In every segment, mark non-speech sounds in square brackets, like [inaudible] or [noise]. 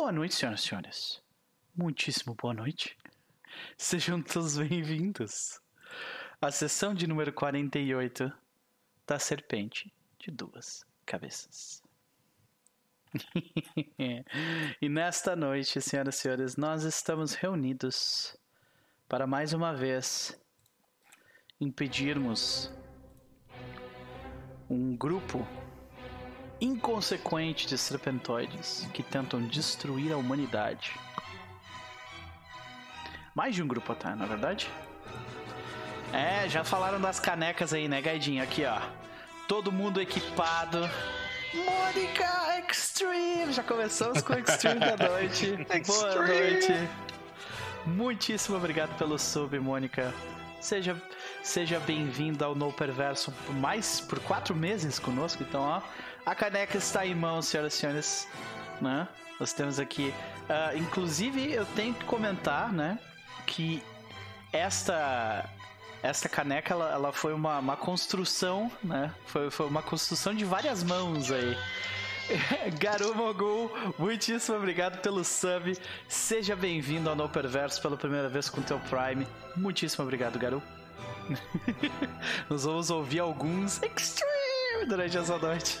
Boa noite, senhoras e senhores. Muitíssimo boa noite. Sejam todos bem-vindos à sessão de número 48 da Serpente de Duas Cabeças. [laughs] e nesta noite, senhoras e senhores, nós estamos reunidos para mais uma vez impedirmos um grupo inconsequente de serpentoides que tentam destruir a humanidade. Mais de um grupo até, na é verdade? É, já falaram das canecas aí, né, Gaidinho? Aqui, ó. Todo mundo equipado. Mônica Extreme! Já começamos com o Extreme da noite. [laughs] Boa noite. Muitíssimo obrigado pelo sub, Mônica. Seja, seja bem-vindo ao No Perverso por mais por quatro meses conosco. Então, ó, a caneca está em mãos, senhoras e senhores. Né? Nós temos aqui. Uh, inclusive, eu tenho que comentar, né? Que esta esta caneca ela, ela foi uma, uma, construção, né? Foi, foi uma construção de várias mãos aí. [laughs] Garu Mogul, muitíssimo obrigado pelo sub. Seja bem-vindo ao No Perverso pela primeira vez com o teu Prime. Muitíssimo obrigado, Garu. [laughs] Nós vamos ouvir alguns Extreme durante essa noite.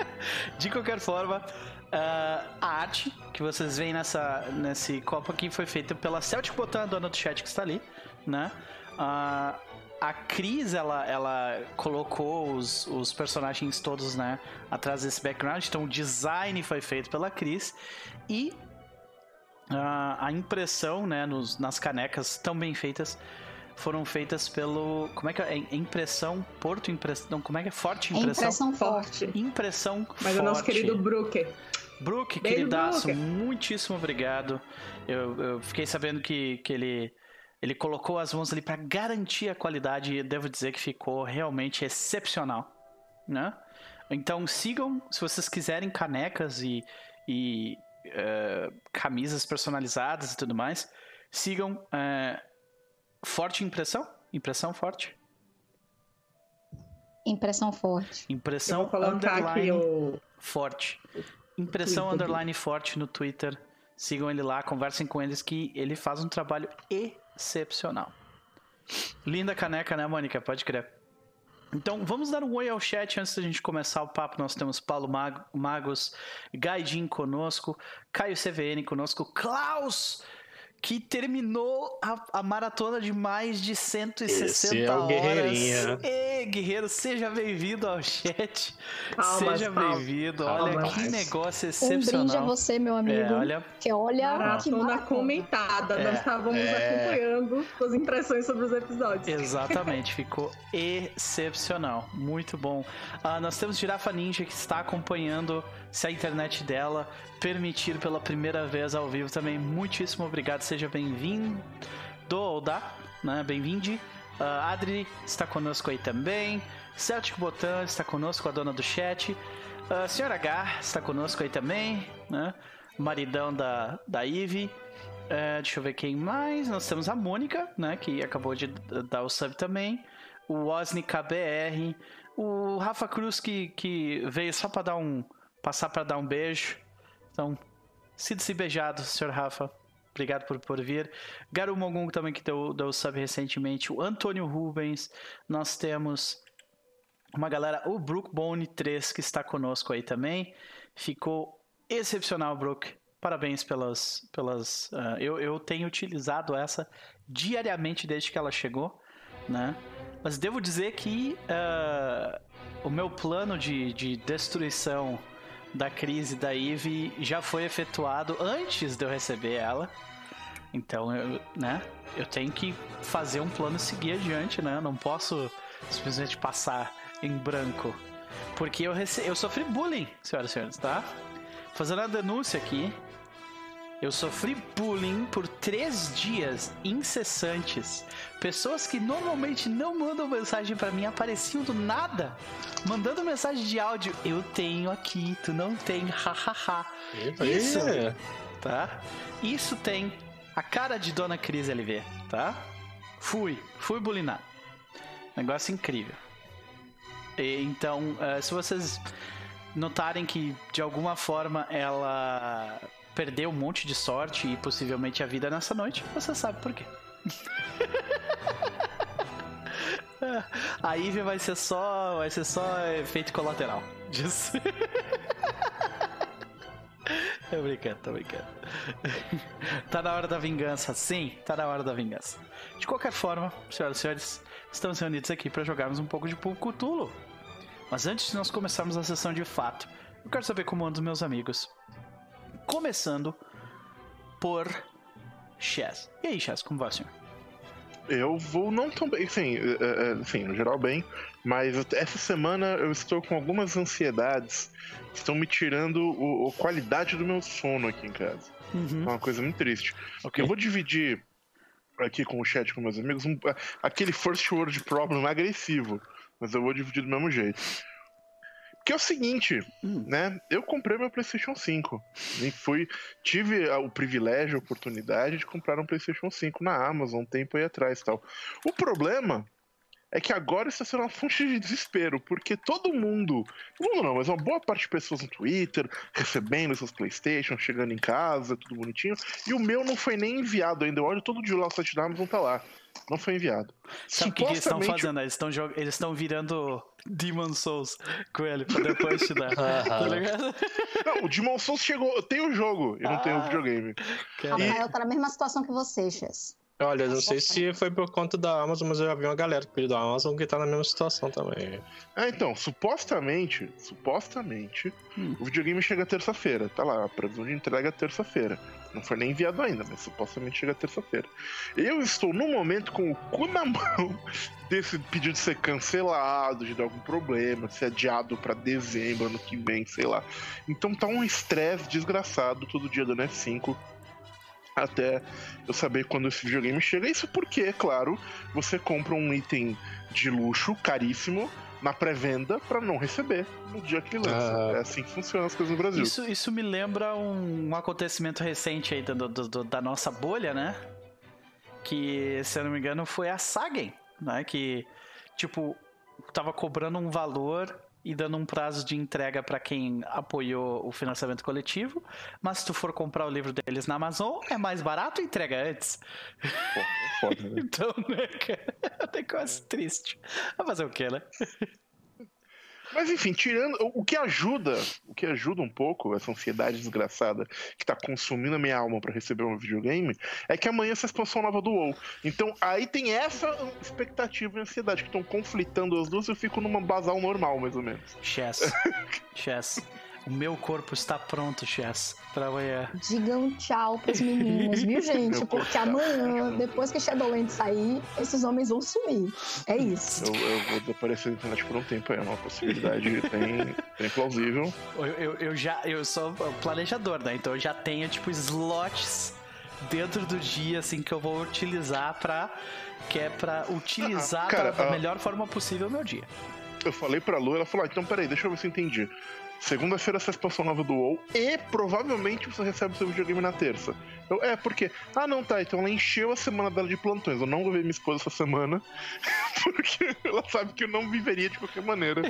[laughs] De qualquer forma, uh, a arte que vocês veem nessa, nesse copo aqui foi feita pela Celtic Botan, a dona do chat que está ali, né? Uh, a Cris, ela, ela colocou os, os personagens todos, né, atrás desse background. Então, o design foi feito pela Cris. E uh, a impressão, né, nos, nas canecas tão bem feitas foram feitas pelo. Como é que é? é impressão Porto Impressão. Como é que é? Forte impressão? Impressão forte. Impressão Mas forte. Mas o nosso querido Brook. Brook, queridaço, Brooke. muitíssimo obrigado. Eu, eu fiquei sabendo que, que ele ele colocou as mãos ali para garantir a qualidade e devo dizer que ficou realmente excepcional, né? Então sigam, se vocês quiserem canecas e, e uh, camisas personalizadas e tudo mais, sigam uh, Forte Impressão, Impressão Forte. Impressão Forte. Impressão underline o... Forte. Impressão underline Forte no Twitter. Sigam ele lá, conversem com eles que ele faz um trabalho excepcional. Linda caneca, né, Mônica? Pode crer. Então, vamos dar um oi ao chat antes da gente começar o papo. Nós temos Paulo Magos, Gaidin conosco, Caio CVN conosco, Klaus que terminou a, a, maratona de mais de 160 Esse é o horas. E, guerreiro, seja bem-vindo ao chat. Palmas, seja bem-vindo. Olha que negócio excepcional. Um brinde a você, meu amigo. É, olha... Que olha maratona que comentada. É, Nós estávamos é... acompanhando suas impressões sobre os episódios. Exatamente, ficou excepcional. Muito bom. Uh, nós temos Girafa Ninja que está acompanhando se a internet dela permitir pela primeira vez ao vivo também. Muitíssimo obrigado, seja bem-vindo ou da, né? Bem-vinde. Uh, Adri está conosco aí também. Celtic Botan está conosco, a dona do chat. Uh, Senhora H está conosco aí também, né? Maridão da, da Eve. Uh, deixa eu ver quem mais. Nós temos a Mônica, né? Que acabou de dar o sub também. O Osni KBR. O Rafa Cruz, que, que veio só para dar um. Passar para dar um beijo. Então, sinta-se beijado, Sr. Rafa. Obrigado por, por vir. Garu Mogung também que deu, deu sub recentemente. O Antônio Rubens. Nós temos uma galera, o Brook Bone 3 que está conosco aí também. Ficou excepcional, Brook. Parabéns pelas. pelas uh, eu, eu tenho utilizado essa diariamente desde que ela chegou, né? Mas devo dizer que uh, o meu plano de, de destruição da crise da Eve já foi efetuado antes de eu receber ela. Então, eu, né, eu tenho que fazer um plano seguir adiante, né? Eu não posso simplesmente passar em branco. Porque eu, rece... eu sofri bullying, senhoras e senhores, tá? Fazendo a denúncia aqui, eu sofri bullying por três dias incessantes. Pessoas que normalmente não mandam mensagem para mim apareciam do nada, mandando mensagem de áudio. Eu tenho aqui, tu não tem, hahaha. Isso, tá? Isso tem a cara de Dona Cris LV, tá? Fui, fui bulinado. Negócio incrível. E, então, uh, se vocês notarem que de alguma forma ela perder um monte de sorte e possivelmente a vida nessa noite, você sabe por quê. [laughs] a Ivy vai ser só. Vai ser só efeito colateral disso. [laughs] Tô brincando, tô brincando. [laughs] tá na hora da vingança, sim, tá na hora da vingança. De qualquer forma, senhoras e senhores, estamos reunidos aqui para jogarmos um pouco de Pulco Cthulhu. Mas antes de nós começarmos a sessão de fato, eu quero saber como andam os meus amigos. Começando por Chess. E aí, Chess, como vai, senhor? Eu vou não tão bem, enfim, é, é, é, enfim, no geral bem, mas essa semana eu estou com algumas ansiedades que estão me tirando o, a qualidade do meu sono aqui em casa. Uhum. É uma coisa muito triste. Okay. Eu vou dividir aqui com o chat com meus amigos um, aquele first world problem agressivo, mas eu vou dividir do mesmo jeito. Que é o seguinte, hum. né? Eu comprei meu PlayStation 5 e fui tive o privilégio, a oportunidade de comprar um PlayStation 5 na Amazon um tempo aí atrás, tal. O problema é que agora está sendo uma fonte de desespero, porque todo mundo, todo mundo não, mas uma boa parte de pessoas no Twitter recebendo seus PlayStation, chegando em casa, tudo bonitinho, e o meu não foi nem enviado ainda. Eu olho todo dia lá o site da Amazon tá lá. Não foi enviado. Sabe o que, que, eles estão fazendo? Eles estão jog... eles estão virando Demon Souls com ele pra depois te dar. [laughs] tá ligado? Não, o Demon Souls chegou. Eu tenho o jogo e não ah, tenho o videogame. Rafael e... tá na mesma situação que você, Chess. Olha, eu não sei se foi por conta da Amazon, mas eu já vi uma galera que pediu da Amazon que tá na mesma situação também. Ah, então, supostamente, supostamente, hum. o videogame chega terça-feira. Tá lá, a previsão de entrega terça-feira. Não foi nem enviado ainda, mas supostamente chega terça-feira. Eu estou no momento com o cu na [laughs] mão desse pedido de ser cancelado, de dar algum problema, de ser adiado para dezembro, ano que vem, sei lá. Então tá um estresse desgraçado todo dia do F5 até eu saber quando esse videogame chega. Isso porque, é claro, você compra um item de luxo caríssimo na pré-venda para não receber no dia que lança. Ah. É assim que funcionam as coisas no Brasil. Isso, isso me lembra um, um acontecimento recente aí do, do, do, da nossa bolha, né? Que, se eu não me engano, foi a Sagen, né? Que, tipo, tava cobrando um valor e dando um prazo de entrega para quem apoiou o financiamento coletivo. Mas se tu for comprar o livro deles na Amazon, é mais barato e entrega antes. Pô, é foda, né? [laughs] então, né, cara? Até quase triste. Vai fazer o quê, né? Mas enfim, tirando. O que ajuda, o que ajuda um pouco essa ansiedade desgraçada que tá consumindo a minha alma para receber um videogame, é que amanhã essa expansão nova do WoW. Então aí tem essa expectativa e ansiedade que estão conflitando as duas, eu fico numa basal normal, mais ou menos. Chess. [laughs] Chess. O meu corpo está pronto, Chess, para amanhã. Digam tchau pros meninos, viu, [laughs] gente? Porque tá amanhã, depois que Shadowland sair, esses homens vão sumir. É isso. Eu, eu vou desaparecer da internet por um tempo, é uma possibilidade [laughs] bem, bem plausível. Eu, eu, eu, já, eu sou planejador, né? Então eu já tenho, tipo, slots dentro do dia, assim, que eu vou utilizar pra... Que é pra utilizar ah, cara, da, da melhor forma possível o meu dia. Eu falei pra Lu, ela falou, ah, então peraí, deixa eu ver se eu entendi. Segunda-feira essa expansão nova do WoW e provavelmente você recebe o seu videogame na terça. Eu, é, porque. Ah, não, tá. Então ela encheu a semana dela de plantões. Eu não vou ver minha esposa essa semana, [laughs] porque ela sabe que eu não viveria de qualquer maneira.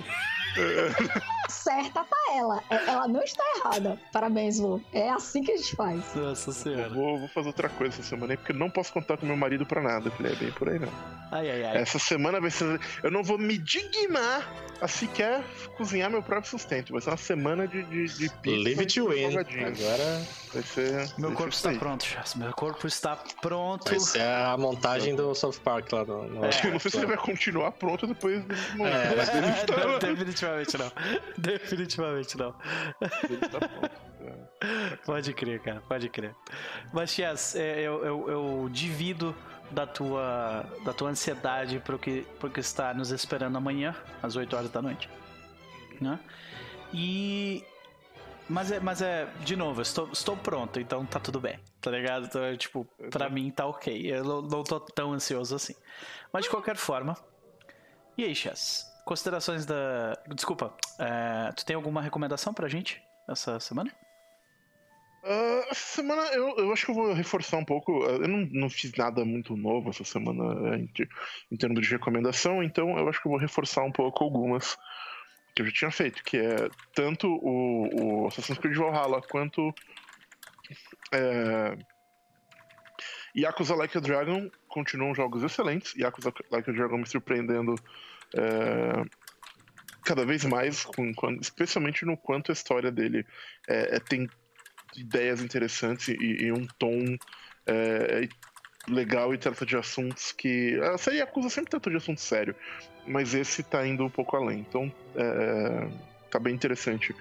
[laughs] Certa tá ela. É, ela não está errada. Parabéns, Lu. É assim que a gente faz. Nossa senhora. Eu vou, vou fazer outra coisa essa semana aí, porque eu não posso contar com meu marido pra nada. Falei, é bem por aí não. Ai, ai, ai. Essa semana vai ser. Eu não vou me dignar a sequer cozinhar meu próprio sustento. Vai ser uma semana de, de, de pizza. Leave it to win. Agora. Vai ser. Meu corpo está pronto pronto, Chas. Meu corpo está pronto. Essa é a montagem do South Park lá no. no... É, eu não sei se ele vai continuar pronto depois desse momento. É, [laughs] definitivamente não. Definitivamente não. Pode crer, cara, pode crer. Mas, Chas, é, eu, eu, eu divido da tua, da tua ansiedade pro que, pro que está nos esperando amanhã, às 8 horas da noite. Né? E mas é, mas é, de novo, eu estou, estou pronto, então tá tudo bem, tá ligado? Então, tipo, pra mim tá ok. Eu não, não tô tão ansioso assim. Mas de qualquer forma. E aí, Chess? Considerações da. Desculpa, é, tu tem alguma recomendação pra gente essa semana? Uh, essa semana eu, eu acho que eu vou reforçar um pouco. Eu não, não fiz nada muito novo essa semana em, em termos de recomendação, então eu acho que eu vou reforçar um pouco algumas que eu já tinha feito, que é tanto o, o Assassin's Creed Valhalla quanto É... Yakuza Like a Dragon continuam jogos excelentes. Yakuza Like a Dragon me surpreendendo é... cada vez mais, com, com, especialmente no quanto a história dele é, é tem ideias interessantes e, e um tom é, legal e trata de assuntos que. A série Yakuza sempre trata de assunto sério, mas esse tá indo um pouco além. Então, é, tá bem interessante.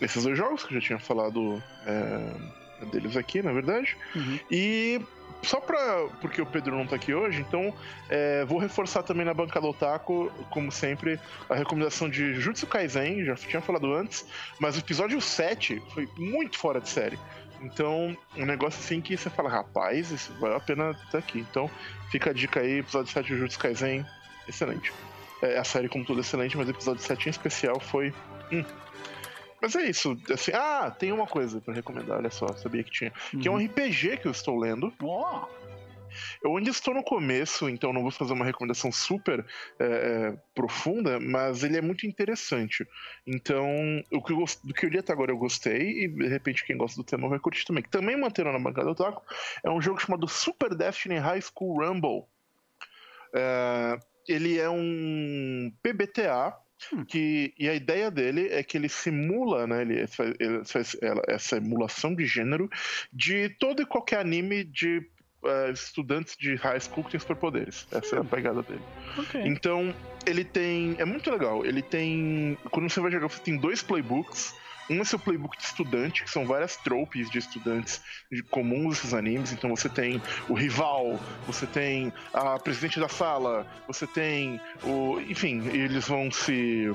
Esses dois jogos que eu já tinha falado é, deles aqui, na verdade. Uhum. E só pra. Porque o Pedro não tá aqui hoje, então é, vou reforçar também na bancada Otaku, como sempre, a recomendação de Jutsu Kaisen, já tinha falado antes, mas o episódio 7 foi muito fora de série. Então, um negócio assim que você fala, rapaz, isso vale a pena estar aqui. Então, fica a dica aí, episódio 7 de Jutsu Kaisen, excelente. É, a série como tudo excelente, mas o episódio 7 em especial foi. Hum. Mas é isso. Assim, ah, tem uma coisa para recomendar, olha só, sabia que tinha. Uhum. Que é um uhum. RPG que eu estou lendo. Oh. Eu ainda estou no começo, então não vou fazer uma recomendação super é, é, profunda, mas ele é muito interessante. Então, o que eu, do que eu li até agora eu gostei, e de repente quem gosta do tema vai curtir também. Que também manteram na bancada do Taco, é um jogo chamado Super Destiny High School Rumble. É, ele é um PBTA. Que, e a ideia dele é que ele simula, né, ele ele faz essa emulação de gênero de todo e qualquer anime de uh, estudantes de high school que têm superpoderes. Essa é a hum. pegada dele. Okay. Então, ele tem. É muito legal. Ele tem. Quando você vai jogar, você tem dois playbooks. Um é seu playbook de estudante, que são várias tropes de estudantes comuns desses animes. Então você tem o rival, você tem a presidente da sala, você tem o. Enfim, eles vão se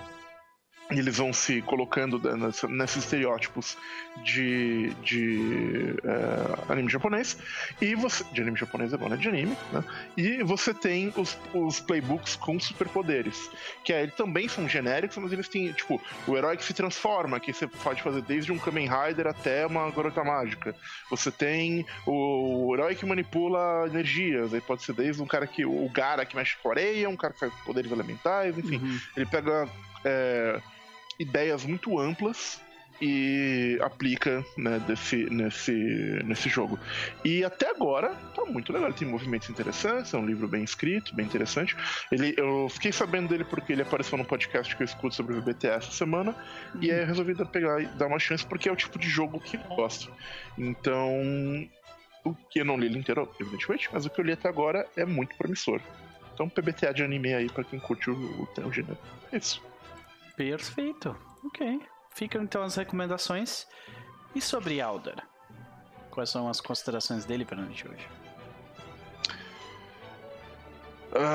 eles vão se colocando nessa, nesses estereótipos de, de é, anime japonês e você de anime japonês é bom, né? De anime, né? E você tem os, os playbooks com superpoderes, que aí também são genéricos, mas eles têm tipo o herói que se transforma, que você pode fazer desde um Kamen Rider até uma garota mágica. Você tem o, o herói que manipula energias, aí pode ser desde um cara que o Gara que mexe com areia, um cara que faz poderes elementais, enfim, uhum. ele pega é, ideias muito amplas e aplica né, desse, nesse, nesse jogo. E até agora tá muito legal, tem movimentos interessantes, é um livro bem escrito, bem interessante. Ele, eu fiquei sabendo dele porque ele apareceu no podcast que eu escuto sobre o BTS essa semana, uhum. e aí eu resolvi pegar e dar uma chance porque é o tipo de jogo que eu gosto. Então, o que eu não li ele inteiro, evidentemente, mas o que eu li até agora é muito promissor. Então, PBTA de anime aí para quem curte o, o, o gênero. É isso. Perfeito. Ok. Ficam então as recomendações. E sobre Alder? Quais são as considerações dele para a noite de hoje?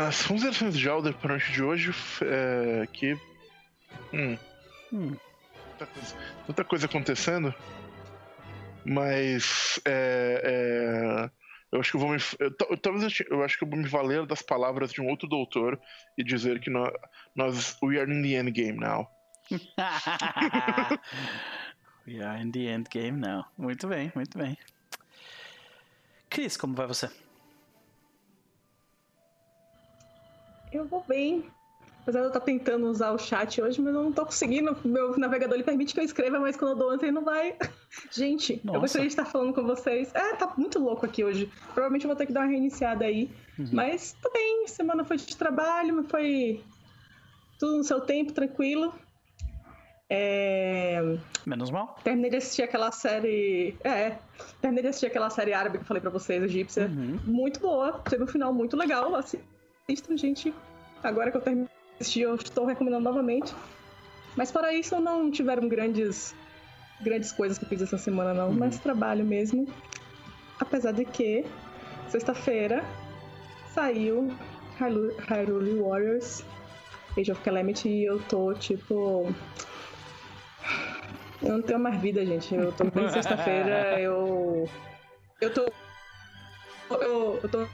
As considerações de Alder para a noite de hoje é que. Hum. hum. Tanta, coisa, tanta coisa acontecendo. Mas. É, é, eu acho que eu vou me. Eu, talvez eu, eu, acho que eu vou me valer das palavras de um outro doutor e dizer que nós, nós we are in the end game now. [laughs] we are in the end game now. Muito bem, muito bem. Cris, como vai você? Eu vou bem. Apesar de eu estar tentando usar o chat hoje, mas eu não estou conseguindo. Meu navegador ele permite que eu escreva, mas quando eu dou ontem não vai. [laughs] Gente, Nossa. eu gostaria de estar falando com vocês. É, tá muito louco aqui hoje. Provavelmente eu vou ter que dar uma reiniciada aí. Uhum. Mas tô bem. Semana foi de trabalho, mas foi tudo no seu tempo, tranquilo. É... Menos mal. Terminei de assistir aquela série. É, terminei de assistir aquela série árabe que eu falei pra vocês, egípcia. Uhum. Muito boa. Teve um final muito legal. Assistam, gente. Agora que eu terminei assistir, eu estou recomendando novamente. Mas para isso, não tiveram grandes, grandes coisas que eu fiz essa semana, não. Uhum. Mas trabalho mesmo. Apesar de que, sexta-feira, saiu Hyrule Warriors Age of Calamity e eu tô tipo eu não tenho mais vida, gente. Eu tô bem [laughs] sexta-feira, eu. Eu tô. Eu, eu tô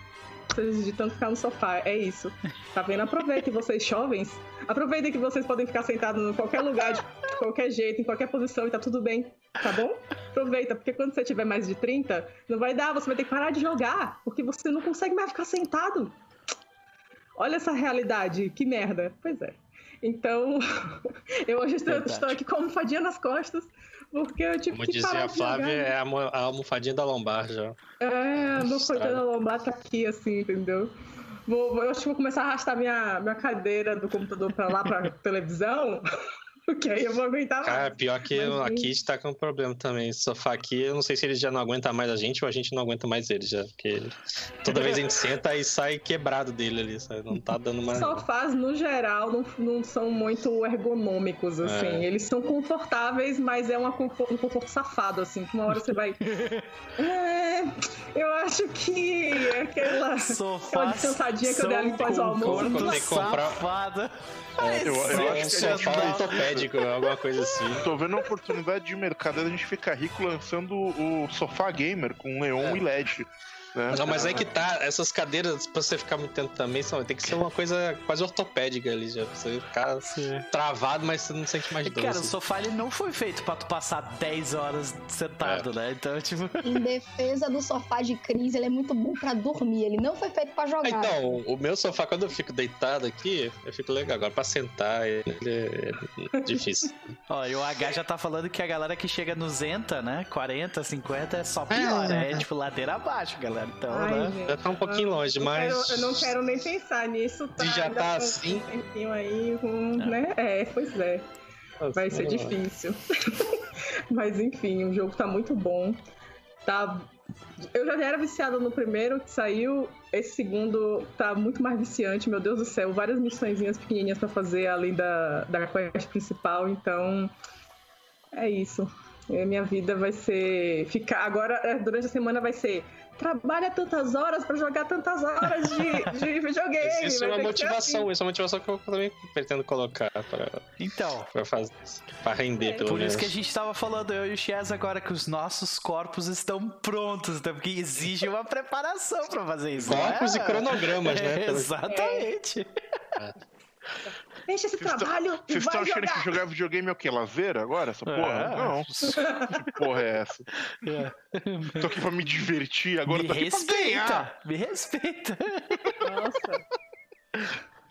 de tanto ficar no sofá, é isso. Tá vendo? Aproveitem vocês jovens. Aproveitem que vocês podem ficar sentados em qualquer lugar, de qualquer jeito, em qualquer posição e tá tudo bem, tá bom? Aproveita, porque quando você tiver mais de 30, não vai dar, você vai ter que parar de jogar, porque você não consegue mais ficar sentado. Olha essa realidade, que merda. Pois é. Então, [laughs] eu hoje estou, estou, aqui com uma fadinha nas costas Porque eu tive Como que dizia a Flávia, é a almo- a almofadinha da lombar já. É, Estrada. coitado da lombar tá aqui, assim, entendeu? Vou, vou- eu acho que vou começar a arrastar minha, minha cadeira do computador pra lá, pra [laughs] televisão, porque aí eu vou aguentar Cara, mais. pior que Mas, aqui está com um problema também. Esse sofá aqui, eu não sei se ele já não aguenta mais a gente ou a gente não aguenta mais ele já. Porque toda vez a gente senta e sai quebrado dele ali, sabe? Não tá dando mais. Sofás, no geral, não, não são muito ergonômicos, assim. É. Eles são confortáveis, mas é uma um conforto safado, assim. Que uma hora você vai... [laughs] É, eu acho que aquela... Aquela Sofá. descansadinha que eu dei ali após o almoço. Que comprar- Safada. É, eu- eu um acho que sofá Sensacional. ortopédico, alguma coisa assim. [laughs] Tô vendo a oportunidade de mercado da gente ficar rico lançando o sofá gamer com neon É. e LED. Né? Não, mas é que tá, essas cadeiras, pra você ficar muito tempo também, são, tem que ser uma coisa quase ortopédica ali já. Pra você ficar travado, mas você não sente mais dor. Cara, o assim. sofá ele não foi feito pra tu passar 10 horas sentado, né? Então, tipo. [laughs] Em defesa do sofá de Cris, ele é muito bom pra dormir. Ele não foi feito pra Ah, jogar. Então, o meu sofá, quando eu fico deitado aqui, eu fico legal. Agora, pra sentar, ele é difícil. [laughs] Ó, e o H já tá falando que a galera que chega no Zenta, né? 40, 50 é só pior, é, tipo ladeira abaixo, galera. Então, Ai, né? gente. Já tá um pouquinho longe, Eu mas. quero- eu não quero nem pensar nisso, tá? Se já tá assim- um tempinho aí, com, né? É, pois é. Vai ser Vamos lá. difícil. [laughs] Mas enfim, o jogo tá muito bom. Tá. Eu já era viciada no primeiro que saiu. Esse segundo tá muito mais viciante, meu Deus do céu. Várias missõezinhas pequenininhas pra fazer além da, da quest principal. Então, é isso. É, Minha vida vai ser. Ficar. Agora, é, durante a semana, vai ser. Trabalha tantas horas pra jogar tantas horas de, de [laughs] videogame. Isso é uma motivação, isso é uma motivação que eu também pretendo colocar pra, Então, pra, fazer, pra render, É, pelo por menos. isso que a gente tava falando, eu e o Chaz, agora que os nossos corpos estão prontos, né? Porque exige uma preparação pra fazer isso. Corpos né? e cronogramas, né? [laughs] É, exatamente. [laughs] Deixa esse Vocês tão- trabalho e Vocês estão achando que jogar videogame é o quê? Lazer agora? Essa porra? É. Não. [laughs] Que porra é essa? É. Tô aqui pra me divertir, agora me tô aqui pra ganhar. respeita, me respeita. Nossa.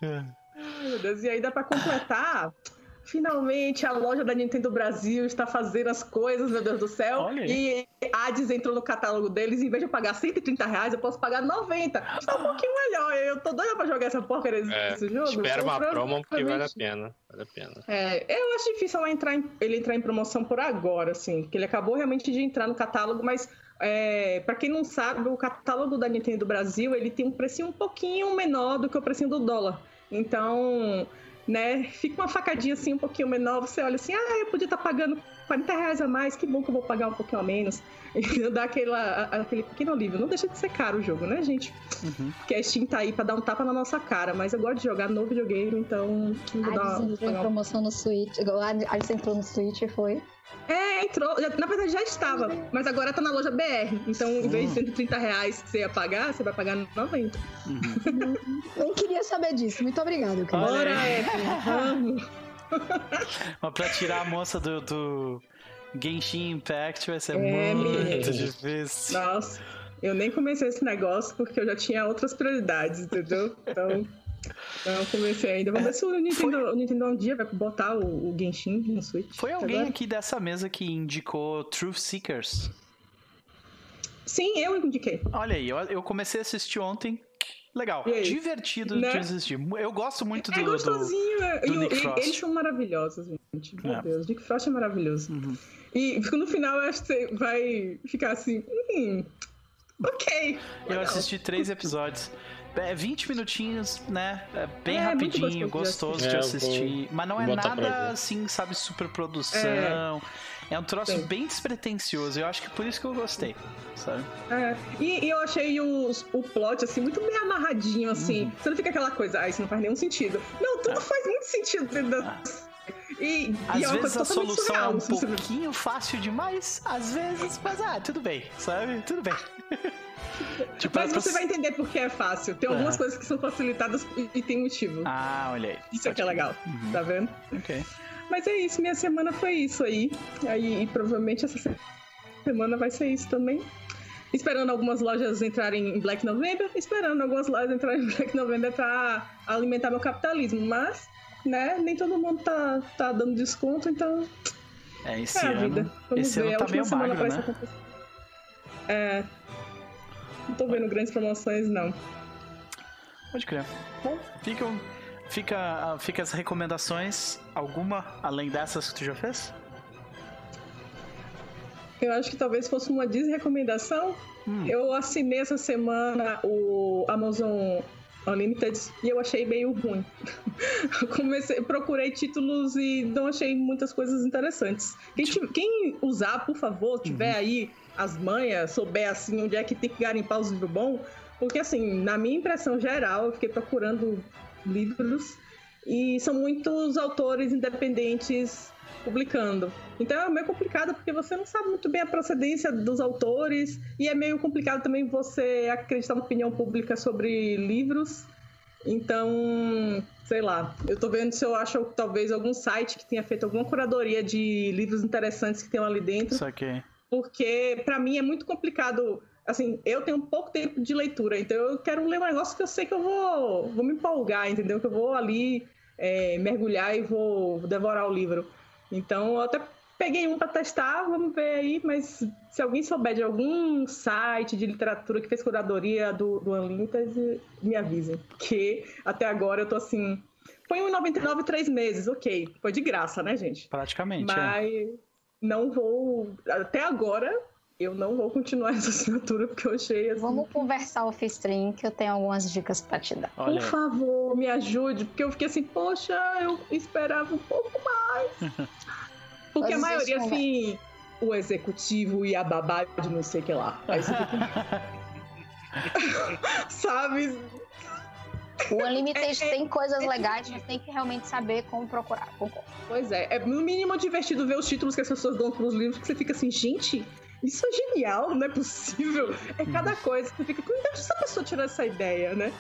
Ai, meu Deus, e aí dá pra completar. Finalmente a loja da Nintendo Brasil está fazendo as coisas, meu Deus do céu. Olha aí. E a Hades entrou no catálogo deles, em vez de eu pagar 130 reais, eu posso pagar 90. Está um pouquinho melhor. Eu tô doida pra jogar essa porcaria desse, É, desse jogo. Espera uma promo porque vale a pena. Vale a pena. É, eu acho difícil ela entrar em- ele entrar em promoção por agora, assim, porque ele acabou realmente de entrar no catálogo, mas é, para quem não sabe, o catálogo da Nintendo Brasil ele tem um precinho um pouquinho menor do que o precinho do dólar. Então, né, fica uma facadinha assim um pouquinho menor, você olha assim, ah, eu podia estar pagando 40 reais a mais, que bom que eu vou pagar um pouquinho a menos. E [laughs] dá aquela, aquele pequeno alívio. Não deixa de ser caro o jogo, né, gente? Uhum. Porque a Steam tá aí pra dar um tapa na nossa cara, mas eu gosto de jogar no videogame, então vou dar Hades entrou em promoção no Switch. A Hades entrou no Switch e foi. É, entrou. já- Na verdade já estava, mas agora tá na loja BR. Então, em vez de 130 reais que você ia pagar, você vai pagar 90. Nem queria saber disso. Muito. Olha Bora. Evelyn, vamos. [laughs] Mas pra tirar a moça do, do Genshin Impact vai ser É, muito difícil. Nossa, eu nem comecei esse negócio porque eu já tinha outras prioridades, entendeu? Então, não comecei ainda. Vamos ver se o Nintendo, o Nintendo um dia vai botar o, o Genshin no Switch. Foi alguém Agora- aqui dessa mesa que indicou Truth Seekers. Sim, eu indiquei. Olha aí, eu, eu comecei a assistir ontem. Legal, E divertido Né? de assistir. Eu gosto muito do. É do- gostosinho. é. do e, Nick e- Frost. eles são maravilhosos, gente. Meu É. Deus, Nick Frost é maravilhoso. Uhum. E no final eu acho que você vai ficar assim, hum, ok. Eu legal. assisti três episódios. É 20 minutinhos, né? É bem É, muito rapidinho, gostoso gostoso de assistir. É, assistir. Mas não é nada assim, sabe, super produção. É, um troço Sim. bem despretensioso. Eu acho que por isso que eu gostei, sabe? É, E, e eu achei os- o plot, assim, muito bem amarradinho, assim. Uhum. Você não fica aquela coisa, ah, isso não faz nenhum sentido. Não, tudo faz muito sentido dentro da... E, Às e é vezes a solução surreal. é um você- pouquinho fácil demais, às vezes, mas ah, tudo bem, sabe? Tudo bem. [laughs] tipo, Mas é você vai entender por que é fácil. Tem algumas É. coisas que são facilitadas e, e tem motivo. Ah, olha aí. isso é que é Pode- legal, Uhum. tá vendo? Ok. Mas é isso, minha semana foi isso aí. aí e provavelmente essa se- semana vai ser isso também. Esperando algumas lojas entrarem em Black November, esperando algumas lojas entrarem em Black November pra alimentar meu capitalismo. Mas, né, nem todo mundo tá, tá dando desconto, então É, esse É a ano. vida. Vamos esse ver. ano tá meio semana magro, né? É. Não tô vendo grandes promoções, não. Pode crer. Bom, ficam, fica, ah, fica as recomendações. Alguma além dessas que tu já fez? Eu acho que talvez fosse uma desrecomendação. Hum. Eu assinei essa semana o Amazon Unlimited e eu achei meio ruim. [laughs] Comecei, procurei títulos e não achei muitas coisas interessantes. Quem, ti- quem usar, por favor, tiver aí as manhas, souber assim onde é que tem que garimpar os livros bons, porque assim, na minha impressão geral, eu fiquei procurando livros e são muitos autores independentes publicando. Então é meio complicado porque você não sabe muito bem a procedência dos autores e é meio complicado também você acreditar na opinião pública sobre livros. Então, sei lá, eu tô vendo se eu acho talvez algum site que tenha feito alguma curadoria de livros interessantes que tem ali dentro Só que. porque pra mim é muito complicado. Assim, eu tenho pouco tempo de leitura, então eu quero ler um negócio que eu sei que eu vou, vou me empolgar, entendeu? Que eu vou ali é, mergulhar e vou devorar o livro. Então, eu até peguei um pra testar, vamos ver aí, mas se alguém souber de algum site de literatura que fez curadoria do, do Unlimited, me avisem. Que até agora eu tô assim. Põe um 99 três meses, ok. Foi de graça, né, gente? Praticamente. é. Mas não vou. Até agora, eu não vou continuar essa assinatura, porque eu achei assim. Vamos conversar off-stream que eu tenho algumas dicas pra te dar. Olha, Por favor, me ajude, porque eu fiquei assim, poxa, eu esperava um pouco mais. [laughs] Porque a Mas maioria, isso, assim, o executivo e a babá de não sei o que lá. Aí você fica, [laughs] sabe? O Unlimited tem coisas legais, mas tem que realmente saber como procurar. Concordo. Pois é, é no mínimo divertido ver os títulos que as pessoas dão pros livros, que você fica assim, gente, isso é genial, não é possível. É cada coisa que você fica, onde essa pessoa tirou essa ideia, né?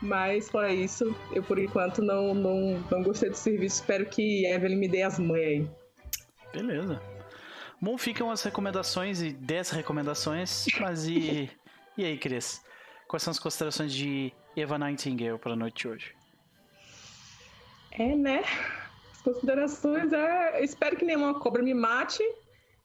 Mas fora isso, eu por enquanto não, não, não gostei do serviço. Espero que Evelyn me dê as mães aí. Beleza. Bom, ficam as recomendações e desrecomendações, mas e. [laughs] E aí, Cris? Quais são as considerações de Eva Nightingale para a noite de hoje? É, né? As considerações é. eu Espero que nenhuma cobra me mate.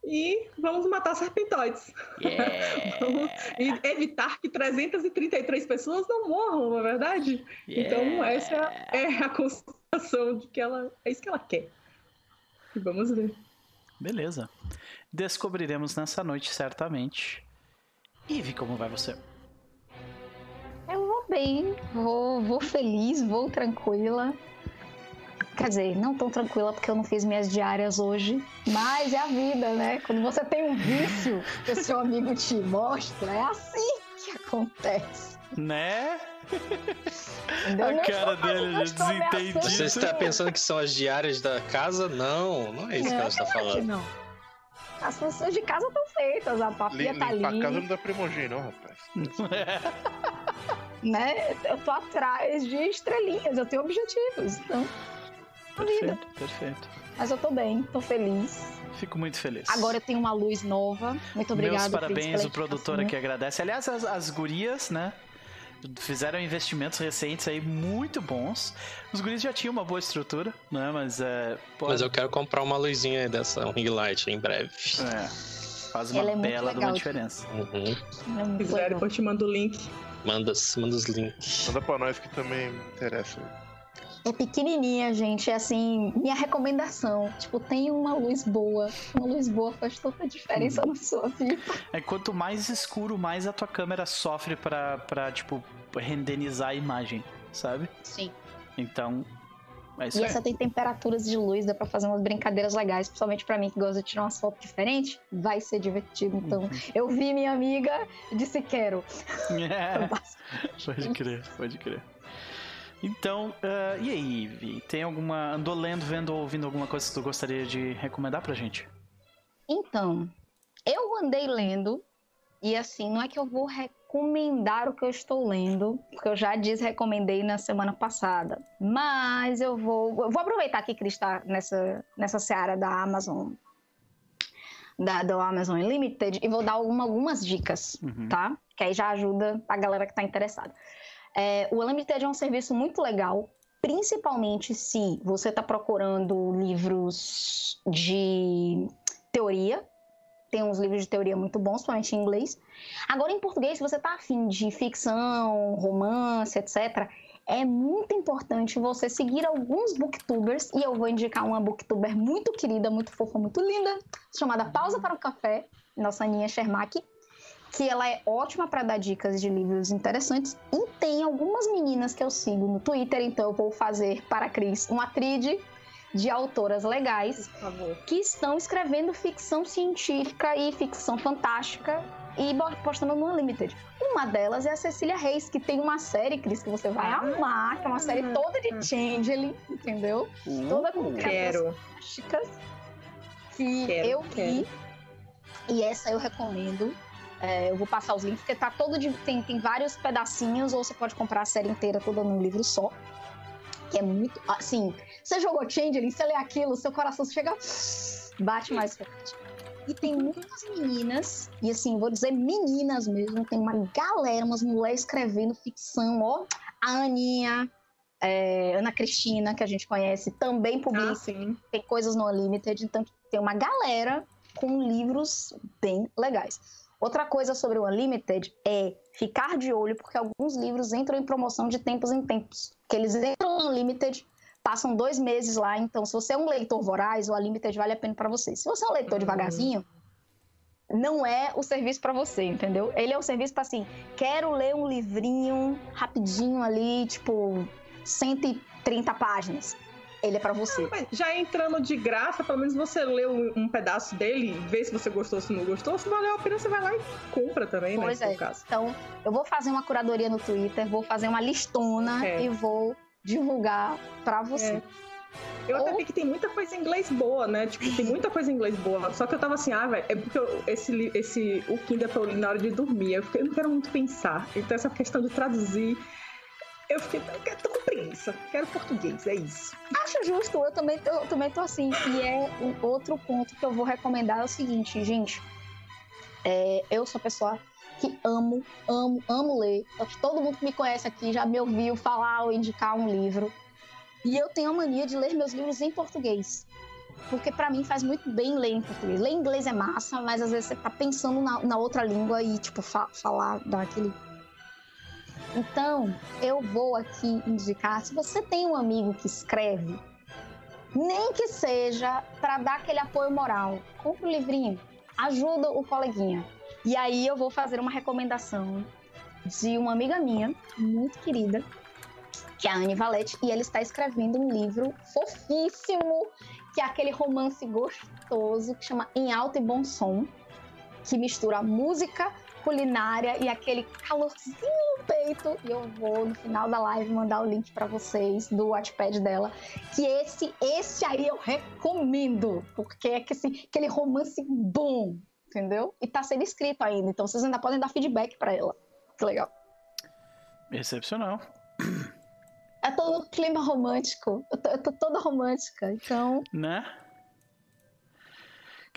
E vamos matar serpentoides. [laughs] Vamos- e evitar que 333 pessoas não morram, não é verdade? Então, essa é a [laughs] constatação de que ela. É isso que ela quer. E vamos ver. Beleza. Descobriremos nessa noite, certamente. Eve, como vai você? Eu vou bem, vou, vou feliz, vou tranquila. Quer dizer, não tão tranquila porque eu não fiz minhas diárias hoje, mas é a vida, né? Quando você tem um vício que o seu amigo te mostra, é assim que acontece. Né? Entendeu? A Não cara dele não de estou ameaçando. desentendido. Você está pensando que são as diárias da casa? Não, não é isso que ela está Não, que falando. não. As funções de casa estão feitas, a papia tá Limpar a casa não dá primogênito, não, rapaz. [laughs] né? Eu tô atrás de estrelinhas, eu tenho objetivos, então, a vida. perfeito, perfeito. Mas eu tô bem, tô feliz. Fico muito feliz. Agora eu tenho uma luz nova. Muito obrigada. Meus parabéns, o produtor aqui agradece. Aliás, as, as gurias, né? Fizeram investimentos recentes aí muito bons. Os guris já tinham uma boa estrutura, né? Mas é. pô, Mas eu quero comprar uma luzinha dessa, um ring light em breve. é, faz uma Ela é bela de uma diferença. Uhum. É Se quiser, legal. depois eu te mando o link. Manda, manda os links. Manda pra nós que também me interessa. É pequenininha, gente. É assim, minha recomendação. Tipo, tem uma luz boa. Uma luz boa faz toda a diferença Uhum. na sua vida. É quanto mais escuro, mais a tua câmera sofre pra, pra tipo, renderizar a imagem, sabe? Sim. Então, é isso E essa tem temperaturas de luz, dá pra fazer umas brincadeiras legais, principalmente pra mim que gosta de tirar umas fotos diferentes. Vai ser divertido. Então, Uhum. eu vi minha amiga e disse quero. [laughs] É, pode crer, pode crer. Então, ah, e aí, Ivy? Tem alguma. Andou lendo, vendo ou ouvindo alguma coisa que tu gostaria de recomendar pra gente? Então, eu andei lendo, e assim, não é que eu vou recomendar o que eu estou lendo, porque eu já desrecomendei na semana passada. Mas eu vou. Eu vou aproveitar que Cris está nessa, nessa seara da Amazon. Da, do Amazon Unlimited e vou dar alguma, algumas dicas, Uhum. tá? Que aí já ajuda a galera que está interessada. É, o Unlimited é um serviço muito legal principalmente se você está procurando livros de teoria. Tem uns livros de teoria muito bons, principalmente em inglês. Agora, em português, se você está afim de ficção, romance, etc., é muito importante você seguir alguns booktubers, e eu vou indicar uma booktuber muito querida, muito fofa, muito linda, chamada Pausa para o Café, nossa Aninha Shermack, que ela é ótima para dar dicas de livros interessantes, e tem algumas meninas que eu sigo no Twitter, então eu vou fazer para a Cris uma trid de autoras legais que estão escrevendo ficção científica e ficção fantástica e postando no Unlimited. Uma delas é a Cecília Reis, que tem uma série, Cris, que você vai amar, que é uma série toda de Changeling, entendeu? Uh, toda com quero. fantásticas que quero, eu vi. E essa eu recomendo. É, eu vou passar os links, porque tá todo de, tem, tem vários pedacinhos, ou você pode comprar a série inteira toda num livro só. Que é muito. Assim, você jogou Changeling, você lê aquilo, seu coração chega. Bate mais forte. E tem muitas meninas, e assim, vou dizer meninas mesmo, tem uma galera, umas mulheres escrevendo ficção, ó. A Aninha, é, Ana Cristina, que a gente conhece, também publica. Ah, tem coisas no Unlimited, então tem uma galera com livros bem legais. Outra coisa sobre o Unlimited é ficar de olho, porque alguns livros entram em promoção de tempos em tempos. Que eles entram no Unlimited passam dois meses lá. Então, se você é um leitor voraz, o Unlimited vale a pena para você. Se você é um leitor devagarzinho, não é o serviço para você, entendeu? Ele é o serviço para assim, quero ler um livrinho rapidinho ali, tipo 130 páginas. Ele é para você. já entrando de graça, pelo menos você lê um, um, pedaço dele, vê se você gostou, se não gostou. Se valeu a pena, você vai lá e compra também, né, pois né? É. Então, eu vou fazer uma curadoria no Twitter, vou fazer uma listona é. e vou divulgar para você. É. Eu Ou... até vi que tem muita coisa em inglês boa, né? Tipo, tem muita coisa em inglês boa. Só que eu tava assim, ah, velho, é porque eu, esse, esse, o Kindle eu li na hora de dormir. Eu, fiquei, eu não quero muito pensar. Então, essa questão de traduzir. Eu fiquei, tô com preguiça. Quero português, é isso. Acho justo, eu também, também tô assim. E é um outro ponto que eu vou recomendar é o seguinte, gente. É, eu sou pessoa que amo, amo, amo ler. Todo mundo que me conhece aqui já me ouviu falar ou indicar um livro. E eu tenho a mania de ler meus livros em português. Porque para mim faz muito bem ler em português. Ler em inglês é massa, mas às vezes você tá pensando na, na outra língua e, tipo, fa falar daquele. Então, eu vou aqui indicar. Se você tem um amigo que escreve, nem que seja para dar aquele apoio moral, compra o um livrinho, ajuda o coleguinha. E aí eu vou fazer uma recomendação de uma amiga minha, muito querida, que é a Anne Valete, e ela está escrevendo um livro fofíssimo, que é aquele romance gostoso que chama Em Alto e Bom Som, que mistura música, culinária e aquele calorzinho no peito. E eu vou no final da live mandar o link para vocês do Wattpad dela, que esse esse aí eu recomendo, porque é que assim, aquele romance bom, entendeu? E tá sendo escrito ainda, então vocês ainda podem dar feedback para ela. Que legal. Excepcional. É todo clima romântico. Eu tô, eu tô toda romântica, então. Né?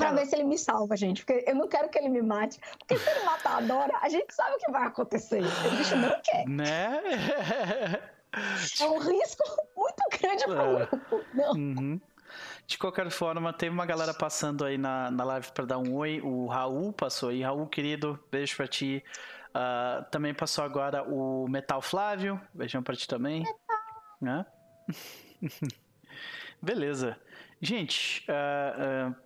Pra ver se ele me salva, gente. Porque eu não quero que ele me mate. Porque se ele matar a Dora, a gente sabe o que vai acontecer. O bicho não quer. Né? É um risco muito grande pro é. grupo. Não. Uhum. De qualquer forma, teve uma galera passando aí na, na live para dar um oi. O Raul passou aí. Raul, querido, beijo pra ti. Uh, também passou agora o Metal Flávio. Beijão pra ti também. Né? [laughs] Beleza. Gente, uh, uh,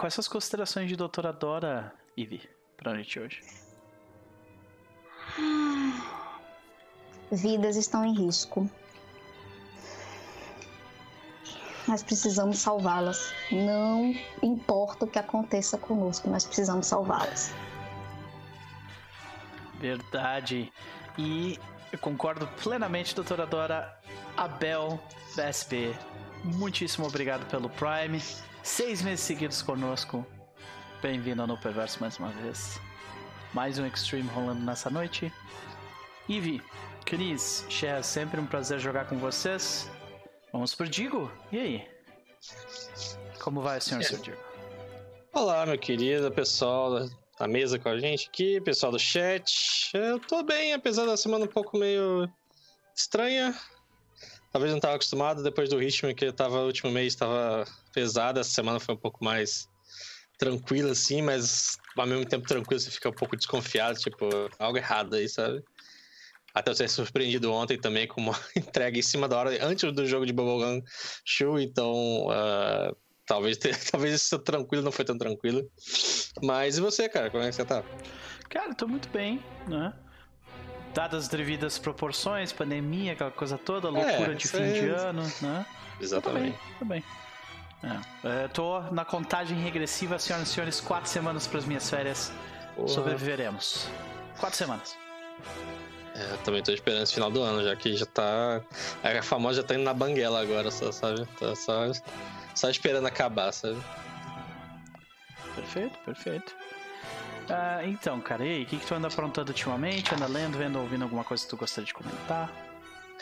quais são as considerações de doutora Dora, Ivy, pra gente hoje? Vidas estão em risco nós precisamos salvá-las. Não importa o que aconteça conosco, nós precisamos salvá-las. Verdade. E eu concordo plenamente, doutora Dora. Abel VSP, muitíssimo obrigado pelo Prime. Seis meses seguidos conosco. Bem-vindo ao Perverso mais uma vez. Mais um Extreme rolando nessa noite. Ivy, Cris, Cher, sempre um prazer jogar com vocês. Vamos pro Digo. E aí? Como vai, senhor é. Digo? Olá, meu querido pessoal da mesa com a gente aqui, pessoal do chat. Eu tô bem, apesar da semana um pouco meio estranha. Talvez não tava acostumado depois do ritmo que eu tava, o último mês estava pesado, essa semana foi um pouco mais tranquila, assim, mas ao mesmo tempo tranquilo você fica um pouco desconfiado, tipo, algo errado aí, sabe? Até eu ser surpreendido ontem também com uma [laughs] entrega em cima da hora, antes do jogo de Bubblegum Show, então uh, talvez, [laughs] talvez isso tranquilo não foi tão tranquilo. Mas e você, cara, como é que você tá? Cara, tô muito bem, né? Dadas as devidas proporções, pandemia, aquela coisa toda, é, loucura é, de fim é... de ano, né? Exatamente. Tô bem, bem. É. é tô na contagem regressiva, senhoras e senhores, quatro semanas para as minhas férias. Porra. Sobreviveremos. Quatro semanas. É, eu também tô esperando esse final do ano, já que já tá. A famosa já tá indo na banguela agora, só, sabe? Tá só, só esperando acabar, sabe? Perfeito, perfeito. Ah, então, cara, e aí, o que, que tu anda aprontando ultimamente? Anda lendo, vendo, ouvindo alguma coisa que tu gostaria de comentar?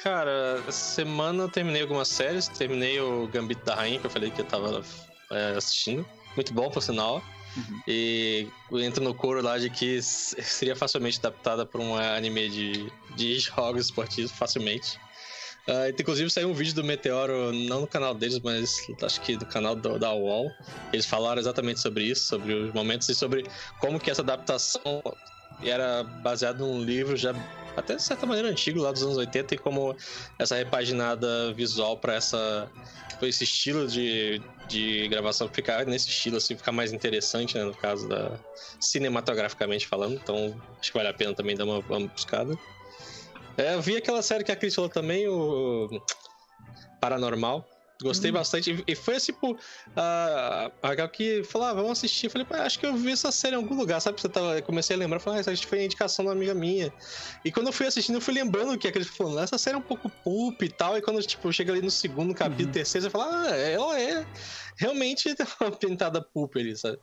Cara, essa semana eu terminei algumas séries, terminei o Gambito da Rainha, que eu falei que eu tava é, assistindo. Muito bom, por sinal. Uhum. E entra no coro lá de que seria facilmente adaptada para um anime de, de [laughs] jogos esportivos, facilmente. Uh, inclusive saiu um vídeo do Meteoro, não no canal deles, mas acho que do canal do, da UOL. Eles falaram exatamente sobre isso, sobre os momentos e sobre como que essa adaptação era baseada num livro já até de certa maneira antigo, lá dos anos 80, e como essa repaginada visual para essa esse estilo de, de gravação ficar nesse estilo assim, ficar mais interessante, né, no caso da cinematograficamente falando. Então, acho que vale a pena também dar uma, uma buscada. É, eu vi aquela série que a Cris falou também, o Paranormal. Gostei hum. bastante. E foi assim, tipo, a, a que falou, ah, vamos assistir. Eu falei, acho que eu vi essa série em algum lugar, sabe? Você tava, comecei a lembrar, falei, ah, essa foi a indicação de uma amiga minha. E quando eu fui assistindo, eu fui lembrando que aquele falou, essa série é um pouco pulp e tal. E quando, tipo, chega ali no segundo capítulo, uhum. terceiro, você fala, ah, ela é realmente [laughs] uma pintada pulp ali, sabe?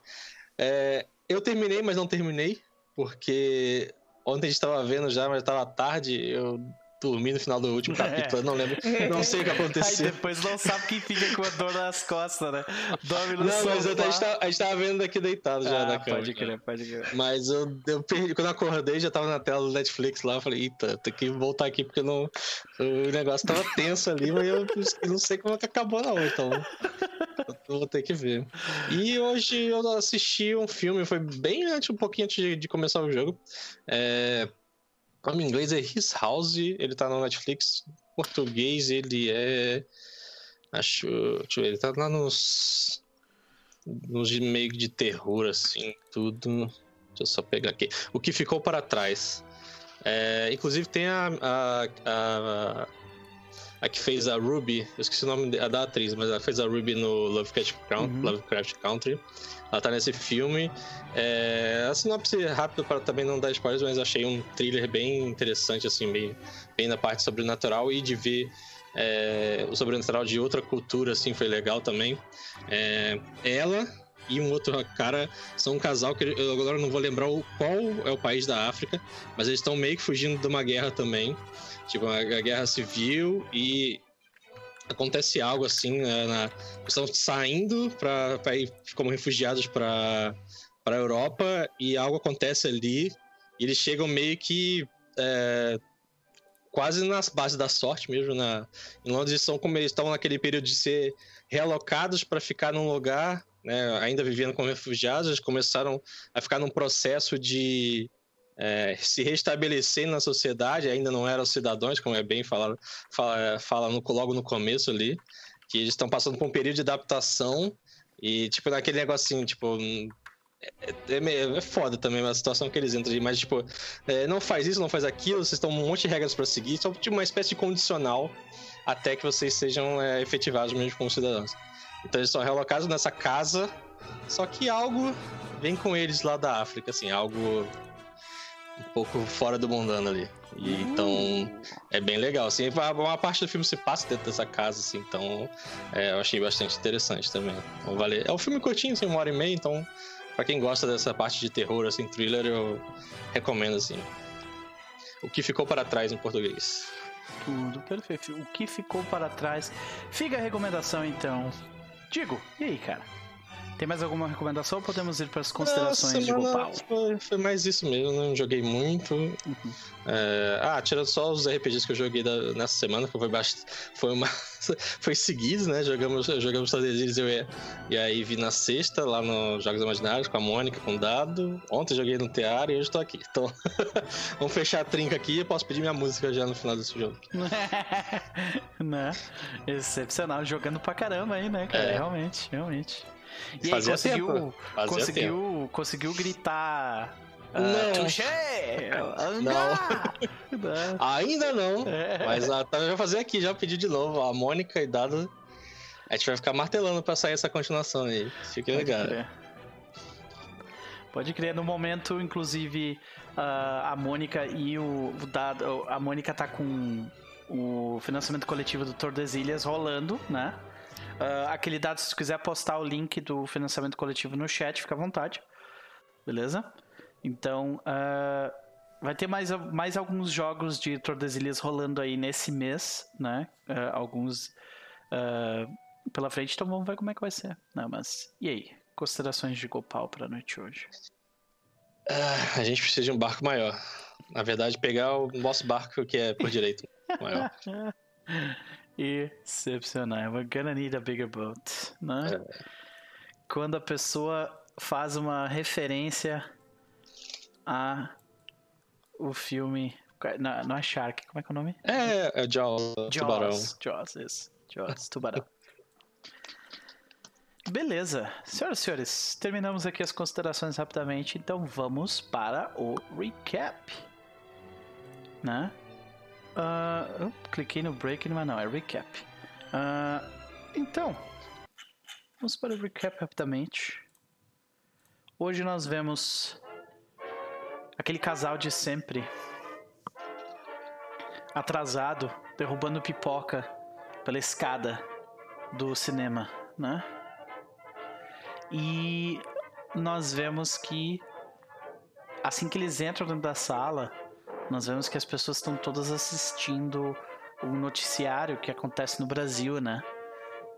É, eu terminei, mas não terminei, porque Ontem a gente tava vendo já, mas tava tarde. Eu dormi no final do último é. [laughs] capítulo, é. não lembro. Não sei o que aconteceu. Aí depois não sabe quem fica com a dor nas costas, né? Dorme no Não, mas eu, a, gente tava, a gente tava vendo daqui deitado já ah, na cama. Pode crer, pode crer. Mas eu, eu perdi, quando eu acordei, já tava na tela do Netflix lá. Eu falei, eita, tem que voltar aqui porque não, o negócio tava tenso ali, mas eu não sei como é que acabou não, então. Vou ter que ver. E hoje eu assisti um filme, foi bem antes, um pouquinho antes de, de começar o jogo. É, o nome em inglês é His House, ele tá no Netflix. Em português ele é. Acho. Deixa eu ver, ele tá lá nos. Nos meio de terror, assim, tudo. Deixa eu só pegar aqui. O que ficou para trás. É, inclusive tem a, a, a, a, que fez a Ruby, eu esqueci o nome da atriz, mas ela fez a Ruby no Lovecraft, uhum. Lovecraft Country. Ela tá nesse filme. É, a sinopse rápida para também não dar spoilers, mas achei um thriller bem interessante, assim, bem, bem na parte sobrenatural e de ver é, o sobrenatural de outra cultura, assim, foi legal também. É, ela e um outro cara são um casal que eu agora não vou lembrar qual é o país da África, mas eles estão meio que fugindo de uma guerra também, tipo a guerra civil e acontece algo assim, né, na, estão saindo para ir como refugiados para para a Europa e algo acontece ali e eles chegam meio que é, quase nas bases da sorte mesmo na em Londres são como eles estão naquele período de ser realocados para ficar num lugar né, ainda vivendo como refugiados eles começaram a ficar num processo de é, se restabelecer na sociedade, ainda não eram cidadãos, como é bem falado, fala, fala no, logo no começo ali, que eles estão passando por um período de adaptação e, tipo, naquele negocinho, tipo, é, é, é, foda também a situação que eles entram mas, tipo, é, não faz isso, não faz aquilo, vocês estão um monte de regras para seguir, só tipo uma espécie de condicional até que vocês sejam é, efetivados mesmo como cidadãos. Então eles são relocados nessa casa, só que algo vem com eles lá da África, assim, algo um pouco fora do mundano ali. E, uhum. Então é bem legal. Assim, uma parte do filme se passa dentro dessa casa, assim, então é, eu achei bastante interessante também. Então, vale... É um filme curtinho, assim, uma hora e meia, então para quem gosta dessa parte de terror, assim, thriller, eu recomendo, assim. O que ficou para trás em português. Tudo perfeito. O que ficou para trás. Fica a recomendação, então. Digo, e aí, cara? Tem mais alguma recomendação ou podemos ir para as considerações de Gopal? Foi, foi, mais isso mesmo, não joguei muito. Uhum. É, ah, tirando só os RPGs que eu joguei da, nessa semana, que foi bastante. Foi uma. [laughs] foi seguido, né? Jogamos, jogamos Tradezilis eu e, e aí vi na sexta, lá no Jogos Imaginários, com a Mônica, com o Dado. Ontem joguei no Tear e hoje tô aqui. Então, [laughs] vamos fechar a trinca aqui e posso pedir minha música já no final desse jogo. [laughs] né? Excepcional, jogando pra caramba aí, né, cara? É. Realmente, realmente. E aí, conseguiu, conseguiu, conseguiu gritar. Uh, Touché! Não. [laughs] Ainda não. É. Mas a tá, vai fazer aqui, já pedi de novo. A Mônica e Dado. A gente vai ficar martelando pra sair essa continuação aí. Fique legal. Crer. Pode crer. No momento, inclusive, uh, a Mônica e o, o Dado. A Mônica tá com o financiamento coletivo do Tordesilhas rolando, né? Uh, aquele dado, se quiser postar o link do financiamento coletivo no chat, fica à vontade. Beleza? Então, uh, vai ter mais, mais alguns jogos de Tordesilhas rolando aí nesse mês, né? Uh, alguns pela frente, então vamos ver como é que vai ser. Não, mas, e aí? Considerações de Gopal pra noite hoje? a gente precisa de um barco maior. Na verdade, pegar o nosso barco que é por direito maior. [laughs] Excepcional. We're gonna need a bigger boat, né? É. Quando a pessoa faz uma referência a o filme. Não, não é Shark, como é que é o nome? É, é Jaws, Jaws Tubarão. Jaws, isso. Jaws, Tubarão. [laughs] Beleza. Senhoras e senhores, terminamos aqui as considerações rapidamente, então vamos para o recap. Né? Uh, eu cliquei no break, mas não, é recap. Uh, então, vamos para o recap rapidamente. Hoje nós vemos aquele casal de sempre atrasado, derrubando pipoca pela escada do cinema, né? E nós vemos que assim que eles entram dentro da sala, nós vemos que as pessoas estão todas assistindo o noticiário que acontece no Brasil, né?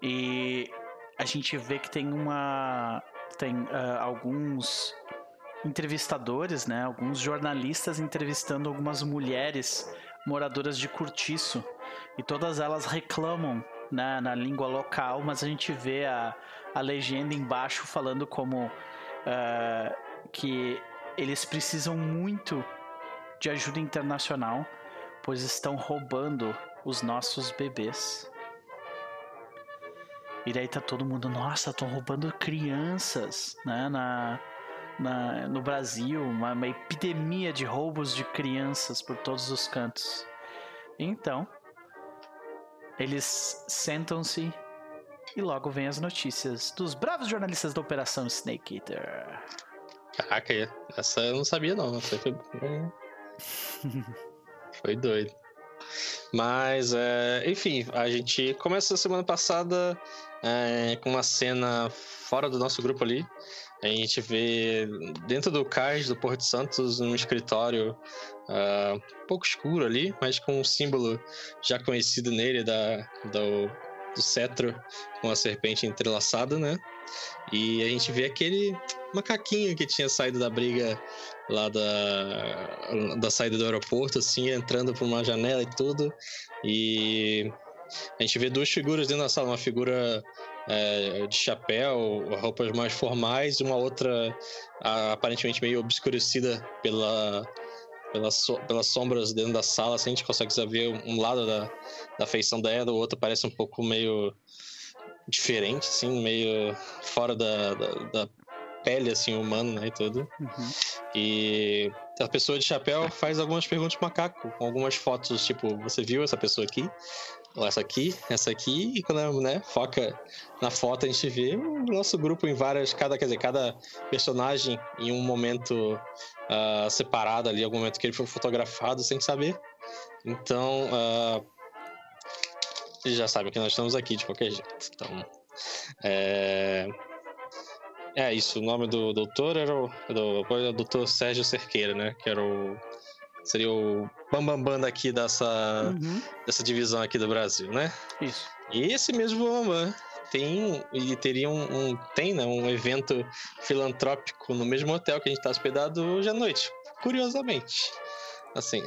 E a gente vê que tem uma tem uh, alguns entrevistadores, né? Alguns jornalistas entrevistando algumas mulheres moradoras de Curtiço e todas elas reclamam né, na língua local, mas a gente vê a, a legenda embaixo falando como uh, que eles precisam muito de ajuda internacional, pois estão roubando os nossos bebês. E daí tá todo mundo, nossa, estão roubando crianças, né? Na, na, no Brasil, uma, uma epidemia de roubos de crianças por todos os cantos. Então, eles sentam-se e logo vem as notícias dos bravos jornalistas da Operação Snake Eater. Caraca, essa eu não sabia não. Essa foi... [laughs] Foi doido. Mas, é, enfim, a gente começa a semana passada é, com uma cena fora do nosso grupo ali. A gente vê dentro do cais do Porto Santos um escritório uh, um pouco escuro ali, mas com um símbolo já conhecido nele da, do, do cetro com a serpente entrelaçada, né? E a gente vê aquele macaquinho que tinha saído da briga lá da, da saída do aeroporto, assim, entrando por uma janela e tudo. E a gente vê duas figuras dentro da sala, uma figura é, de chapéu, roupas mais formais, e uma outra aparentemente meio obscurecida pela, pela so, pelas sombras dentro da sala, assim, a gente consegue ver um lado da, da feição dela, o outro parece um pouco meio diferente, assim, meio fora da, da, da pele, assim, humano, né, e tudo. Uhum. E a pessoa de chapéu faz algumas perguntas de macaco, com algumas fotos, tipo, você viu essa pessoa aqui? Ou essa aqui, essa aqui, e quando né, foca na foto, a gente vê o nosso grupo em várias, cada, quer dizer, cada personagem em um momento uh, separado ali, algum momento que ele foi fotografado sem saber. Então, uh, já sabe que nós estamos aqui de qualquer jeito. Então, é, é isso, o nome do doutor era o, do, o doutor Sérgio Cerqueira, né? Que era o. Seria o bambambam bam, bam daqui dessa, uhum. dessa divisão aqui do Brasil, né? Isso. E esse mesmo bambam tem e teria um, um, tem, né, um evento filantrópico no mesmo hotel que a gente está hospedado hoje à noite. Curiosamente, assim.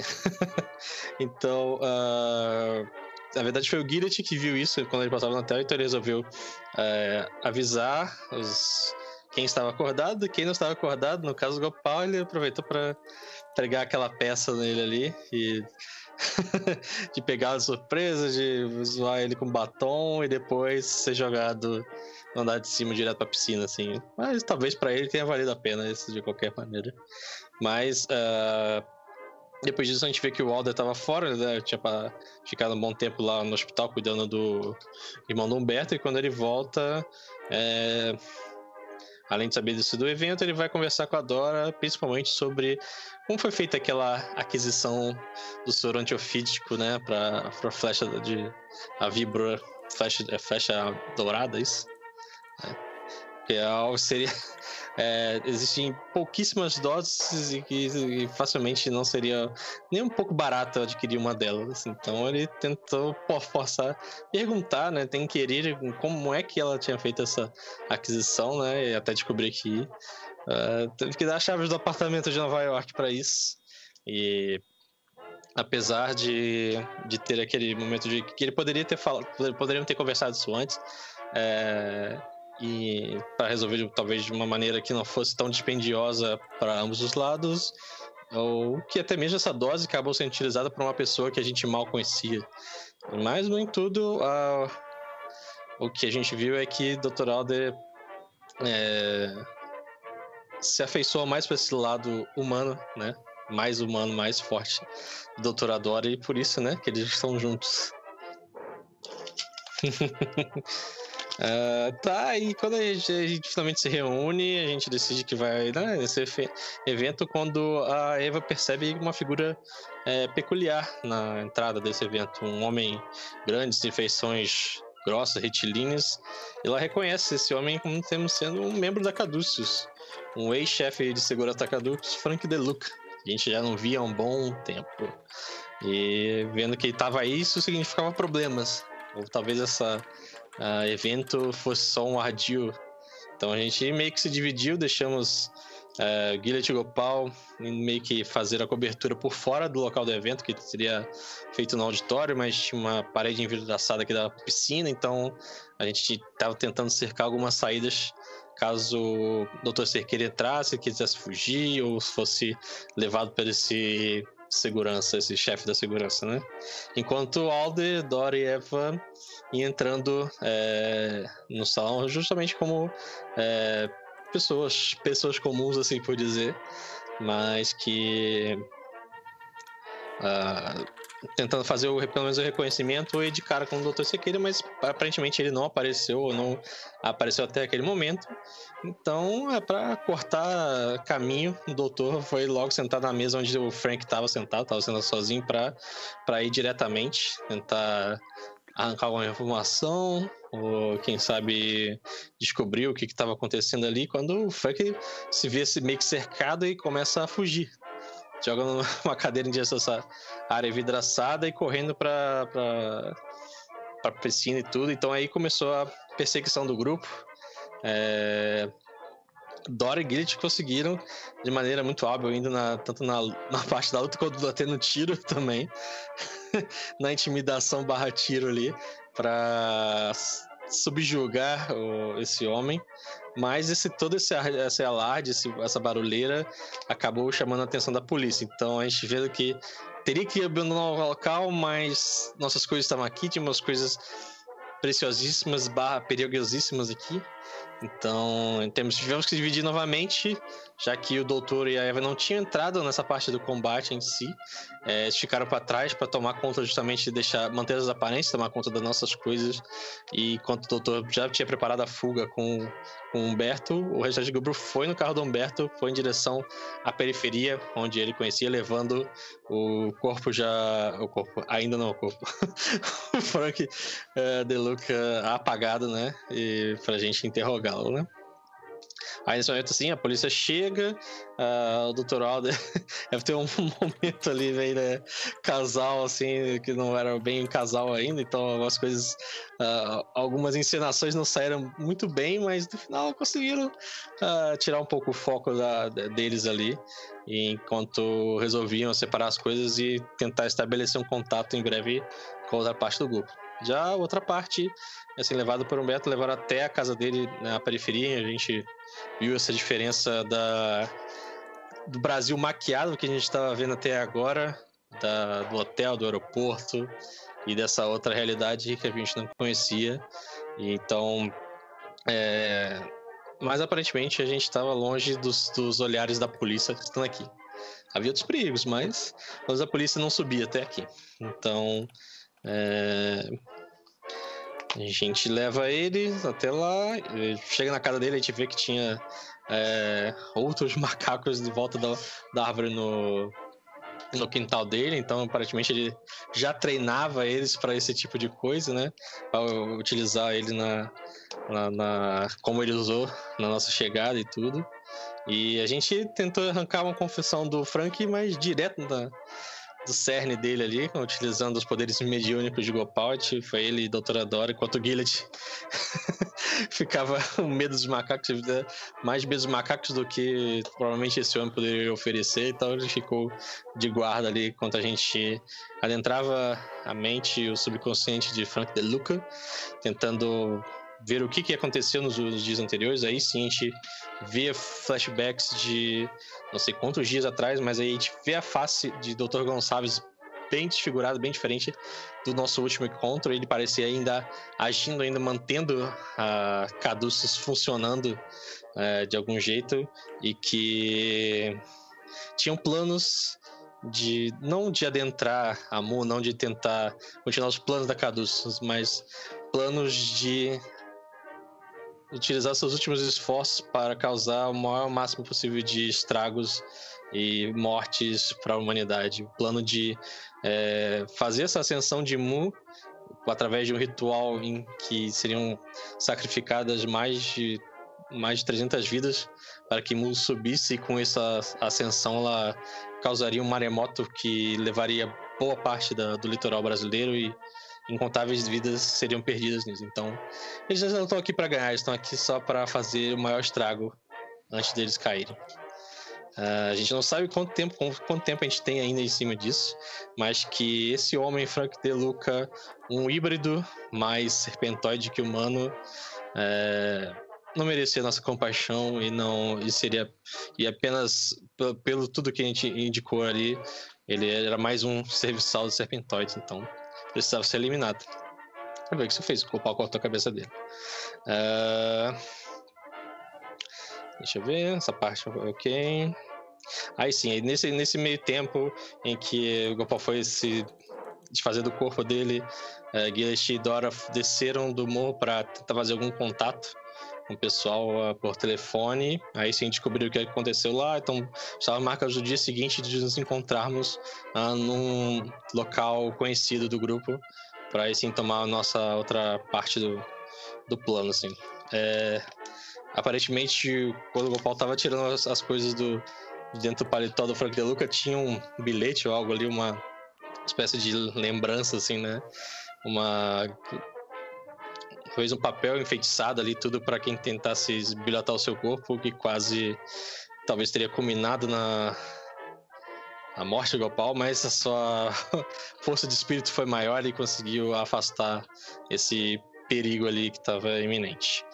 [laughs] então, uh, na verdade foi o Gillet que viu isso quando ele passava no hotel, então ele resolveu uh, avisar os quem estava acordado, quem não estava acordado, no caso do Gopal, ele aproveitou para pregar aquela peça nele ali e [laughs] de pegar a surpresa, de zoar ele com batom e depois ser jogado no andar de cima direto pra piscina, assim. Mas talvez para ele tenha valido a pena isso de qualquer maneira. Mas uh, depois disso a gente vê que o Alder tava fora, né? Tinha ficado um bom tempo lá no hospital cuidando do irmão do Humberto e quando ele volta. É Além de saber disso do evento, ele vai conversar com a Dora, principalmente sobre como foi feita aquela aquisição do soro antiofídico, né, para a flecha de a vibra flecha, é flecha dourada, é isso? É. Que algo seria [laughs] é, existem pouquíssimas doses e que facilmente não seria nem um pouco barato adquirir uma delas. Então ele tentou forçar, perguntar, né? Tem que querer como é que ela tinha feito essa aquisição, né? E até descobrir que uh, teve que dar as chaves do apartamento de Nova York para isso. E apesar de, de ter aquele momento de que ele poderia ter falado, poderiam ter conversado isso antes. É, e para resolver talvez de uma maneira que não fosse tão dispendiosa para ambos os lados, ou que até mesmo essa dose acabou sendo utilizada por uma pessoa que a gente mal conhecia. Mas, no entanto, o que a gente viu é que Dr. Alder é... se afeiçoa mais para esse lado humano, né? Mais humano, mais forte Dr. Adora, e por isso, né, que eles estão juntos. [laughs] Uh, tá, e quando a gente, a gente, finalmente se reúne, a gente decide que vai né, nesse evento quando a Eva percebe uma figura é, peculiar na entrada desse evento. Um homem grande, de feições grossas, retilíneas. Ela reconhece esse homem como sendo um membro da Caduceus, um ex-chefe de segurança Caduceus, Frank DeLuca. A gente já não via há um bom tempo. E vendo que ele estava aí, isso significava problemas. Ou talvez essa uh, evento fosse só um ardil. Então a gente meio que se dividiu, deixamos uh, Guilherme Gopal meio que fazer a cobertura por fora do local do evento, que seria feito no auditório, mas tinha uma parede envidraçada aqui da piscina, então a gente estava tentando cercar algumas saídas caso o Dr. Cerqueira entrasse, quisesse fugir ou fosse levado por esse segurança, esse chefe da segurança, né? Enquanto Alder, Dora e Eva iam entrando é, no salão justamente como é, pessoas, pessoas comuns, assim por dizer, mas que uh, tentando fazer o, pelo menos o reconhecimento e de cara com o Dr. Sequeira, mas aparentemente ele não apareceu ou não apareceu até aquele momento. Então, é para cortar caminho, o doutor foi logo sentar na mesa onde o Frank estava sentado, estava sentado sozinho para ir diretamente, tentar arrancar alguma informação, ou quem sabe descobrir o que estava acontecendo ali, quando o Frank se vê meio que cercado e começa a fugir jogando [laughs] uma cadeira em direção área vidraçada e correndo para para piscina e tudo. Então aí começou a perseguição do grupo. É... Dora e Gillet conseguiram de maneira muito hábil, indo na, tanto na, na parte da luta quanto até no tiro [laughs] também. na intimidação barra tiro ali, para subjugar o, esse homem. Mas esse todo esse, esse alarde, esse, essa barulheira acabou chamando a atenção da polícia. Então a gente vê que teria que abandonar o local, mas nossas coisas estavam aqui, tinha umas coisas preciosíssimas, barra perigosíssimas aqui. Então, temos, tivemos que dividir novamente, já que o doutor e a Eva não tinham entrado nessa parte do combate em si. É, eles ficaram para trás para tomar conta justamente de deixar, manter as aparências, tomar conta das nossas coisas. E enquanto o doutor já tinha preparado a fuga com, com o Humberto, o restante do grupo foi no carro do Humberto, foi em direção à periferia, onde ele conhecia, levando o corpo já. O corpo, ainda não o corpo. [laughs] o Frank uh, De Luca apagado, né? E pra gente interrogá-lo, né? Aí nesse momento assim, a polícia chega, uh, o Dr. Alder [laughs] deve ter um [laughs] momento ali, meio né, casal, assim, que não era bem casal ainda, então algumas coisas, uh, algumas encenações não saíram muito bem, mas no final conseguiram uh, tirar um pouco o foco da, deles ali, enquanto resolviam separar as coisas e tentar estabelecer um contato em breve com outra parte do grupo. Já outra parte, assim, levado por Humberto, levaram até a casa dele na periferia. A gente viu essa diferença da, do Brasil maquiado que a gente estava vendo até agora, da, do hotel, do aeroporto e dessa outra realidade que a gente não conhecia. então, é, mas aparentemente a gente estava longe dos, dos olhares da polícia que estão aqui. Havia outros perigos, mas, mas a polícia não subia até aqui. Então, é, a gente leva ele até lá, chega na casa dele, a gente vê que tinha é, outros [laughs] macacos de volta da, da árvore no, no quintal dele, então aparentemente ele já treinava eles para esse tipo de coisa, né? Para utilizar ele na, na, na, como ele usou na nossa chegada e tudo. E a gente tentou arrancar uma confissão do Frank, mas direto na, do cerne dele ali, utilizando os poderes mediúnicos de Gopalt. Foi ele e Doutora Dora, enquanto o Gillet [laughs] ficava com medo dos macacos, mais medo dos macacos do que provavelmente esse homem poderia oferecer. Então ele ficou de guarda ali enquanto a gente adentrava a mente e o subconsciente de Frank De Luca, tentando ver o que, que aconteceu nos, nos dias anteriores. Aí sim a gente vê flashbacks de não sei quantos dias atrás, mas aí a gente vê a face de Dr. Gonçalves bem desfigurado, bem diferente do nosso último encontro. Ele parecia ainda agindo, ainda mantendo a uh, Caduceus funcionando uh, de algum jeito e que tinham planos de não de adentrar a Mu, não de tentar continuar os planos da Caduceus, mas planos de utilizar seus últimos esforços para causar o maior máximo possível de estragos e mortes para a humanidade. O plano de é, fazer essa ascensão de Mu através de um ritual em que seriam sacrificadas mais de mais de 300 vidas para que Mu subisse e com essa ascensão ela causaria um maremoto que levaria boa parte da, do litoral brasileiro e incontáveis vidas seriam perdidas nisso. Então, eles não estão aqui para ganhar, eles estão aqui só para fazer o maior estrago antes deles caírem. Uh, a gente não sabe quanto tempo, quanto tempo a gente tem ainda em cima disso, mas que esse homem, Frank De Luca, um híbrido mais serpentoide que humano, é, não merecia nossa compaixão e não e seria e apenas pelo, tudo que a gente indicou ali, ele era mais um [laughs] serviçal de serpentoide, então precisava ser eliminado. Ver o que você fez. O pau cortou a cabeça dele. Uh... Deixa eu ver. Essa parte ok. Aí sim, nesse, nesse meio tempo em que o Gopal foi se desfazer do corpo dele, uh, e Dora desceram do morro para tentar fazer algum contato com o pessoal uh, por telefone. Aí sim descobriram o que aconteceu lá. Então estava marcado o dia seguinte de nos encontrarmos uh, num local conhecido do grupo para aí sim tomar a nossa outra parte do, do plano, assim. É, aparentemente, quando o Gopal estava tirando as, as, coisas do de dentro do paletó do Frank De Luca, tinha um bilhete ou algo ali, uma espécie de lembrança, assim, né? Uma fez um papel enfeitiçado ali, tudo para quem tentasse esbilhotar o seu corpo, que quase talvez teria culminado na a morte do Gopal, mas a sua [laughs] força de espírito foi maior e conseguiu afastar esse perigo ali que estava iminente.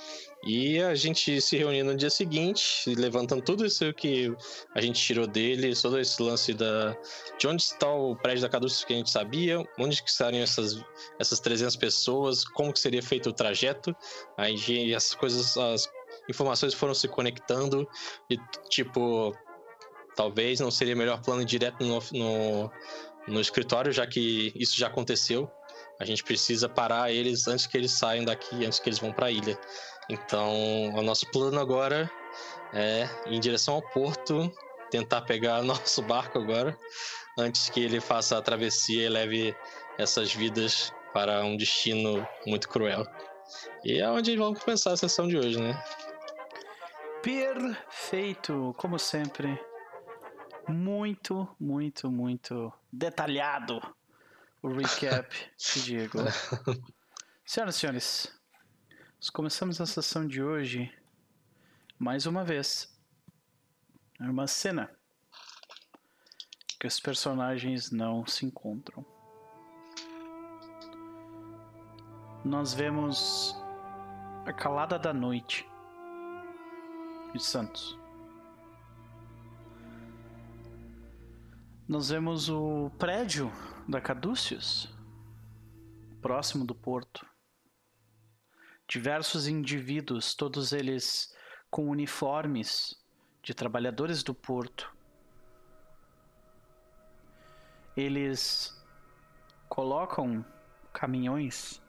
E a gente se reuniu no dia seguinte, levantando tudo isso que a gente tirou dele, todo esse lance da de onde está o prédio da Caduceus que a gente sabia, onde que estariam essas, essas 300 pessoas, como que seria feito o trajeto. Aí as coisas, as informações foram se conectando e tipo, talvez não seria melhor plano direto no, no, no escritório, já que isso já aconteceu. A gente precisa parar eles antes que eles saiam daqui, antes que eles vão para a ilha. Então, o nosso plano agora é ir em direção ao porto, tentar pegar [laughs] nosso barco agora, antes que ele faça a travessia e leve essas vidas para um destino muito cruel. E é onde vamos começar a sessão de hoje, né? Perfeito, como sempre. Muito, muito, muito detalhado o recap de Diego. [laughs] Senhoras e senhores, nós começamos a sessão de hoje mais uma vez. É uma cena que os personagens não se encontram. Nós vemos a calada da noite de Santos. Nós vemos o prédio da Caduceus, próximo do porto. Diversos indivíduos, todos eles com uniformes de trabalhadores do porto. Eles colocam caminhões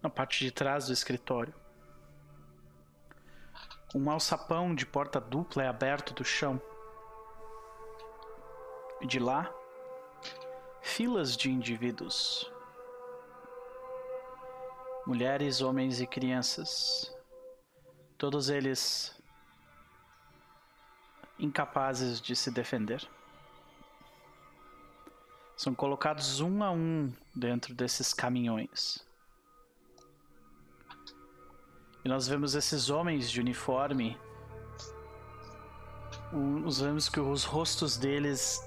na parte de trás do escritório. Um alçapão de porta dupla é aberto do chão. De lá, filas de indivíduos. Mulheres, homens e crianças. Todos eles incapazes de se defender. São colocados um a um dentro desses caminhões. E nós vemos esses homens de uniforme. Nós vemos que os rostos deles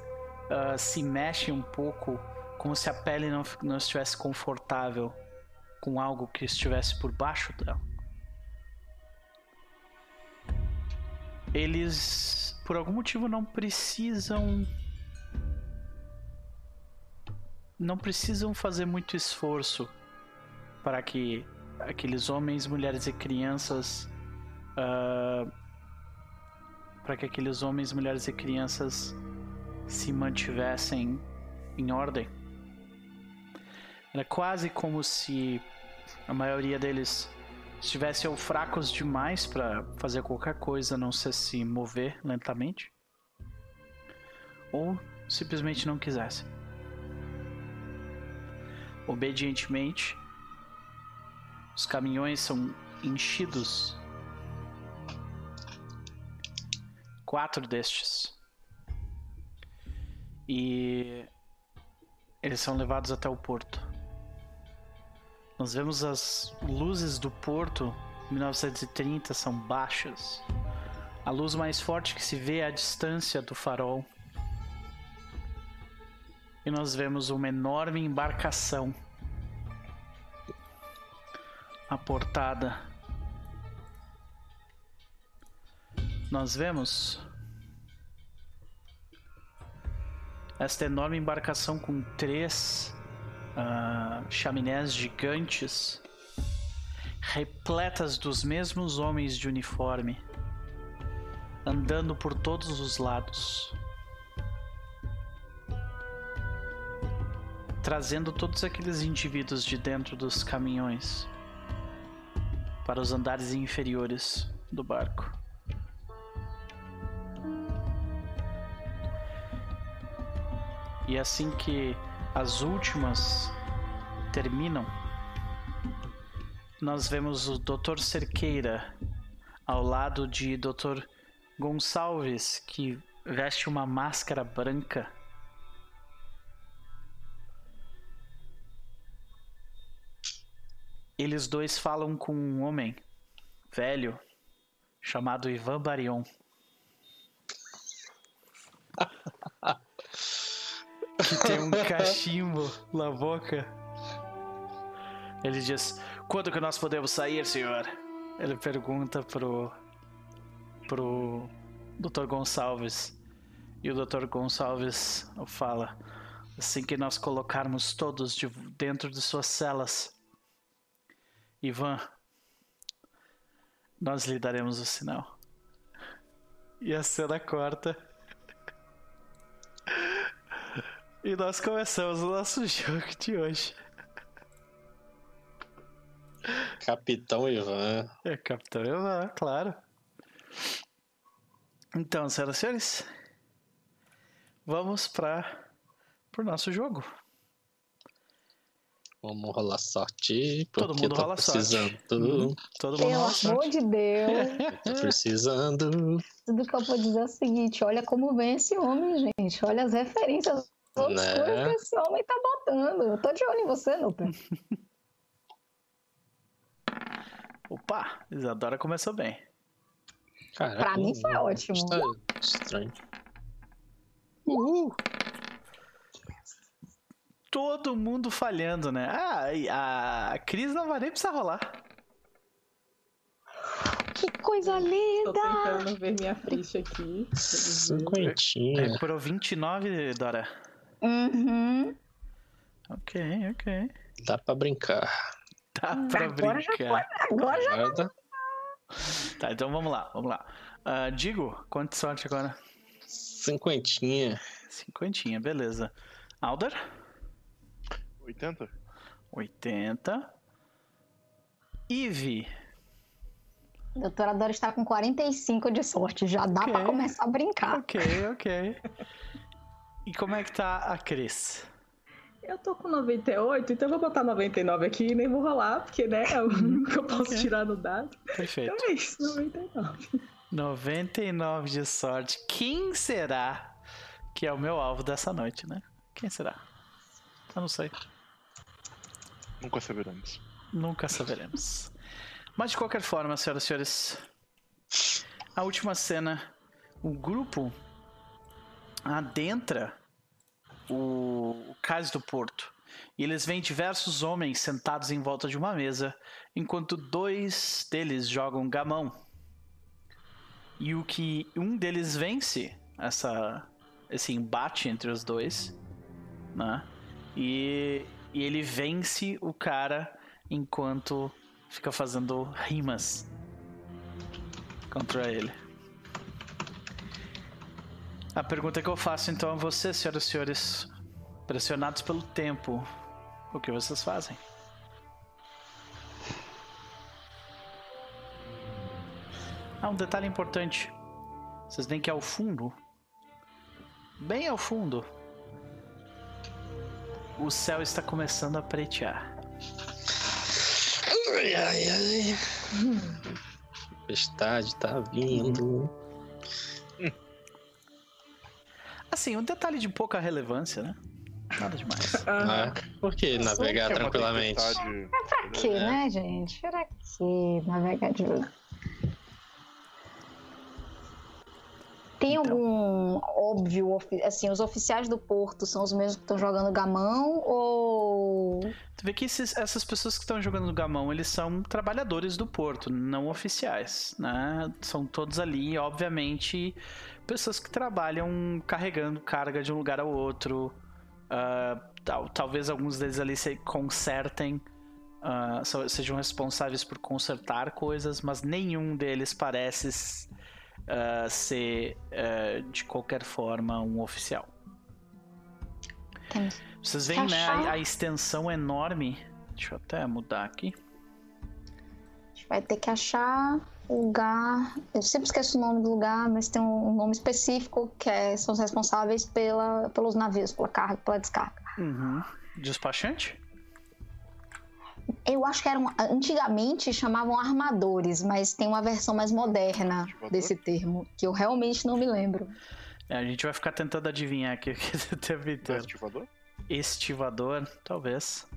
uh, se mexem um pouco, como se a pele não, não estivesse confortável com algo que estivesse por baixo dela. Eles, por algum motivo, não precisam. Não precisam fazer muito esforço para que aqueles homens, mulheres e crianças. Uh, para que aqueles homens, mulheres e crianças se mantivessem em ordem. Era quase como se a maioria deles estivessem fracos demais para fazer qualquer coisa, a não ser se mover lentamente, ou simplesmente não quisessem. Obedientemente, os caminhões são enchidos. Quatro destes. E eles são levados até o porto. Nós vemos as luzes do porto 1930 são baixas. A luz mais forte que se vê é a distância do farol. E nós vemos uma enorme embarcação aportada. Nós vemos esta enorme embarcação com três uh, chaminés gigantes repletas dos mesmos homens de uniforme andando por todos os lados. Trazendo todos aqueles indivíduos de dentro dos caminhões para os andares inferiores do barco. E assim que as últimas terminam, nós vemos o Dr. Cerqueira ao lado de Dr. Gonçalves, que veste uma máscara branca. Eles dois falam com um homem velho chamado Ivan Barion. [laughs] que tem um [laughs] cachimbo na boca. Ele diz: Quando que nós podemos sair, senhor? Ele pergunta pro. pro. Dr. Gonçalves. E o Dr. Gonçalves fala: Assim que nós colocarmos todos de dentro de suas celas, Ivan, nós lhe daremos o sinal. E a cena corta. E nós começamos o nosso [laughs] jogo de hoje. Capitão Ivan. É, Capitão Ivan, claro. Então, senhoras e senhores, vamos para o nosso jogo. Vamos rolar sorte, porque Todo mundo rola sorte. precisando. Uhum. Todo mundo Pelo rola amor sorte. de Deus. [laughs] Tô precisando. Tudo que eu vou dizer é o seguinte: olha como vem esse homem, gente. Olha as referências obscuras Né? que esse homem tá botando. Eu tô de olho em você, Lupe. [laughs] Opa, Isadora começou bem. Caraca, Pra mim foi ótimo. Estranho. Todo mundo falhando, né? Ah, a Cris não vai nem precisar rolar. Que coisa Tô linda! tentando ver minha ficha aqui. Cinquentinha. Recuperou 29, Dora. Uhum. Ok, ok. Dá pra brincar. Dá pra Agora já brincar. Agora já Guarda. Tá, então vamos lá, vamos lá. Ah, Digo, quanto de sorte agora? Cinquentinha. Cinquentinha, beleza. Alder? 80? 80. Eve? Doutora Dora está com 45 de sorte. Já dá Ok. pra começar a brincar. Ok, ok. E como é que tá a Cris? Eu tô com 98, então eu vou botar 99 aqui e nem vou rolar, porque né, é o [laughs] único que eu posso tirar no dado. Perfeito. Então é isso, 99. 99 de sorte. Quem será que é o meu alvo dessa noite, né? Quem será? Eu não sei. Nunca saberemos. Nunca saberemos. Mas de qualquer forma, senhoras e senhores, a última cena, o grupo adentra o, o cais do porto. E eles veem diversos homens sentados em volta de uma mesa, enquanto dois deles jogam gamão. E o que um deles vence essa, esse embate entre os dois, né? E, e ele vence o cara enquanto fica fazendo rimas contra ele. A pergunta que eu faço então a vocês, senhoras e senhores, pressionados pelo tempo, o que vocês fazem? Ah, um detalhe importante. Vocês veem que ao fundo, bem ao fundo, o céu está começando a pretear. Ai, ai, ai. Tempestade tá vindo. Assim, um detalhe de pouca relevância, né? Nada demais. [laughs] Ah, por que navegar Que é tranquilamente? tempestade- Pra quê, É. né, gente? Pra quê navegar de Tem Então. algum óbvio, assim, os oficiais do porto são os mesmos que estão jogando gamão ou Tu vê que esses- essas pessoas que estão jogando no gamão, eles são trabalhadores do porto, não oficiais, né? São todos ali, obviamente, pessoas que trabalham carregando carga de um lugar ao outro. Ah, tal- talvez alguns deles ali se consertem, so- sejam responsáveis por consertar coisas, mas nenhum deles parece ah, ser, ah, de qualquer forma, um oficial. temos Vocês veem, né, Achar- a, a extensão enorme. Deixa eu até mudar aqui. A gente vai ter que achar lugar. Eu sempre esqueço o nome do lugar, mas tem um nome específico que é- são os responsáveis pela, pelos navios, pela carga, pela descarga. Uhum. Despachante? Eu acho que eram. Antigamente chamavam armadores, mas tem uma versão mais moderna Estivador? desse termo, que eu realmente não me lembro. É, a gente vai ficar tentando adivinhar aqui o que [laughs] você deve ter. Ativador? Estivador, talvez.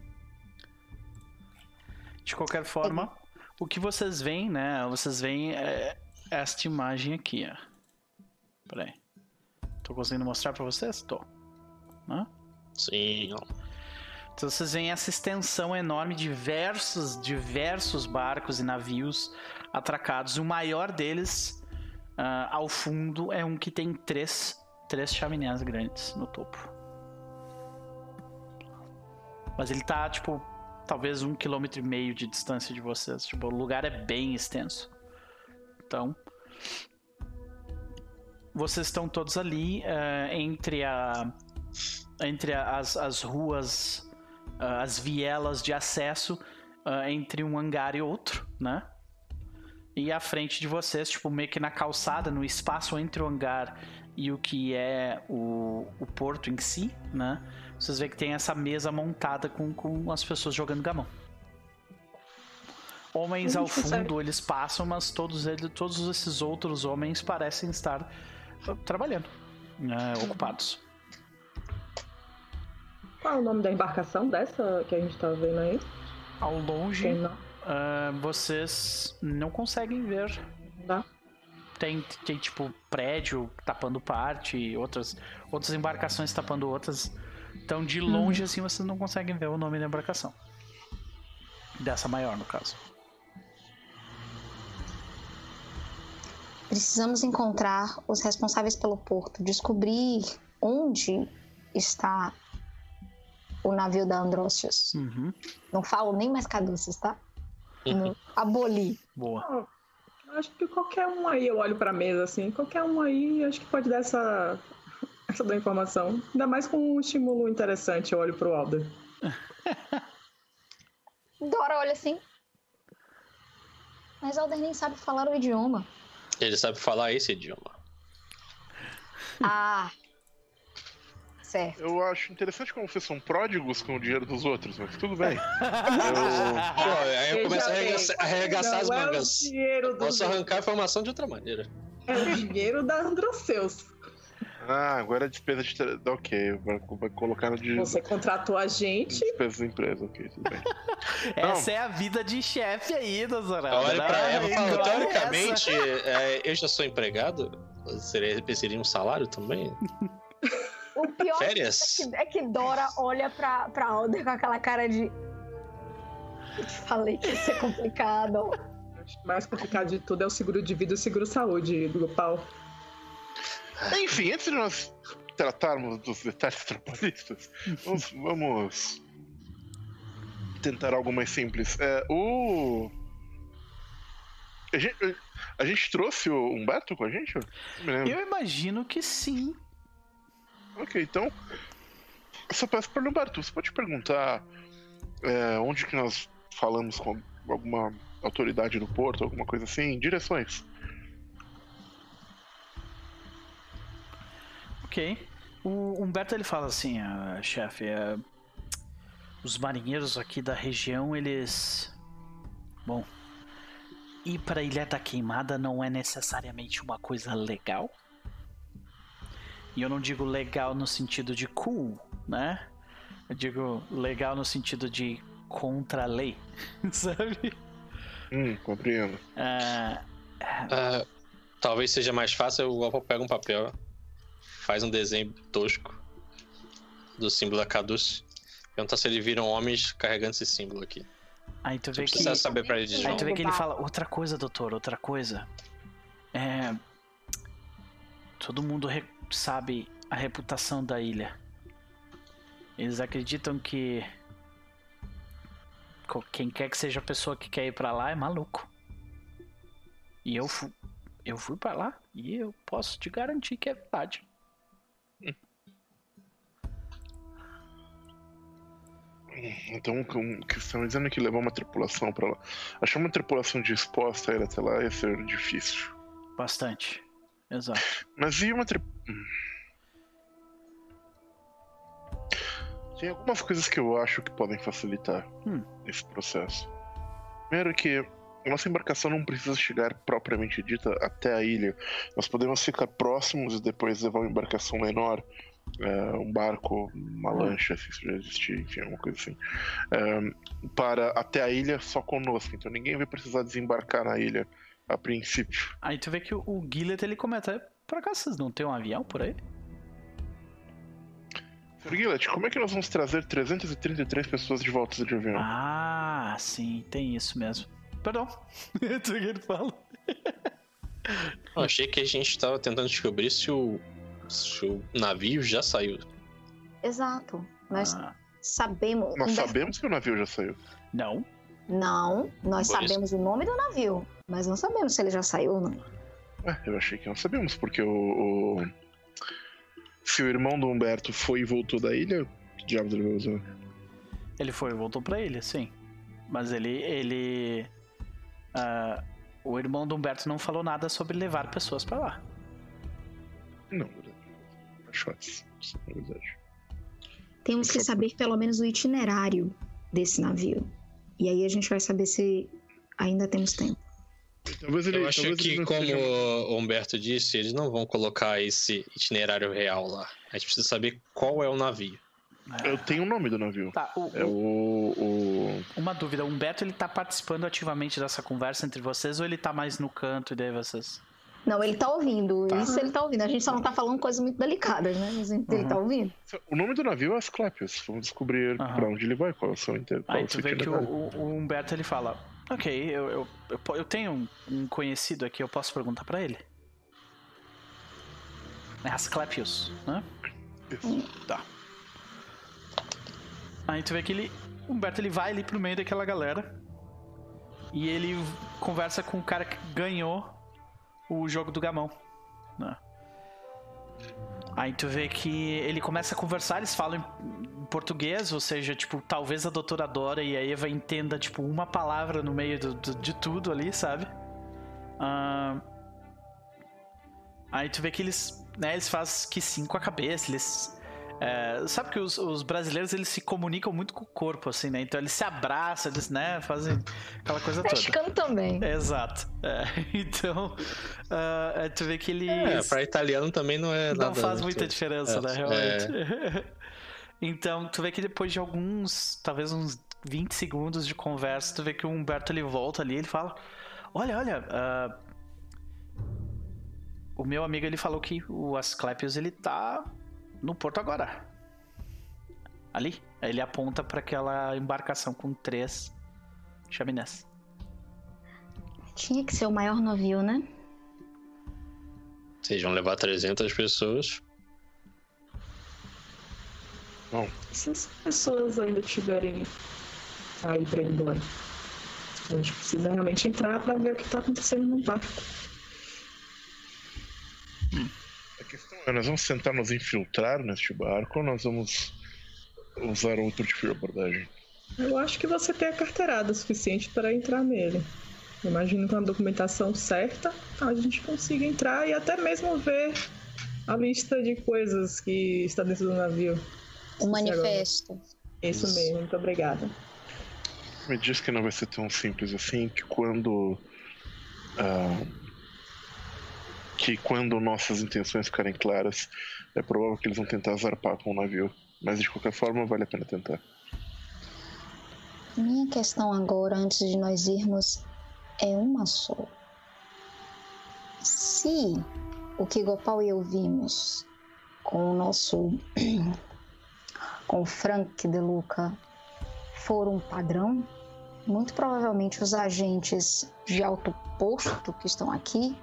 De qualquer forma, o que vocês veem, né? Vocês veem é, esta imagem aqui, ó. Peraí. Tô conseguindo mostrar pra vocês? Tô. Hã? Sim. Então vocês veem essa extensão enorme, diversos, diversos barcos e navios atracados. O maior deles, ah, ao fundo, é um que tem três, três chaminés grandes no topo. Mas ele tá, tipo, talvez um quilômetro e meio de distância de vocês. Tipo, o lugar é bem extenso. Então, vocês estão todos ali ah, entre a entre a- as, as ruas, ah, as vielas de acesso ah, entre um hangar e outro, né? E à frente de vocês, tipo, meio que na calçada, no espaço entre o hangar e o que é o, o porto em si, né? Vocês veem que tem essa mesa montada com, com as pessoas jogando gamão. Homens ao fundo eles passam, mas todos eles, todos esses outros homens parecem estar trabalhando, né, ocupados. Qual é o nome da embarcação dessa que a gente tá vendo aí? Ao longe, uh, vocês não conseguem ver. Tem, tem tipo prédio tapando parte, outras, outras embarcações tapando outras. Então de longe uhum. assim vocês não conseguem ver o nome da embarcação. Dessa maior, no caso. Precisamos encontrar os responsáveis pelo porto, descobrir onde está o navio da Andrócios. Uhum. Não falo nem mais caduces, tá? [laughs] No, aboli. Boa. Acho que qualquer um aí, eu olho pra mesa assim, qualquer um aí, acho que pode dar essa, [laughs] essa da informação. Ainda mais com um estímulo interessante, eu olho pro Alder. [laughs] Dora olha assim. Mas Alder nem sabe falar o idioma. Ele sabe falar esse idioma. Ah. Certo. Eu acho interessante como vocês são pródigos com o dinheiro dos outros, mas tudo bem. [laughs] eu... Pô, aí eu começo a arregaçar, arregaçar as mangas. É Posso arrancar a informação de outra maneira. É o dinheiro da Androceus. Ah, agora é despesa de. Ok, vai, colocar no de. Você contratou a gente. Despesa da empresa, ok, tudo bem. [laughs] essa é a vida de chefe aí, Dozorada. Olha pra ela e fala: teoricamente, é, eu já sou empregado? Seria, seria um salário também? [laughs] O pior Férias? É, que, é que Dora olha pra, pra Alder com aquela cara de. Eu te falei que ia ser complicado. O [laughs] mais complicado de tudo é o seguro de vida e o seguro saúde grupal. Enfim, antes de nós tratarmos dos detalhes trabalhistas, vamos, vamos tentar algo mais simples. É, o. A gente, a gente, trouxe o Humberto com a gente? Eu imagino que sim. Ok, então. Só peço para Humberto, você pode perguntar é, onde que nós falamos com alguma autoridade do porto, alguma coisa assim, direções. Ok. O Humberto ele fala assim, uh, chefe, uh, os marinheiros aqui da região, eles. Bom, ir para a Ilha da Queimada não é necessariamente uma coisa legal. E eu não digo legal no sentido de cool, né? Eu digo legal no sentido de contra a lei, [laughs] sabe? Hum, compreendo. Uh, uh, talvez seja mais fácil eu pego um papel faz um desenho tosco do símbolo da Cadus. Pergunta se eles viram homens carregando esse símbolo aqui. Aí tu vê precisa que... saber pra eles Aí tu vê que ele fala, outra coisa, doutor, outra coisa. É... Todo mundo re... sabe a reputação da ilha. Eles acreditam que quem quer que seja a pessoa que quer ir para lá é maluco. E eu fui, eu fui para lá e eu posso te garantir que é verdade. Então, o que estão dizendo é que levar uma tripulação para lá. Achar uma tripulação disposta a ir até lá ia ser difícil. Bastante. Exato. Mas e uma tri... Hum. Tem algumas coisas que eu acho que podem facilitar hum. esse processo. Primeiro que nossa embarcação não precisa chegar propriamente dita até a ilha. Nós podemos ficar próximos e depois levar uma embarcação menor é, um barco, uma lancha, se isso já existir, enfim, alguma coisa assim, é, para até a ilha só conosco. Então ninguém vai precisar desembarcar na ilha a princípio. Aí tu vê que o Gillet ele comenta: por acaso vocês não tem um avião por aí? Sr. Gillet, como é que nós vamos trazer 333 pessoas de volta de avião? Ah, sim, tem isso mesmo. Perdão, é isso que ele fala. Eu achei que a gente estava tentando descobrir se o o navio já saiu. Exato. Nós ah. sabemos. Nós sabemos que o navio já saiu. Não. Não, nós Por sabemos isso. o nome do navio, mas não sabemos se ele já saiu ou não. É, eu achei que não sabemos, porque o, o... Se o irmão do Humberto foi e voltou da ilha, que diabos ele vai usar? Ele foi e voltou pra ilha, sim. Mas ele. ele. Uh, o irmão do Humberto não falou nada sobre levar pessoas para lá. Não, caixotes. Na verdade. Temos que saber pelo menos o itinerário desse navio. E aí a gente vai saber se ainda temos tempo. Talvez ele, Eu acho que, como o Humberto disse, eles não vão colocar esse itinerário real lá. A gente precisa saber qual é o navio. Eu tenho o nome do navio. Tá, o, é o, o, Uma dúvida, o Humberto ele tá participando ativamente dessa conversa entre vocês ou ele tá mais no canto e daí vocês. Não, ele tá ouvindo. Tá. Isso ele tá ouvindo. A gente só não tá falando coisas muito delicadas, né? Mas ele uhum. tá ouvindo. O nome do navio é Asclepius. Vamos descobrir uhum. pra onde ele vai, qual é o seu inter... Aí tu vê que o, o, Humberto ele fala: Ok, eu, eu, eu, eu tenho um conhecido aqui, eu posso perguntar pra ele? É Asclepius, né? Isso. Tá. Aí tu vê que ele. O Humberto ele vai ali pro meio daquela galera. E ele conversa com o cara que ganhou o jogo do gamão. Né? Aí tu vê que ele começa a conversar, eles falam português, ou seja, tipo, talvez a doutora Dora e a Eva entenda, tipo, uma palavra no meio do, do, de tudo ali, sabe? Uh... Aí tu vê que eles, né, eles fazem que sim com a cabeça, eles é, sabe que os, os, brasileiros eles se comunicam muito com o corpo, assim, né? Então eles se abraçam, eles, né, fazem aquela coisa toda. Mexicano também. É, exato. É, [laughs] então, uh, tu vê que eles. É, pra italiano também não é Não faz muita diferença, né, realmente. [laughs] Então, tu vê que depois de alguns, talvez uns 20 segundos de conversa, tu vê que o Humberto ele volta ali ele fala: Olha, olha. Uh, o meu amigo ele falou que o Asclepius ele tá no porto agora. Ali. Aí ele aponta para aquela embarcação com três chaminés. Tinha que ser o maior navio, né? Vocês vão levar 300 pessoas. Bom. Se as pessoas ainda tiverem aí pra ir embora, a gente precisa realmente entrar para ver o que tá acontecendo no barco. Hum. A questão é, nós vamos tentar nos infiltrar neste barco ou nós vamos usar outro tipo de abordagem? Eu acho que você tem a carteirada suficiente para entrar nele. Imagino com a documentação certa, a gente consiga entrar e até mesmo ver a lista de coisas que está dentro do navio. O manifesto. Isso, Isso mesmo, muito obrigada. Me diz que não vai ser tão simples assim que quando. Uh, que quando nossas intenções ficarem claras, é provável que eles vão tentar zarpar com o navio. Mas de qualquer forma, vale a pena tentar. Minha questão agora, antes de nós irmos, é uma só. Se o que Gopal e eu vimos com o nosso. Com o Frank De Luca for um padrão, muito provavelmente os agentes de alto posto que estão aqui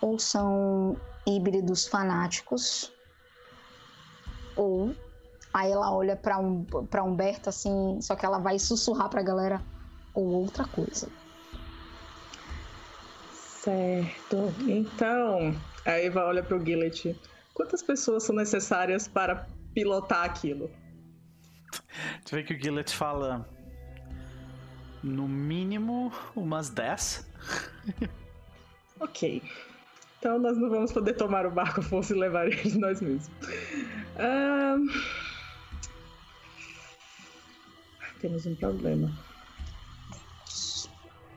ou são híbridos fanáticos, ou aí ela olha para um, pra Humberto assim, só que ela vai sussurrar pra galera, ou outra coisa. Certo. Então, a Eva olha pro Gillet. Quantas pessoas são necessárias para pilotar aquilo? Tu vê que o Gillet fala. No mínimo umas 10. [laughs] ok. Então nós não vamos poder tomar o barco fosse levar eles nós mesmos. Temos um problema.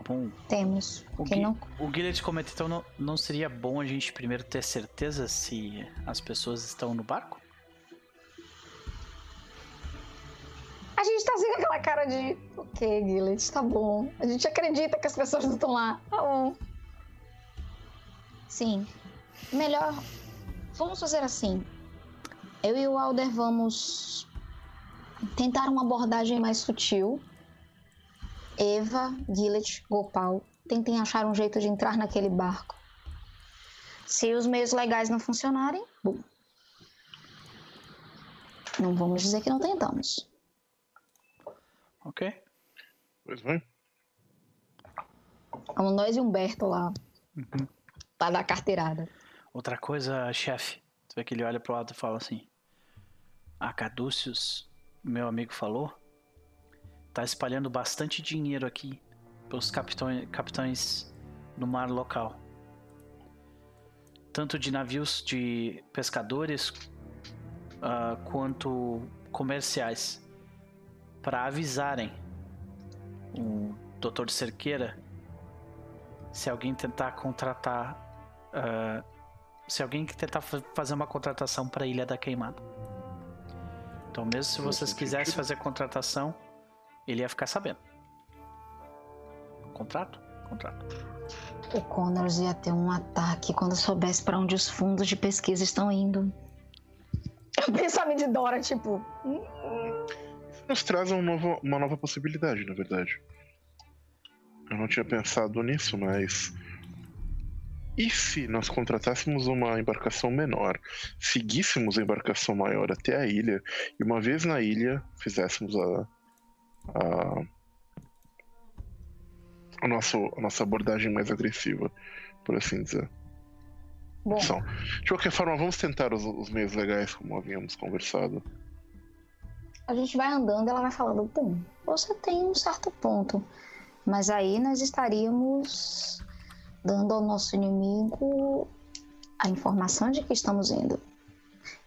Bom, Temos. O, Gui, não... o Guilherme comenta, então não, não seria bom a gente primeiro ter certeza se as pessoas estão no barco? A gente tá sem aquela cara de. Ok, Guilherme, tá bom. A gente acredita que as pessoas não estão lá. Tá bom. Sim. Melhor. Vamos fazer assim. Eu e o Alder vamos tentar uma abordagem mais sutil. Eva, Gillet, Gopal, tentem achar um jeito de entrar naquele barco. Se os meios legais não funcionarem, bom. Não vamos dizer que não tentamos. Ok. Pois bem. Vamos nós e Humberto lá. Uhum para dar carteirada. Outra coisa, chefe, tu vê que ele olha pro alto e fala assim: A Cadúcius, meu amigo falou, tá espalhando bastante dinheiro aqui pelos capitães, capitães no mar local. tanto de navios de pescadores uh, quanto comerciais para avisarem o Dr. Cerqueira se alguém tentar contratar uh, se alguém tentar fazer uma contratação para a Ilha da Queimada. Então, mesmo se vocês quisessem fazer contratação, ele ia ficar sabendo. Contrato? Contrato. O Connors ia ter um ataque quando soubesse para onde os fundos de pesquisa estão indo. Eu pensamento de Dora, tipo. Hum, hum. Nos traz um novo, uma nova possibilidade, na verdade. Eu não tinha pensado nisso, mas e se nós contratássemos uma embarcação menor, seguíssemos a embarcação maior até a ilha e uma vez na ilha fizéssemos a, a, a, nosso, a nossa abordagem mais agressiva, por assim dizer? Bom. De qualquer forma, vamos tentar os, os meios legais como havíamos conversado. A gente vai andando, ela vai falando, bom, você tem um certo ponto, mas aí nós estaríamos dando ao nosso inimigo a informação de que estamos indo.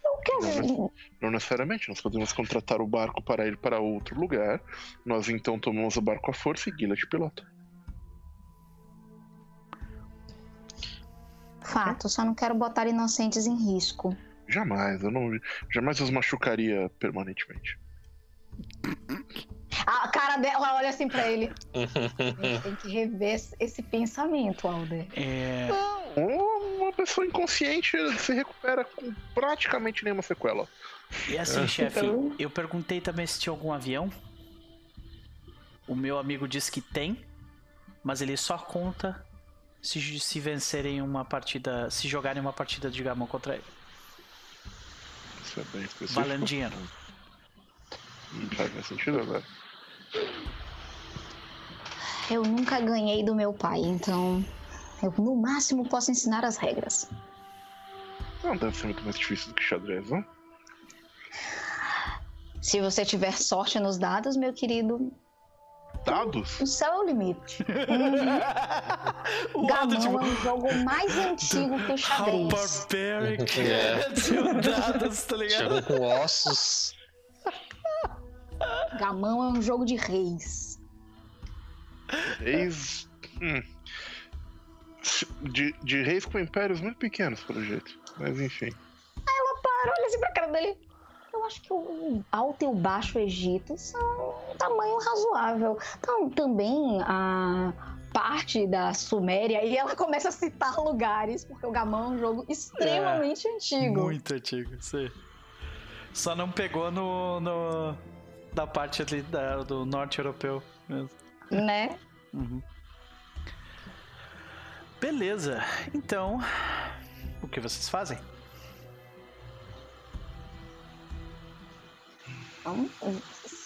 Eu quero... não, não necessariamente, nós podemos contratar o barco para ir para outro lugar. Nós então tomamos o barco à força e Guila de pilota. Fato, só não quero botar inocentes em risco. Jamais, eu não. Jamais os machucaria permanentemente. A cara dela olha assim pra ele. [laughs] tem que rever esse pensamento, Alder. É. Uma pessoa inconsciente se recupera com praticamente nenhuma sequela. E assim, é. chefe, então... eu perguntei também se tinha algum avião. O meu amigo disse que tem, mas ele só conta se, se vencerem uma partida. Se jogarem uma partida de gamão contra ele. Isso é bem específico. Valendo dinheiro. Não faz mais sentido agora. Eu nunca ganhei do meu pai, então eu no máximo posso ensinar as regras. Não deve ser muito mais difícil do que xadrez, não? Se você tiver sorte nos dados, meu querido. Dados? O céu é o limite. [laughs] Uhum. Gamão tipo... é um jogo mais [laughs] antigo que o xadrez. How barbaric. [laughs] é. dados, tá ligado? Jogo com ossos. Gamão é um jogo de reis. Reis. Hum. De, de reis com impérios muito pequenos, pelo jeito. Mas enfim. Aí ela para, olha assim pra cara dele. Eu acho que o Alto e o Baixo Egito são um tamanho razoável. Então, também a parte da Suméria, e ela [laughs] começa a citar lugares, porque o Gamão é um jogo extremamente é, antigo. Muito antigo, sim. Só não pegou no, no da parte ali da, do norte europeu mesmo. Né? Uhum. Beleza. Então, o que vocês fazem?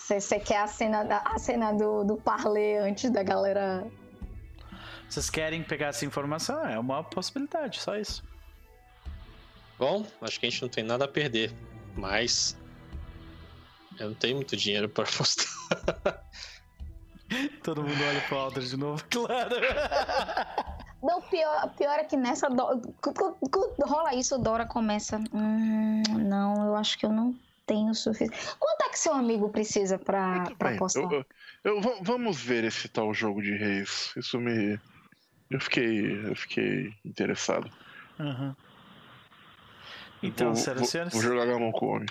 Você quer a cena, da, a cena do, do parley antes da galera. Vocês querem pegar essa informação? É uma possibilidade, só isso. Bom, acho que a gente não tem nada a perder. Mas eu não tenho muito dinheiro para apostar. [laughs] Todo mundo olha pro Alder de novo, [laughs] claro. Não, pior, pior é que nessa. Do... Quando rola isso, Dora começa. Hum, não, eu acho que eu não tenho o suficiente. Quanto é que seu amigo precisa pra, pra apostar? Eu, eu, eu, vamos ver esse tal jogo de reis. Isso me. Eu fiquei. Eu fiquei interessado. Uhum. Então, senhoras e senhores. Vou jogar gamão com o homem.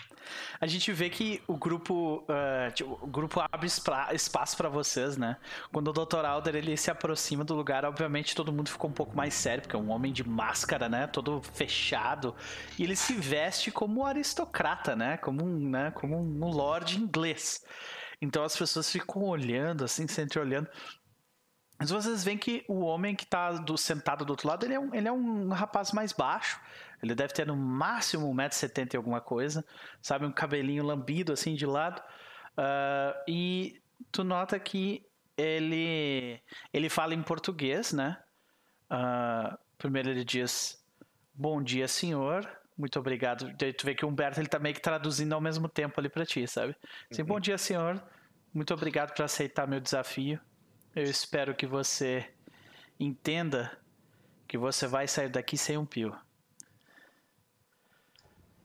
A gente vê que o grupo, uh, tipo, o grupo abre espaço para vocês, né? Quando o Dr. Alder ele se aproxima do lugar, obviamente todo mundo ficou um pouco mais sério, porque é um homem de máscara, né? Todo fechado. E ele se veste como um aristocrata, né? Como um, né? Como um lord inglês. Então as pessoas ficam olhando, assim, sempre olhando. Mas vocês veem que o homem que está do, sentado do outro lado, ele é, um, ele é um rapaz mais baixo. Ele deve ter no máximo 1,70m e alguma coisa. Sabe, um cabelinho lambido assim de lado. Uh, e tu nota que ele, ele fala em português, né? Uh, primeiro ele diz, bom dia senhor, muito obrigado. Tu vê que o Humberto ele tá meio que traduzindo ao mesmo tempo ali para ti, sabe? Assim, uhum. bom dia senhor, muito obrigado por aceitar meu desafio. Eu espero que você entenda que você vai sair daqui sem um pio.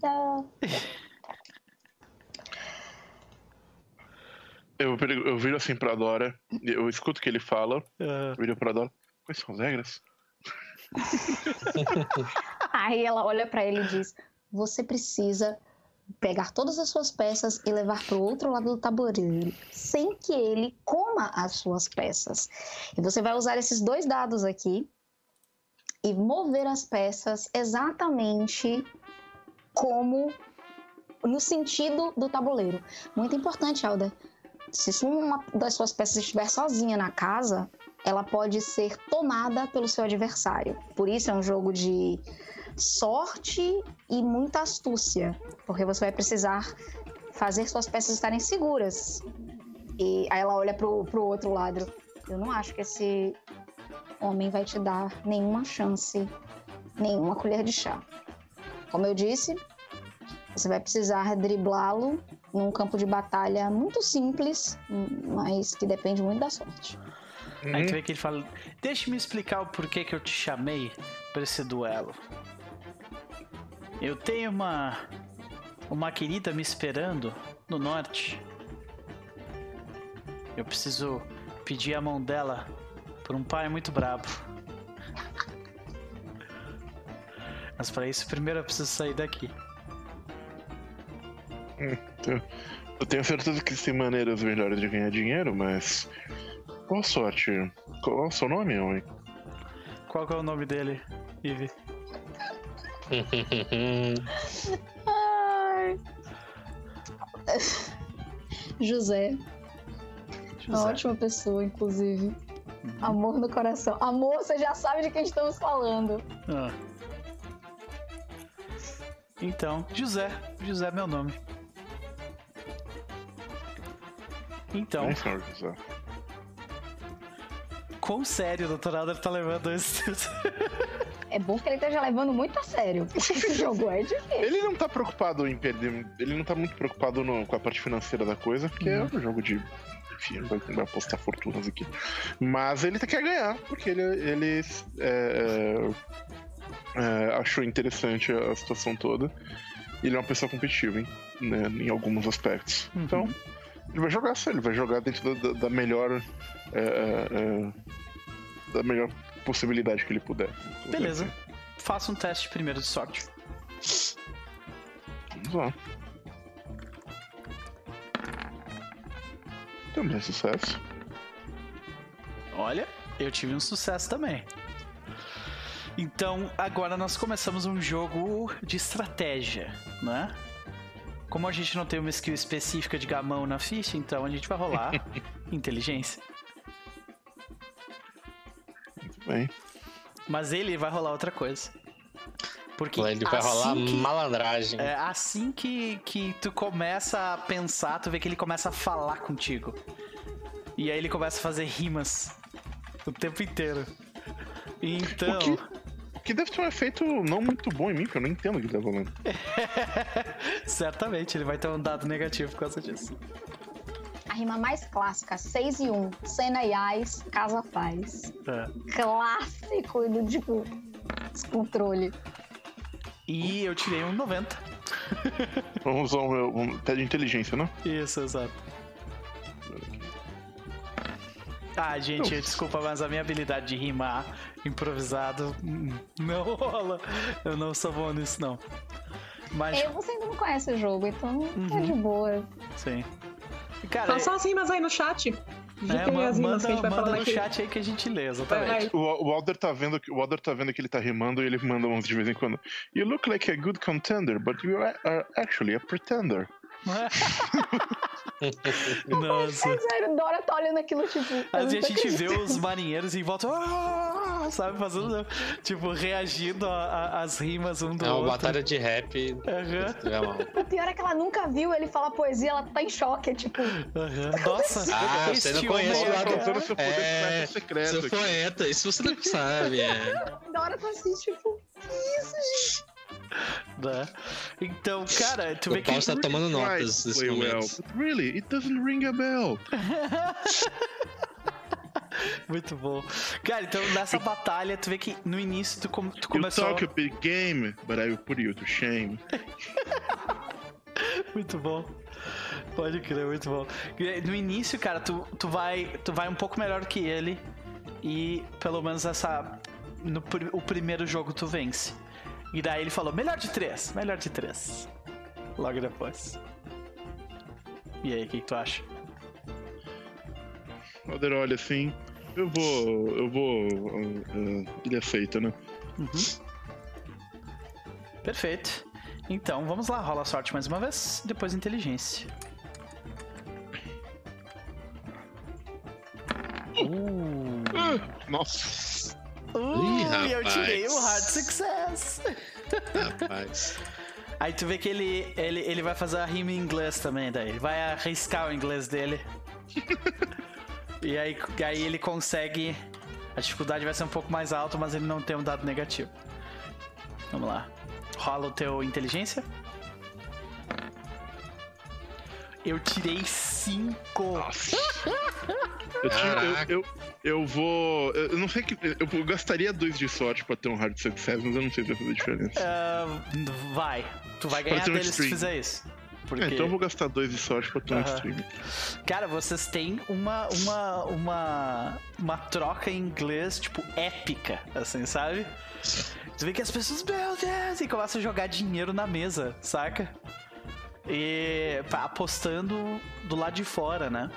Eita! Eu, viro- eu viro assim pra Dora, eu escuto o que ele fala, Ah, eu viro pra Dora. Quais são as regras? [laughs] Aí ela olha pra ele e diz: Você precisa pegar todas as suas peças e levar pro outro lado do tabuleiro, sem que ele coma as suas peças. E você vai usar esses dois dados aqui e mover as peças exatamente como no sentido do tabuleiro. Muito importante, Alda. Se uma das suas peças estiver sozinha na casa, ela pode ser tomada pelo seu adversário. Por isso é um jogo de sorte e muita astúcia, porque você vai precisar fazer suas peças estarem seguras. E aí ela olha pro, pro outro lado. Eu não acho que esse homem vai te dar nenhuma chance, nenhuma colher de chá. Como eu disse, você vai precisar driblá-lo num campo de batalha muito simples, mas que depende muito da sorte. Aí tu vê que ele fala: Deixa-me explicar o porquê que eu te chamei pra esse duelo. Eu tenho uma. Uma querida me esperando no norte. Eu preciso pedir a mão dela por um pai muito brabo. Mas para isso, primeiro eu preciso sair daqui. [laughs] Eu tenho certeza que existem maneiras melhores de ganhar dinheiro, mas. Boa sorte. Qual é o seu nome, homem? Qual que é o nome dele, Ive? Ai. José. Uma José. ótima pessoa, inclusive. Amor no coração. Amor, você já sabe de quem estamos falando. Ah. Então, José. José é meu nome. Então, Bem, senhor José. quão sério o Dr. Alder tá levando esse. É bom que ele esteja levando muito a sério. Esse [laughs] jogo é difícil. Ele não tá preocupado em perder. Ele não tá muito preocupado no- com a parte financeira da coisa, porque é um jogo de. Enfim, vai, vai apostar fortunas aqui. Mas ele quer ganhar, porque ele, ele é, é, achou interessante a situação toda. Ele é uma pessoa competitiva, hein? né, em alguns aspectos. Uhum. Então, ele vai jogar só, ele vai jogar dentro da, da- melhor. é, é, é, da melhor possibilidade que ele puder. Beleza. Faça um teste primeiro de sorte. Vamos lá. Também sucesso. Olha, eu tive um sucesso também. Então, agora nós começamos um jogo de estratégia, né? Como a gente não tem uma skill específica de gamão na ficha, então a gente vai rolar [laughs] inteligência. Muito bem. Mas ele vai rolar outra coisa. Porque Ele vai rolar assim que, malandragem. é, assim que, que tu começa a pensar, tu vê que ele começa a falar contigo. E aí ele começa a fazer rimas o tempo inteiro. Então. O que, o que deve ter um efeito não muito bom em mim, porque eu não entendo o que tá rolando. [laughs] Certamente ele vai ter um dado negativo por causa disso. A rima mais clássica, 6 e 1. Cena e Ais, Casa Paz. É. Clássico do tipo descontrole. E eu tirei um 90. [laughs] Vamos usar o meu um, teste de inteligência, né? Isso, exato. Ah, gente, desculpa, mas a minha habilidade de rimar improvisado não rola. Eu não sou bom nisso, não. Mas, Eu, você ainda não conhece o jogo, então tá Uhum. de boa. sim. Cara, Faça as rimas aí no chat. é, manda, que a gente vai manda falando no aqui. chat aí que a gente lê, exatamente. O, o Alder tá vendo que o Alder tá vendo que ele tá rimando e ele manda uns de vez em quando. You look like a good contender, but you are, are actually a pretender. [laughs] Nossa. É sério, Dora tá olhando aquilo, tipo. Às vezes a gente vê os marinheiros em volta, "Ah", sabe, fazendo, tipo, reagindo às rimas um do É uma outro. batalha de rap. Mal. O pior é que ela nunca viu ele falar poesia, ela tá em choque. É tipo, aham. Nossa, Ah, você não conhece homem o é- lado Usando seu poder É, secreto Seu poeta, isso você não sabe. É. [laughs] Dora tá assim, tipo, que isso, gente? Né? Então, [laughs] cara, tu vê O que Paulo está tomando notas nesse well, momento. but really, it doesn't ring a bell. [laughs] Muito bom. Cara, então nessa batalha, tu vê que no início tu, com, tu You começou. talk a big game, but I will put you to shame. [laughs] Muito bom. Pode crer, muito bom. No início, cara, tu, tu, vai, tu vai um pouco melhor que ele. E pelo menos essa. No o primeiro jogo tu vence. E daí ele falou: melhor de três, melhor de três. Logo depois. E aí, o que, que tu acha? Alder olha assim. Eu vou. Eu vou. uh, uh, ele aceita, né? Perfeito. Então, vamos lá, rola sorte mais uma vez, depois inteligência. Uh, Nossa! Uh, Ih, e eu tirei o hard success. Rapaz. Aí tu vê que ele, ele, ele vai fazer a rima em inglês também, daí. Ele vai arriscar o inglês dele. e aí, aí ele consegue. A dificuldade vai ser um pouco mais alta, mas ele não tem um dado negativo. Vamos lá. Rola o teu inteligência. Eu tirei 5. Nossa! Eu, tinha- eu- eu, eu vou. Eu não sei que. Eu gastaria dois de sorte pra ter um hard success, mas eu não sei se vai fazer diferença. vai. Tu vai ganhar ter um dele se stream. fizer isso. Porque... É, então eu vou gastar dois de sorte pra ter um Aham. stream. Cara, vocês têm uma, uma, uma, uma troca em inglês, tipo, épica, assim, sabe? Tu vê que as pessoas, meu Deus, e começam a jogar dinheiro na mesa, saca? E apostando do lado de fora, né?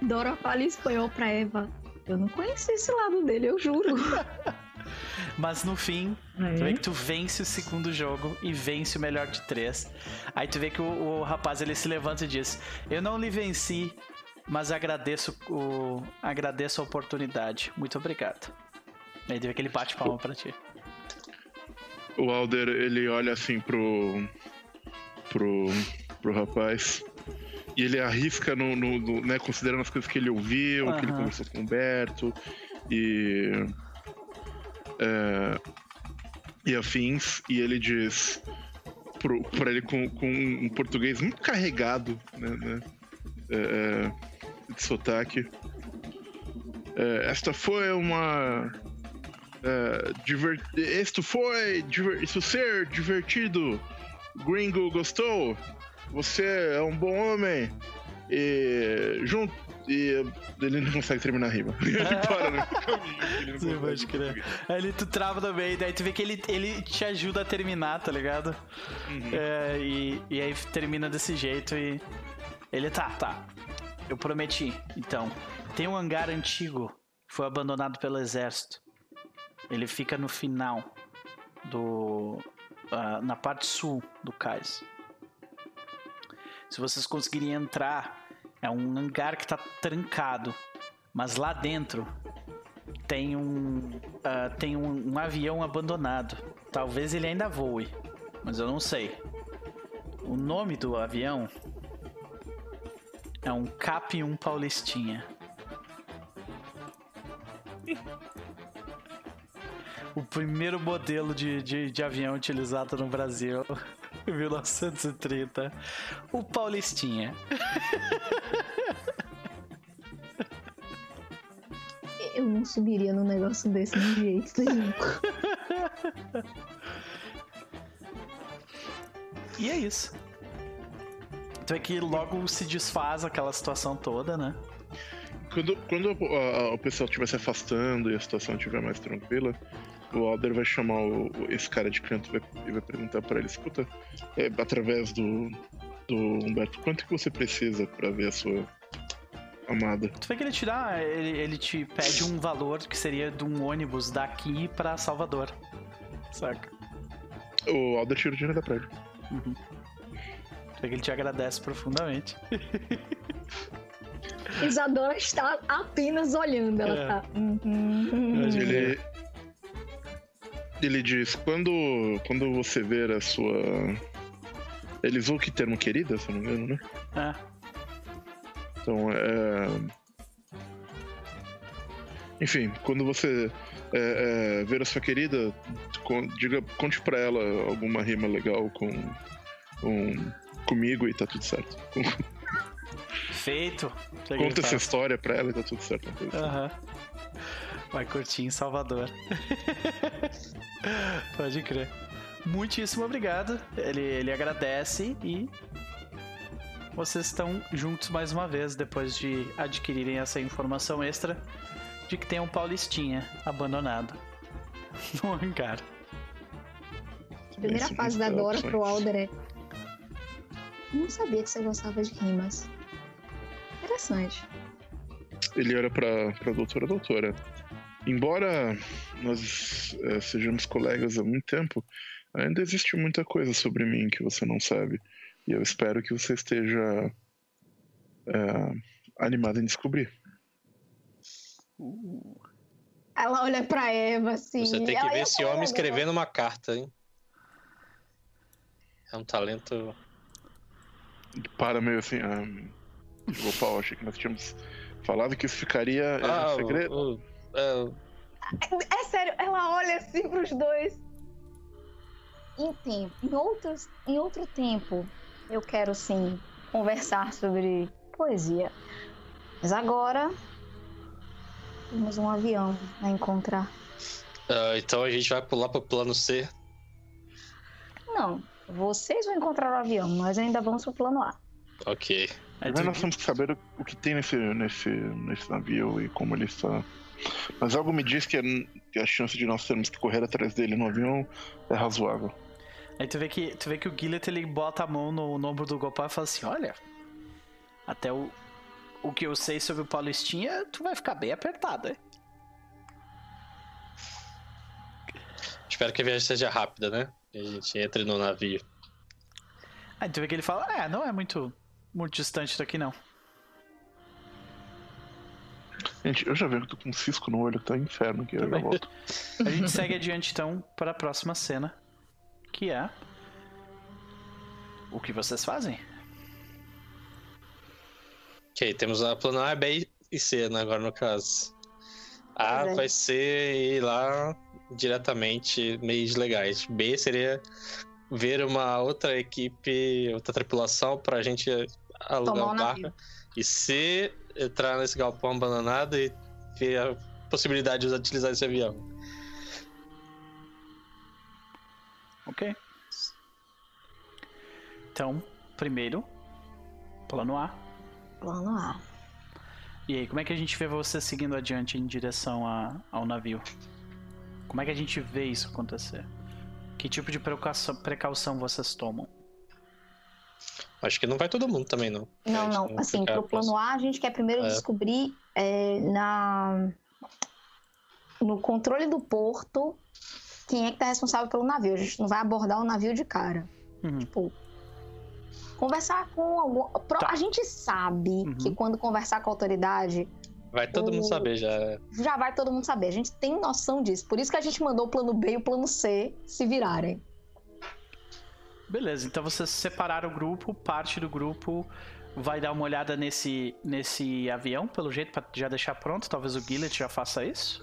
Dora fala em espanhol pra Eva. Eu não conheci esse lado dele, eu juro. [laughs] Mas no fim, É. tu vê que tu vence o segundo jogo e vence o melhor de três. Aí tu vê que o, o rapaz ele se levanta e diz: Eu não lhe venci, mas agradeço, o, agradeço a oportunidade. Muito obrigado. Aí tu vê que ele bate palma pra ti. O Alder, ele olha assim pro. Pro. pro rapaz. E ele arrisca no. no- no- né, considerando as coisas que ele ouviu, que ele conversou com o Humberto e. é, e afins. E ele diz pro, pra ele com, com um português muito carregado, né? né, é, é, de sotaque. É, esta foi uma. É, diver... Isto foi. Diver... Isso ser divertido. Gringo gostou. Você é um bom homem. E. Junto. E. Ele não consegue terminar a rima. [laughs] Ele para no [laughs] caminho. Ele não Sim, consegue pode crer. Aí ele, tu trava no meio, daí tu vê que ele, ele te ajuda a terminar, tá ligado? Uhum. É, e, e aí termina desse jeito e. Ele tá, tá. Eu prometi. Então, tem um hangar antigo que foi abandonado pelo exército. Ele fica no final do. Ah, na parte sul do cais. Se vocês conseguirem entrar, é um hangar que tá trancado. Mas lá dentro tem um. ah, tem um, um avião abandonado. Talvez ele ainda voe. Mas eu não sei. O nome do avião é um Cap 1 Paulistinha. O primeiro modelo de, de, de avião utilizado no Brasil, em 1930. O Paulistinha. Eu não subiria num negócio desse de jeito nenhum. E é isso. Então é que logo se desfaz aquela situação toda, né? Quando, quando a- a- o pessoal estiver se afastando e a situação estiver mais tranquila, o Alder vai chamar o- esse cara de canto e vai, vai perguntar pra ele: escuta, é, através do, do Humberto, quanto que você precisa pra ver a sua amada? Tu vê que ele te dá, ele, ele te pede um valor que seria de um ônibus daqui pra Salvador. Saca? O Alder tira o dinheiro da pra ele. Tu vê que ele te agradece profundamente. [laughs] Isadora está apenas olhando. Ela É. tá. "Uhum, uhum." Ele, ele diz: quando, quando você ver a sua. Ele usou que termo querida, se não me engano, né? É. Então, é. Enfim, quando você é, é, ver a sua querida, con- diga, conte pra ela alguma rima legal com, com comigo e tá tudo certo. Feito. Conta essa história pra ela e tá tudo certo. Aham. Vai curtir em Salvador. [laughs] Pode crer. Muitíssimo obrigado. Ele, ele agradece e vocês estão juntos mais uma vez depois de adquirirem essa informação extra de que tem um paulistinha abandonado [laughs] no hangar. Primeira fase da é Dora opções. pro Alder é. Não sabia que você gostava de rimas. Interessante. Ele era pra, pra doutora doutora. Embora nós eh, sejamos colegas há muito tempo, ainda existe muita coisa sobre mim que você não sabe. E eu espero que você esteja eh, animado em descobrir. Ela olha pra Eva assim. Você tem que ver esse homem escrevendo uma carta, hein? É um talento. Para meio assim. Ah, Gopal, achei que nós tínhamos falado que isso ficaria eh, Ah, em segredo. o- o- é. É sério, ela olha assim pros dois. Em tempo, em outros, em outro tempo, eu quero sim conversar sobre poesia. Mas agora temos um avião a encontrar. ah, então a gente vai pular pro plano C. Não, vocês vão encontrar o avião, nós ainda vamos pro plano A. Ok. Mas nós temos que saber o, o que tem nesse, nesse, nesse navio e como ele está. Mas algo me diz que a, que a chance de nós termos que correr atrás dele no avião é razoável. Aí tu vê que, tu vê que o Gillet ele bota a mão no, no ombro do Gopal e fala assim: Olha, até o, o que eu sei sobre o Paulistinha, tu vai ficar bem apertado, hein? Espero que a viagem seja rápida, né? Que a gente entre no navio. Aí tu vê que ele fala: É, não é muito, muito distante daqui não. Gente, eu já vejo que eu tô com um cisco no olho, tá inferno aqui, eu já volto. A gente segue adiante então para a próxima cena, que é. O que vocês fazem? Ok, temos a plano A, B e C, né? Agora no caso. A é. vai ser ir lá diretamente meios legais. B seria ver uma outra equipe, outra tripulação pra gente alugar Tomar um um barco. navio. E C, entrar nesse galpão abandonado e ver a possibilidade de utilizar esse avião. Ok. Então, primeiro, plano A. Plano A. E aí, como é que a gente vê você seguindo adiante em direção a- ao navio? Como é que a gente vê isso acontecer? Que tipo de precaução, precaução vocês tomam? Acho que não vai todo mundo também, não. Não, A gente não. Assim, fica pro plano A, a gente quer primeiro É. descobrir é, na no controle do porto quem é que tá responsável pelo navio. A gente não vai abordar o navio de cara. Uhum. Tipo, conversar com algum. pro- Tá. A gente sabe Uhum. que quando conversar com a autoridade, Vai todo mundo O- saber já. já vai todo mundo saber. A gente tem noção disso. Por isso que a gente mandou o plano B e o plano C se virarem. Beleza, então vocês separaram o grupo, parte do grupo vai dar uma olhada nesse, nesse avião, pelo jeito, pra já deixar pronto. Talvez o Gillet já faça isso.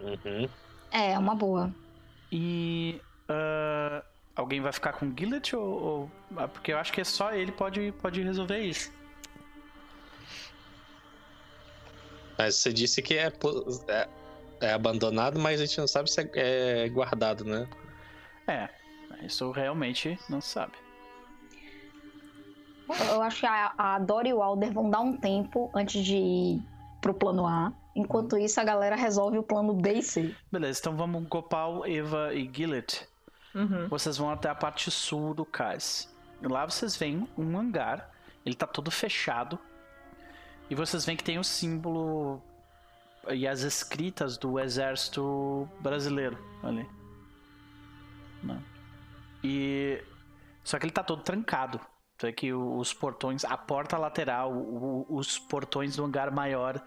Uhum. É, uma boa. E. ah, alguém vai ficar com o Gillet ou, ou- ah, Porque eu acho que só ele pode, pode resolver isso. Mas você disse que é, é, é abandonado, mas a gente não sabe se é, é guardado, né? É, isso realmente não se sabe. Eu acho que a, a Dora e o Alder vão dar um tempo antes de ir pro plano A. Enquanto isso, a galera resolve o plano B e C. Beleza, então vamos Gopal, Eva e Gillet. Uhum. Vocês vão até a parte sul do cais. Lá vocês veem um hangar. Ele tá todo fechado. E vocês veem que tem o símbolo e as escritas do exército brasileiro ali. Né? E só que ele tá todo trancado. Então é que os portões, a porta lateral, o- os portões do hangar maior,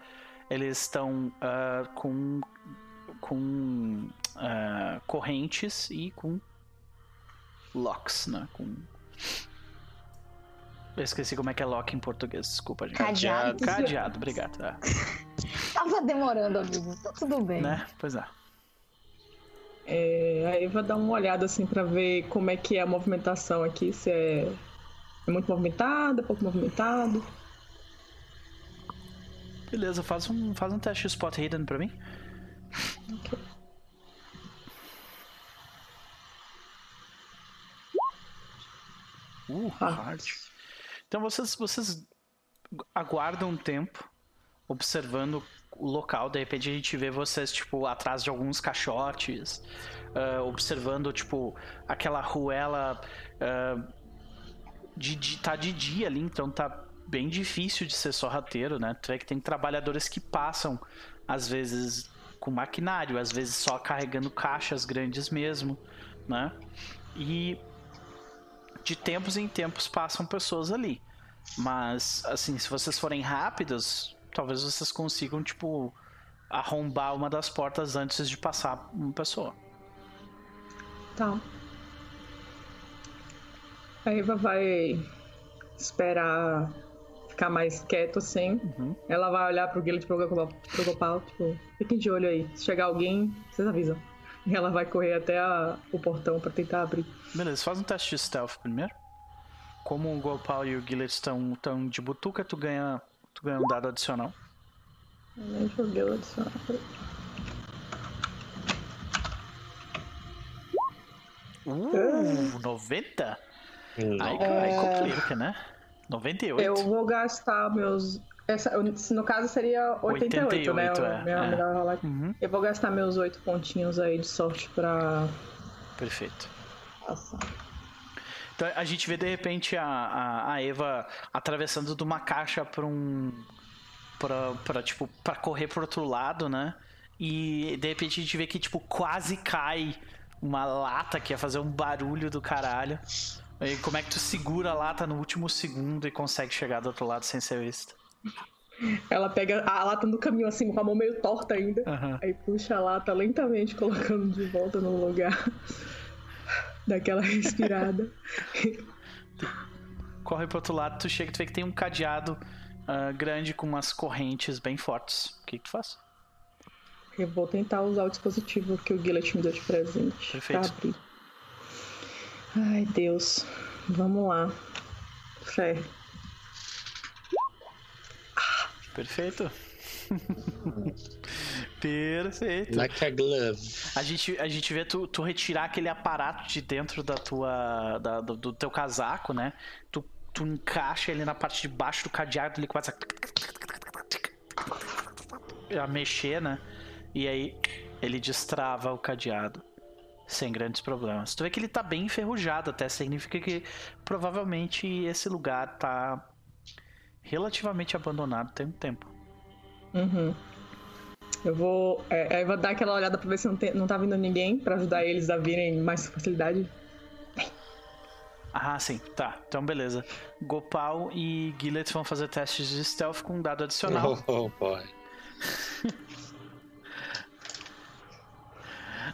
eles estão ah, com com ah, correntes e com locks, né? Com eu esqueci como é que é lock em português, desculpa, gente. Cadeado. Cadeado, obrigado. é, [laughs] Tava demorando, amigo. Tá tudo bem. né? Pois é. É, a Eva dá uma olhada assim pra ver como é que é a movimentação aqui, se é, é muito movimentado, é pouco movimentado. Beleza, faz um, faz um teste de Spot Hidden pra mim. Ok. Uh, Ah. hard. Então vocês, vocês aguardam um tempo observando o local. De repente a gente vê vocês, tipo, atrás de alguns caixotes, ah, observando, tipo, aquela ruela. ah, de, de- tá de dia ali, então tá bem difícil de ser só rateiro, né? Tu vê que tem trabalhadores que passam, às vezes com maquinário, às vezes só carregando caixas grandes mesmo, né? E de tempos em tempos passam pessoas ali. Mas, assim, se vocês forem rápidos, talvez vocês consigam, tipo, arrombar uma das portas antes de passar uma pessoa. Tá. A Eva vai esperar ficar mais quieto assim. Uhum. Ela vai olhar pro Guilherme pro Gopal, pro Gopal, tipo, fiquem de olho aí. Se chegar alguém, vocês avisam. E ela vai correr até a- o portão pra tentar abrir. Beleza, faz um teste de stealth primeiro. Como o Gopal e o Gillet estão tão de butuca, tu ganha, ganha um dado adicional. Eu nem joguei o adicional. Uh, 90? Não. Aí, aí complica, né? 98? Eu vou gastar meus. Essa, no caso seria 88, né? 88, O é, meu- é. melhor. Uhum, Eu vou gastar meus 8 pontinhos aí de sorte pra perfeito. passar. Então a gente vê de repente a, a, a Eva atravessando de uma caixa pra um. Pra, pra, tipo, pra correr pro outro lado, né? E de repente a gente vê que, tipo, quase cai uma lata que ia fazer um barulho do caralho. E como é que tu segura a lata no último segundo e consegue chegar do outro lado sem ser vista? Ela pega a lata no caminho assim, com a mão meio torta ainda. Aham. Aí puxa a lata lentamente, [laughs] colocando de volta no lugar. Daquela [laughs] respirada. Corre pro outro lado, tu chega e tu vê que tem um cadeado ah, grande com umas correntes bem fortes. O que, que tu faz? Eu vou tentar usar o dispositivo que o Gillet me deu de presente. Perfeito. Pra abrir. Ai, Deus. Vamos lá. Fé. Perfeito. [laughs] Perfeito. Like a glove. A gente, a gente vê tu, tu retirar aquele aparato de dentro da tua. da- do, do teu casaco, né? Tu, tu encaixa ele na parte de baixo do cadeado, ele começa a, a mexer, né? E aí ele destrava o cadeado. Sem grandes problemas. Tu vê que ele tá bem enferrujado até. Significa que provavelmente esse lugar tá relativamente abandonado tem um tempo. Uhum. Eu vou. É, aí eu vou dar aquela olhada pra ver se não, tem, não tá vindo ninguém pra ajudar eles a virem mais facilidade. Ah, sim. Tá. Então, beleza. Gopal e Gillet vão fazer testes de stealth com um dado adicional. Oh, [laughs] oh boy. [laughs]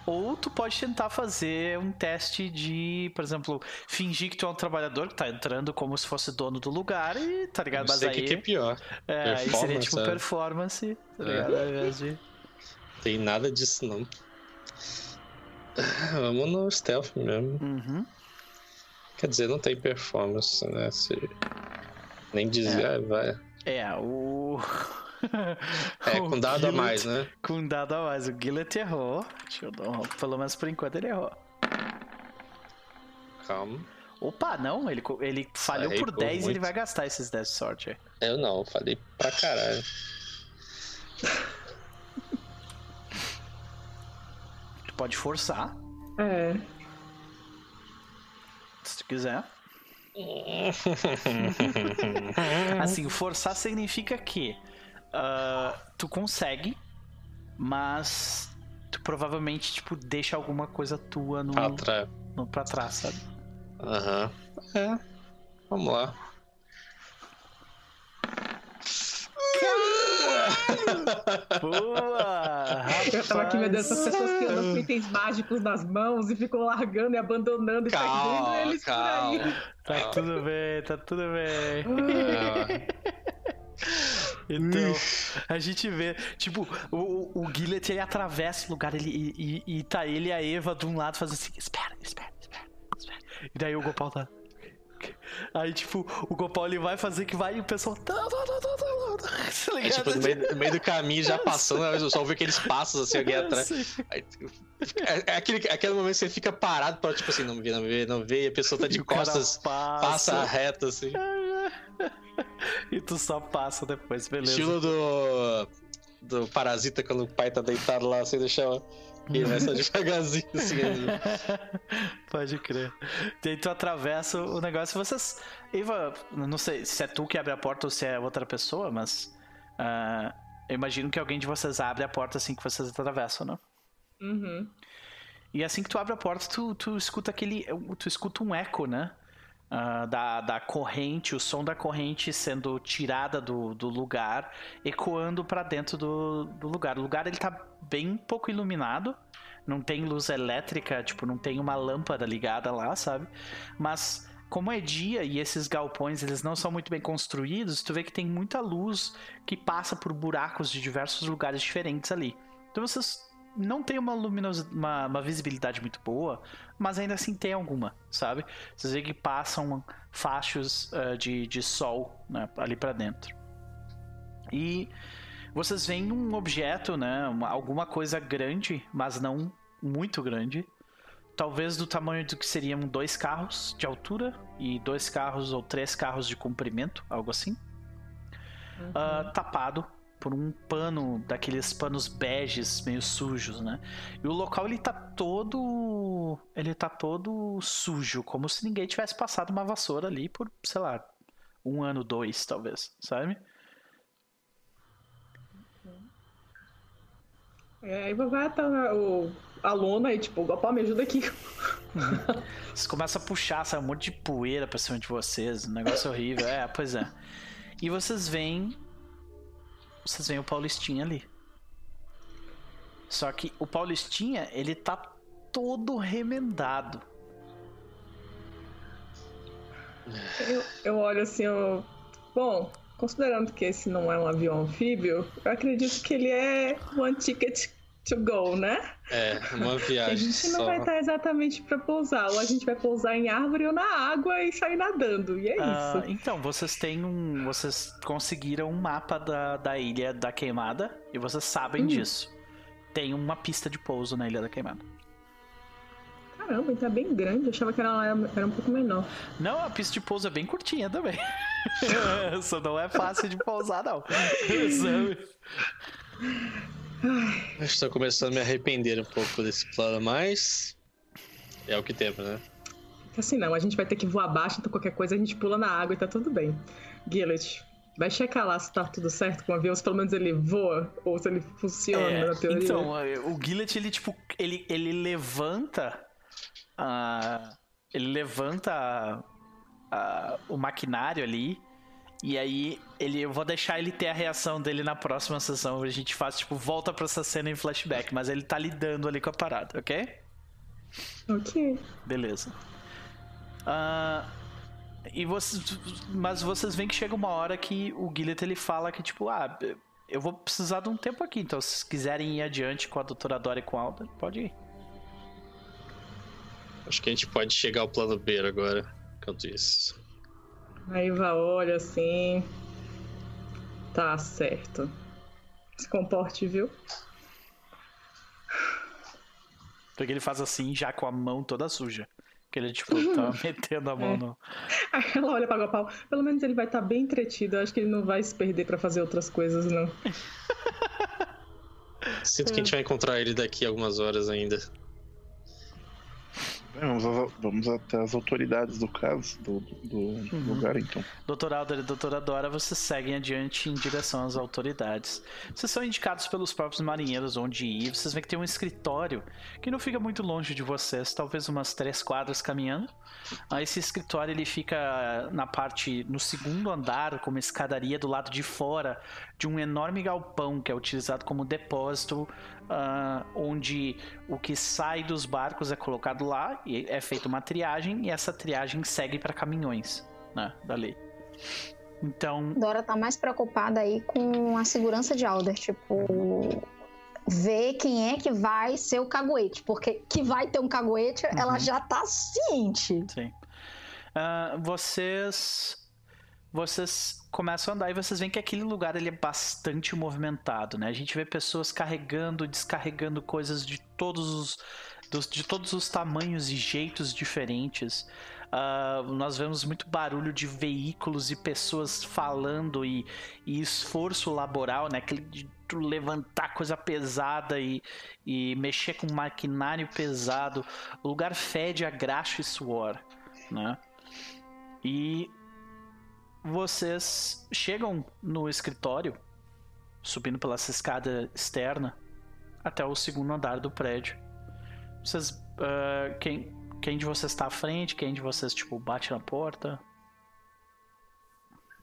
Ou tu pode tentar fazer um teste de, por exemplo, fingir que tu é um trabalhador que tá entrando como se fosse dono do lugar e, tá ligado? Não Mas sei o aí, que, é pior. é, aí seria tipo performance, é. performance, tá É. ligado? Ao invés de... Tem nada disso, não. [sighs] Vamos no stealth mesmo. Uhum. Quer dizer, não tem performance, né? Se... Nem dizer, ah, vai. É, o. [laughs] [laughs] É, com dado a mais, né? Com dado a mais. O Gillet errou. Deixa eu dar um... Pelo menos por enquanto ele errou. Calma. Opa, não, ele, ele falhou por por 10 e ele vai gastar esses 10 de sorte aí. Eu não, falei pra caralho. Tu pode forçar, É. se tu quiser. [laughs] Assim, forçar significa que ah, tu consegue, mas tu provavelmente, tipo, deixa alguma coisa tua no, Atra. no, pra trás, sabe? Aham. É. Vamos lá. Boa! Eu tava aqui, meu Deus, essas pessoas que andam com itens mágicos nas mãos e ficam largando e abandonando e perdendo Calma, eles por aí. calma. Tá tudo bem, tá tudo bem. [laughs] Então, a gente vê, tipo, o, o Gillet ele atravessa o lugar ele, e, e, e tá ele e a Eva de um lado fazendo assim: espera, espera, espera, espera. E daí o Gopal tá. Aí, tipo, o Gopal ele vai fazer que vai e o pessoal. É tipo, no meio, no meio do caminho, já passando, eu só ouvi aqueles passos assim, alguém [laughs] atrás. Aí, é, é aquele, aquele momento que você fica parado pra, tipo assim, não vê, não vê, não vê, e a pessoa tá de costas, passa. passa reto, assim. [laughs] e tu só passa depois, beleza. Estilo do. do Parasita, quando o pai tá deitado lá, sem deixar e vai só devagarzinho [laughs] assim. Pode crer. E aí tu atravessa o negócio. Vocês. Iva, não sei se é tu que abre a porta ou se é outra pessoa, mas. Uh, eu imagino que alguém de vocês abre a porta assim que vocês atravessam, não? Uhum. E assim que tu abre a porta, tu, tu escuta aquele. Tu escuta um eco, né? Uh, da, da corrente, o som da corrente sendo tirada do, do lugar, ecoando para dentro do, do lugar. O lugar ele tá bem pouco iluminado, não tem luz elétrica, tipo, não tem uma lâmpada ligada lá, sabe? Mas como é dia e esses galpões eles não são muito bem construídos, tu vê que tem muita luz que passa por buracos de diversos lugares diferentes ali. Então vocês não tem uma luminosidade, uma, uma, visibilidade muito boa, mas ainda assim tem alguma, sabe? Vocês veem que passam fachos uh, de, de sol né, ali para dentro. E vocês veem um objeto, né, uma, alguma coisa grande, mas não muito grande, talvez do tamanho do que seriam dois carros de altura e dois carros ou três carros de comprimento, algo assim, uhum. uh, tapado por um pano, daqueles panos beges meio sujos, né? E o local ele tá todo. Ele tá todo sujo, como se ninguém tivesse passado uma vassoura ali por, sei lá, um ano, dois, talvez, sabe? É, aí vai até o aluno aí, tipo, opa, me ajuda aqui. Uhum. [laughs] Você começa a puxar, sai um monte de poeira pra cima de vocês, um negócio horrível. É, pois é. E vocês veem vocês veem o Paulistinha ali. Só que o Paulistinha, ele tá todo remendado. Eu, eu olho assim, eu... bom, considerando que esse não é um avião anfíbio, eu acredito que ele é one ticket to go, né? É, uma [laughs] viagem. a gente não só. vai estar exatamente para pousar, ou a gente vai pousar em árvore ou na água e sair nadando, e é ah, isso. Então, vocês têm um. Vocês conseguiram um mapa da, da ilha da queimada e vocês sabem hum. disso. Tem uma pista de pouso na ilha da queimada. Caramba, então é bem grande. Eu achava que era, era um pouco menor. Não, a pista de pouso é bem curtinha também. [laughs] Só não é fácil de pousar, não. [laughs] Estou começando a me arrepender um pouco desse plano, mas. É o que temos, né? Assim não, a gente vai ter que voar abaixo, então qualquer coisa a gente pula na água e tá tudo bem. Gillet, vai checar lá se tá tudo certo com o avião, se pelo menos ele voa, ou se ele funciona é, na teoria. Então, é, o Gillet, ele tipo, ele, ele levanta. Uh, ele levanta uh, o maquinário ali e aí, ele, eu vou deixar ele ter a reação dele na próxima sessão. A gente faz, tipo, volta pra essa cena em flashback, mas ele tá lidando ali com a parada, ok? Ok. Beleza. Uh, e vocês, mas vocês veem que chega uma hora que o Gillet ele fala que, tipo, ah, eu vou precisar de um tempo aqui, então se quiserem ir adiante com a doutora Dora e com a Alda, pode ir. Acho que a gente pode chegar ao plano B agora, enquanto isso. Aí vai, olha assim. Tá certo. Se comporte, viu? Porque ele faz assim, já com a mão toda suja. Que ele, tipo, [laughs] tá metendo a mão é. no. [laughs] Aí ela olha para o pau. Pelo menos ele vai estar tá bem entretido. Eu acho que ele não vai se perder para fazer outras coisas, não. [laughs] Sinto que a gente vai encontrar ele daqui a algumas horas ainda. Vamos, vamos até as autoridades do caso, do, do uhum. lugar, então. Doutor Alder e doutora Dora, vocês seguem adiante em direção às autoridades. Vocês são indicados pelos próprios marinheiros onde ir. Vocês veem que tem um escritório que não fica muito longe de vocês, talvez umas três quadras caminhando. Ah, esse escritório ele fica na parte, no segundo andar, com uma escadaria do lado de fora de um enorme galpão que é utilizado como depósito uh, onde o que sai dos barcos é colocado lá e é feita uma triagem e essa triagem segue para caminhões, né, dali. Então. Dora tá mais preocupada aí com a segurança de Alder, tipo ver quem é que vai ser o caguete, porque que vai ter um caguete, uhum. ela já tá ciente. Sim. Uh, vocês vocês começam a andar e vocês veem que aquele lugar ele é bastante movimentado, né? A gente vê pessoas carregando, descarregando coisas de todos os dos, de todos os tamanhos e jeitos diferentes. Uh, nós vemos muito barulho de veículos e pessoas falando e, e esforço laboral, né? Aquele de levantar coisa pesada e, e mexer com maquinário pesado. O lugar fede a graxa e suor, né? E vocês chegam no escritório, subindo pela escada externa até o segundo andar do prédio. Vocês. Uh, quem, quem de vocês está à frente? Quem de vocês, tipo, bate na porta?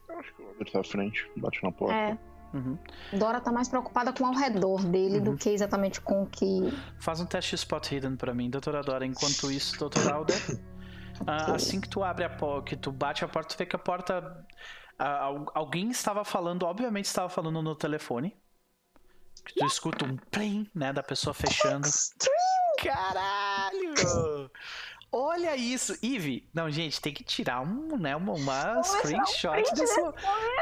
Eu acho que o Robert tá à frente, bate na porta. É. Uhum. Dora tá mais preocupada com ao redor dele uhum. do que exatamente com o que. Faz um teste spot hidden pra mim, doutora Dora. Enquanto isso, doutor Alder. [laughs] Uh, assim que tu abre a porta, que tu bate a porta, tu vê que a porta. Alguém estava falando, obviamente estava falando no telefone. Tu escuta um plim, né, da pessoa fechando. Caralho! [laughs] Olha isso, Eve. Não, gente, tem que tirar um, né, uma, uma screenshot dessa.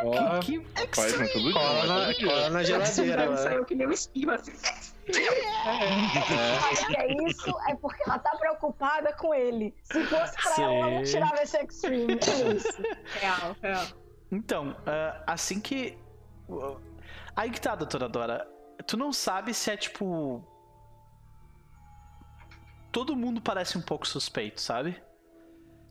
Oh, que, que extreme. Cola na, cola na geladeira. Saiu que nem um espinho assim. É. é isso, é porque ela tá preocupada com ele. Se fosse pra Sim. ela, ela não tirava esse extreme. É isso. Real, real. Então, uh, assim que. Aí que tá, doutora Dora. Tu não sabe se é tipo todo mundo parece um pouco suspeito, sabe?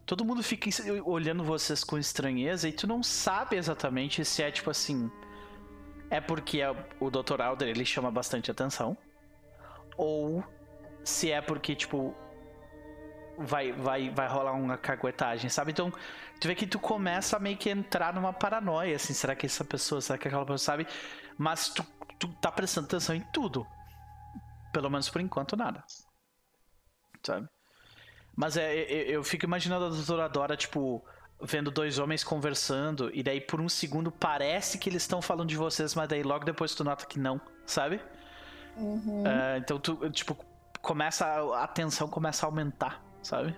Todo mundo fica olhando vocês com estranheza e tu não sabe exatamente se é tipo assim. É porque é o Dr. Alder ele chama bastante atenção. Ou se é porque, tipo. Vai, vai, vai rolar uma caguetagem, sabe? Então, tu vê que tu começa a meio que entrar numa paranoia, assim, será que essa pessoa, será que aquela pessoa sabe? Mas tu, tu tá prestando atenção em tudo. Pelo menos por enquanto, nada sabe? Mas é, eu, fico imaginando a doutora Dora, tipo, vendo dois homens conversando, e daí por um segundo parece que eles estão falando de vocês, mas daí logo depois tu nota que não, sabe? Uhum. Uh, então tu, tipo, começa. A tensão começa a aumentar, sabe?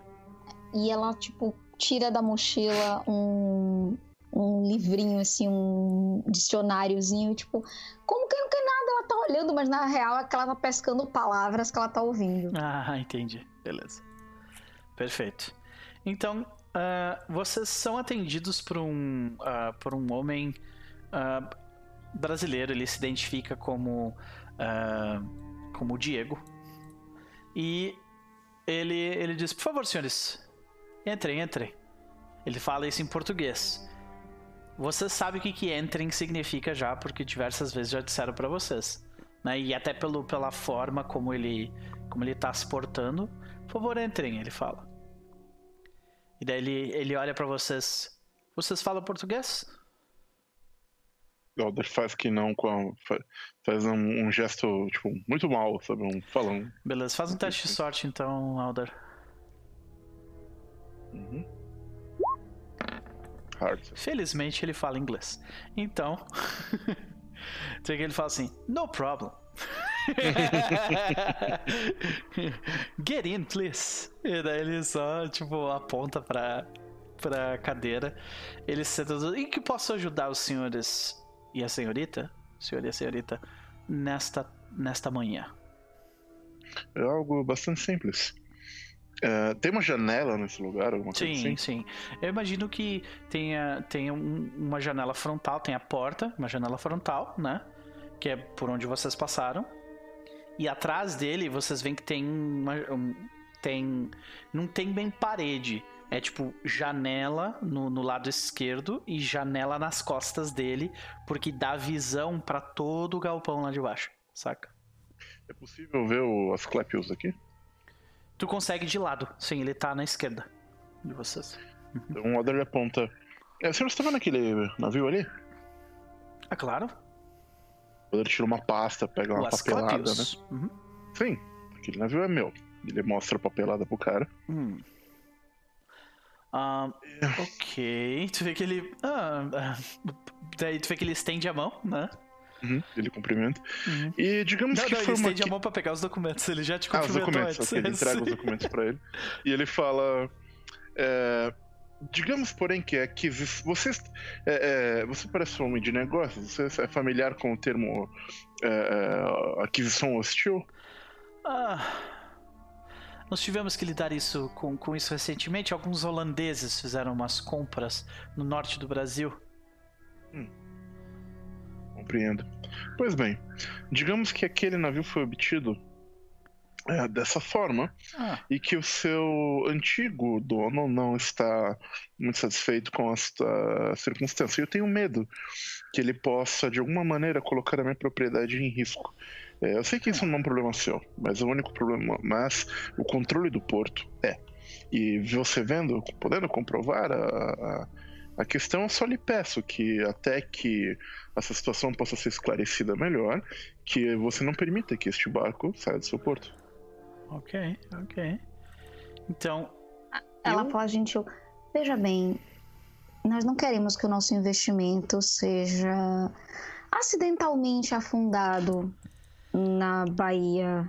E ela, tipo, tira da mochila um, um livrinho, assim, um dicionáriozinho, tipo, como que não quer nada? Ela tá olhando, mas na real é que ela tá pescando palavras que ela tá ouvindo. Ah, entendi. Beleza. Perfeito. Então, uh, vocês são atendidos por um, uh, por um homem uh, brasileiro. Ele se identifica como, como Diego. E ele, ele diz: Por favor, senhores, entrem, entrem. Ele fala isso em português. Vocês sabem o que, que entrem significa já, porque diversas vezes já disseram para vocês. Né? E até pelo, pela forma como ele, como ele tá se portando. Por favor, entrem, ele fala. E daí ele, ele olha para vocês. Vocês falam português? Alder faz que não com a, faz um, um, gesto tipo muito mal, sabe, um falando. Beleza, faz um teste de sorte então, Alder. Uhum. Hard. Felizmente ele fala inglês. Então, [laughs] tem que ele fala assim: "No problem". [laughs] Get in, please. E daí ele só, tipo, aponta pra, pra cadeira. Ele senta. E que posso ajudar os senhores e a senhorita? Senhor e a senhorita nesta, nesta manhã? É algo bastante simples. Uh, tem uma janela nesse lugar? Alguma sim, assim? sim. Eu imagino que tenha, tenha um, uma janela frontal, tem a porta, uma janela frontal, né? Que é por onde vocês passaram. E atrás dele vocês veem que tem uma. Um, tem. Não tem bem parede. É tipo janela no, no, lado esquerdo e janela nas costas dele, porque dá visão para todo o galpão lá de baixo, saca? É possível ver o Asclepius aqui? Tu consegue de lado, sim, ele tá na esquerda de vocês. Uhum. Então o Oder aponta. É, você tá vendo aquele navio ali? É claro. Quando ele tira uma pasta, pega uma papelada, né? Uhum. Sim, aquele navio é meu. Ele mostra a papelada pro cara. Hum. Ah, ok. Tu vê que ele. Ah, ah, daí tu vê que ele estende a mão, né? Uhum, ele cumprimenta. Uhum. E digamos não, que não, foi ele uma. estende a mão pra pegar os documentos. Ele já te cumprimentou ah, os documentos, antes. Ele entrega os documentos pra ele. E ele fala. É, digamos, porém, que aquisição. Você, é, é, você parece um homem de negócios? Você é familiar com o termo é, é, aquisição hostil? Ah. Nós tivemos que lidar isso, com, com isso recentemente. Alguns holandeses fizeram umas compras no norte do Brasil. Hum. Compreendo. Pois bem, digamos que aquele navio foi obtido é, dessa forma ah. e que o seu antigo dono não está muito satisfeito com esta circunstância. Eu tenho medo que ele possa, de alguma maneira, colocar a minha propriedade em risco. É, eu sei que isso não é um problema seu, mas o único problema, mas o controle do porto é. E você vendo, podendo comprovar a, a, a questão, eu só lhe peço que até que essa situação possa ser esclarecida melhor, que você não permita que este barco saia do seu porto. Ok, ok. Então. Ela eu... fala, gente, veja bem, nós não queremos que o nosso investimento seja acidentalmente afundado na Bahia.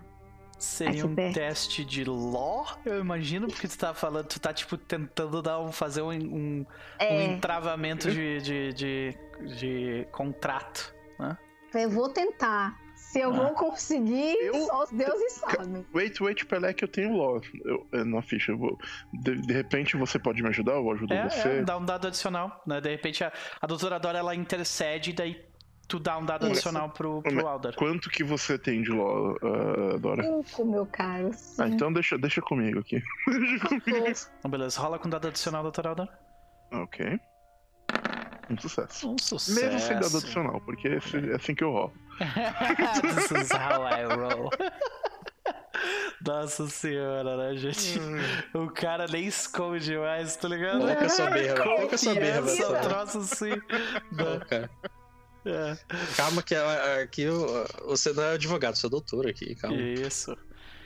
Seria um teste de law, eu imagino, porque tu tá falando, tu tá tipo tentando dar um, fazer um, um, é. um entravamento de, de, de, de contrato, né? Eu vou tentar. Se eu ah. vou conseguir, eu... só os deuses sabem. Wait, wait, Pelé, que eu tenho law eu, na ficha. Eu vou... de, de, repente você pode me ajudar, eu ajudo é, você. É, dá um dado adicional, né? De repente a, a doutora Dora ela intercede, daí tu dá um dado Isso. adicional pro, pro Alder. Quanto que você tem de law, uh, Dora? Cinco, meu caro. Ah, então deixa, deixa comigo aqui. [laughs] deixa comigo. Então, beleza, rola com dado adicional, doutor Alder. Ok. Um sucesso. Um sucesso. Mesmo sem dado adicional, porque é assim que eu rolo. This is how I roll. Nossa senhora, né, gente? Hum. O cara nem esconde mais, tá ligado? Coloca essa berra, coloca essa troço assim. Não, É. Calma que aqui você não é advogado, você é doutor aqui, calma. Isso.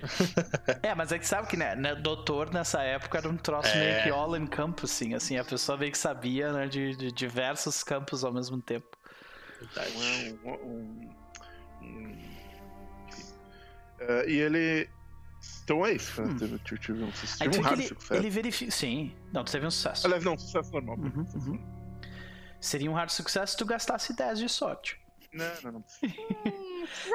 [laughs] é, mas é que sabe que né, né, doutor nessa época era um troço é. meio que all in campus, assim, assim, a pessoa meio que sabia né, de, de diversos campos ao mesmo tempo. Verdade. Um, um, um, uh, e ele. Então é isso, né? Hum. Teve, tive, um, tive um raro ele, sucesso. Ele verifica. Sim, não, teve um sucesso. Aliás, não, sucesso normal. Uhum, uhum. Seria um raro sucesso se tu gastasse 10 de sorte. Não, não, não.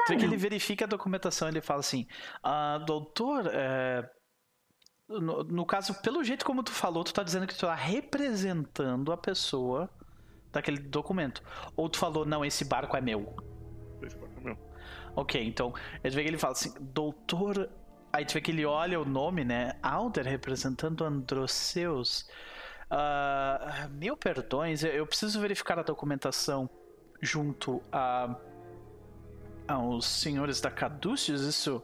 então que ele verifica a documentação ele fala assim: ah, doutor, é... no, no, caso, pelo jeito como tu falou, tu tá dizendo que tu tá representando a pessoa daquele documento. Ou tu falou, não, esse barco é meu. Esse barco é meu. Ok, então, ele vê que ele fala assim, doutor. Aí tu vê que ele olha o nome, né? Alder representando Androceus. Uh, mil perdões, eu preciso verificar a documentação junto a aos senhores da Caduceus, isso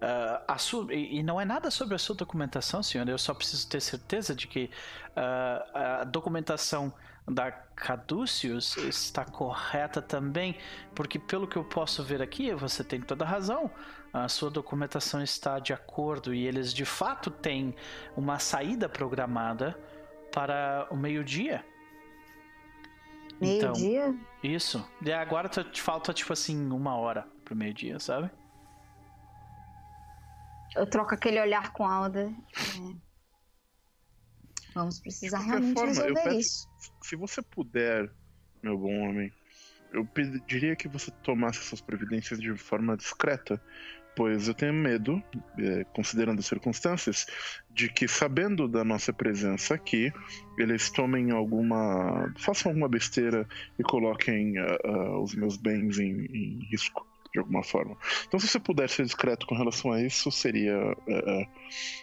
uh, e, e, não é nada sobre a sua documentação, senhor. Eu só preciso ter certeza de que uh, a documentação da Caduceus está correta também, porque pelo que eu posso ver aqui, você tem toda a razão. A sua documentação está de acordo e eles de fato têm uma saída programada para o meio-dia. Meio-dia? Então, isso. E agora te falta, tipo assim, uma hora pro meio-dia, sabe? Eu troco aquele olhar com a Alda. É. Vamos precisar realmente forma, resolver peço, isso. Se você puder, meu bom homem, eu pediria que você tomasse suas providências de forma discreta, pois eu tenho medo, é, considerando as circunstâncias, de que sabendo da nossa presença aqui, eles tomem alguma. façam alguma besteira e coloquem uh, uh, os meus bens em, em, risco. De alguma forma. Então, se você puder ser discreto com relação a isso, seria uh,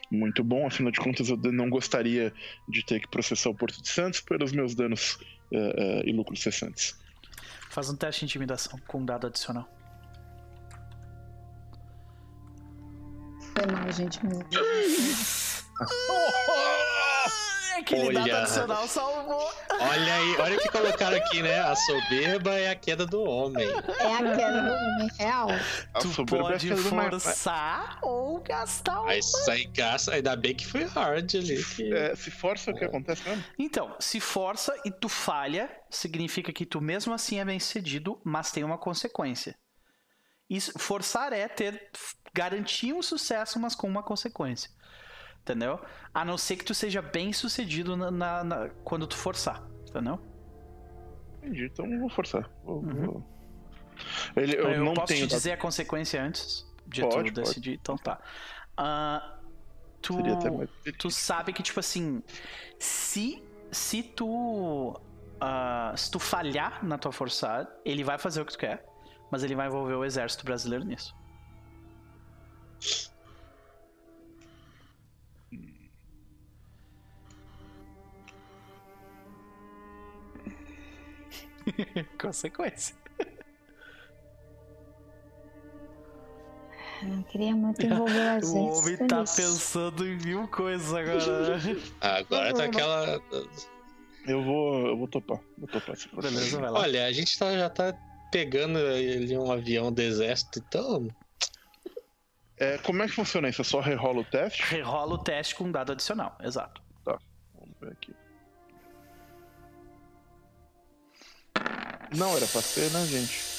muito bom. Afinal de contas, eu não gostaria de ter que processar o Porto de Santos pelos meus danos e lucros cessantes. Faz um teste de intimidação com um dado adicional. Foi mal, gente. Meu [laughs] Aquele olha, dado adicional salvou. Olha aí, olha o que colocaram aqui, né? A soberba é a queda do homem. É a queda do homem, real. A tu é pode é forçar ou gastar uma. Aí sai gasta, ainda bem que foi hard ali. Que... É, se força, o que acontece mesmo? Então, se força e tu falha, significa que tu mesmo assim é bem sucedido, mas tem uma consequência. Isso, forçar é ter garantir um sucesso, mas com uma consequência. Entendeu? A não ser que tu seja bem sucedido na, na- na- quando tu forçar. Entendeu? Entendi, então vou forçar. Vou- Uhum. vou- Ele, eu, Eu, não posso tenho. te dizer a consequência antes de Pode, tu pode. decidir. Então tá. Ah, tu, Seria até mais. tu sabe que, tipo assim, se, se tu. ah, se tu falhar na tua forçada, ele vai fazer o que tu quer, mas ele vai envolver o exército brasileiro nisso. [laughs] Consequência. Eu queria muito envolver o [laughs] O exército homem tá nisso. pensando em mil coisas agora. né? [laughs] Agora tá aquela. Eu vou, eu vou topar. Vou topar. Beleza, vai lá. Olha, a gente tá- já tá pegando ali um avião do exército, então. É, como é que funciona isso? É só rerola o teste? Rerola o teste com um dado adicional, exato. Vamos ver aqui. Não era pra ser, né, gente?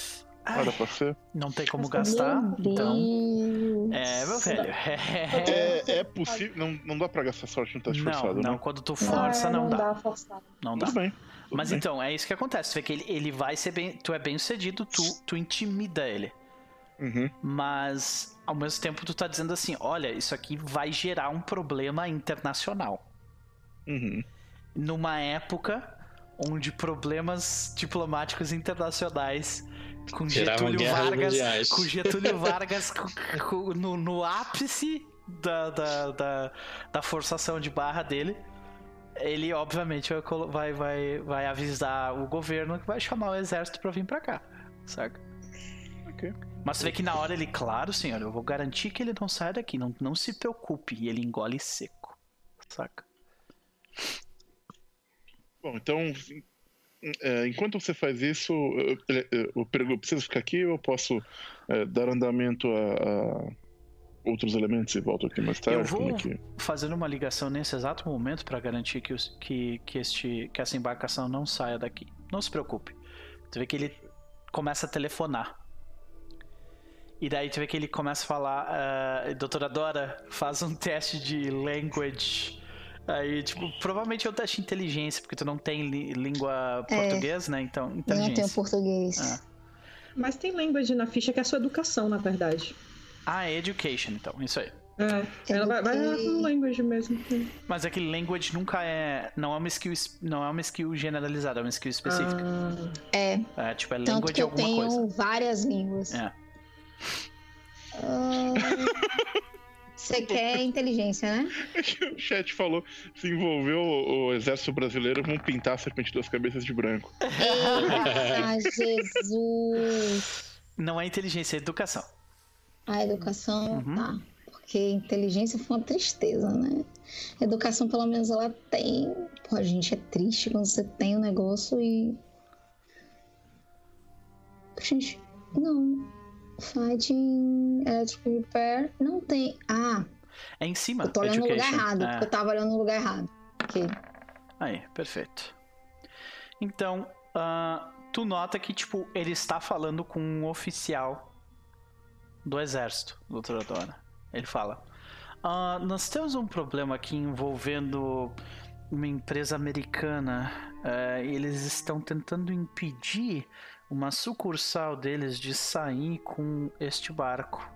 Não era pra ser. Não tem como gastar, então. É, meu velho. É, [laughs] é possível. Não, não dá pra gastar sorte no teste Não, forçado, não, né? quando tu força, Ah, não, dá. dá forçado. Não dá. Tudo bem. Tudo Mas bem. então, é isso que acontece. Tu vê que ele, ele vai ser bem. Tu é bem sucedido, tu, tu intimida ele. Uhum. Mas ao mesmo tempo tu tá dizendo assim: olha, isso aqui vai gerar um problema internacional. Uhum. Numa época onde problemas diplomáticos internacionais com Geravam Getúlio Vargas. mundiais. Com Getúlio [laughs] Vargas com- com- no, no ápice da, da, da, da forçação de barra dele. Ele, obviamente, vai, vai, vai, avisar o governo que vai chamar o exército pra vir pra cá, saca? Ok. Mas você vê que na hora ele, claro, senhor, eu vou garantir que ele não saia daqui, não, não se preocupe. E ele engole seco, saca? Bom, então. é, enquanto você faz isso, eu, preciso ficar aqui ou eu posso é, dar andamento a, a outros elementos e volto aqui mais tarde? Eu vou- é que... Fazendo uma ligação nesse exato momento pra garantir que, os- que, que, este, que essa embarcação não saia daqui. Não se preocupe. Tu vê que ele começa a telefonar. E daí tu vê que ele começa a falar, ah, doutora Dora, faz um teste de language. Aí, tipo, provavelmente é um teste de inteligência, porque tu não tem língua É. português, né? Então, Eu não inteligência. tenho português. Ah. Mas tem language na ficha que é a sua educação, na verdade. Ah, é education, então, isso aí. É, ela vai, vai no language mesmo. Mas é que language nunca é. Não é uma skill, não é uma skill generalizada, é uma skill específica. Ah, É, É, tipo, é tanto language que eu alguma tenho coisa. várias línguas. É. Ah, Você quer inteligência, né? O chat falou: se envolveu o, o exército brasileiro, vão pintar a serpente das cabeças de branco. Eita, [laughs] Jesus. Não é inteligência, é educação. A educação, Uhum. tá. Porque inteligência foi uma tristeza, né? Educação, pelo menos, ela tem. Pô, a gente é triste quando você tem um negócio e. Gente, não. Fighting Electrical Repair não tem. Ah, É em cima. eu tô olhando no lugar education. errado. É. Eu tava olhando no lugar errado. Ok. Aí, perfeito. Então, ah, tu nota que, tipo, ele está falando com um oficial do exército, doutora Dora. Ele fala: "Ah, Nós temos um problema aqui envolvendo uma empresa americana. e eles estão tentando impedir uma sucursal deles de sair com este barco.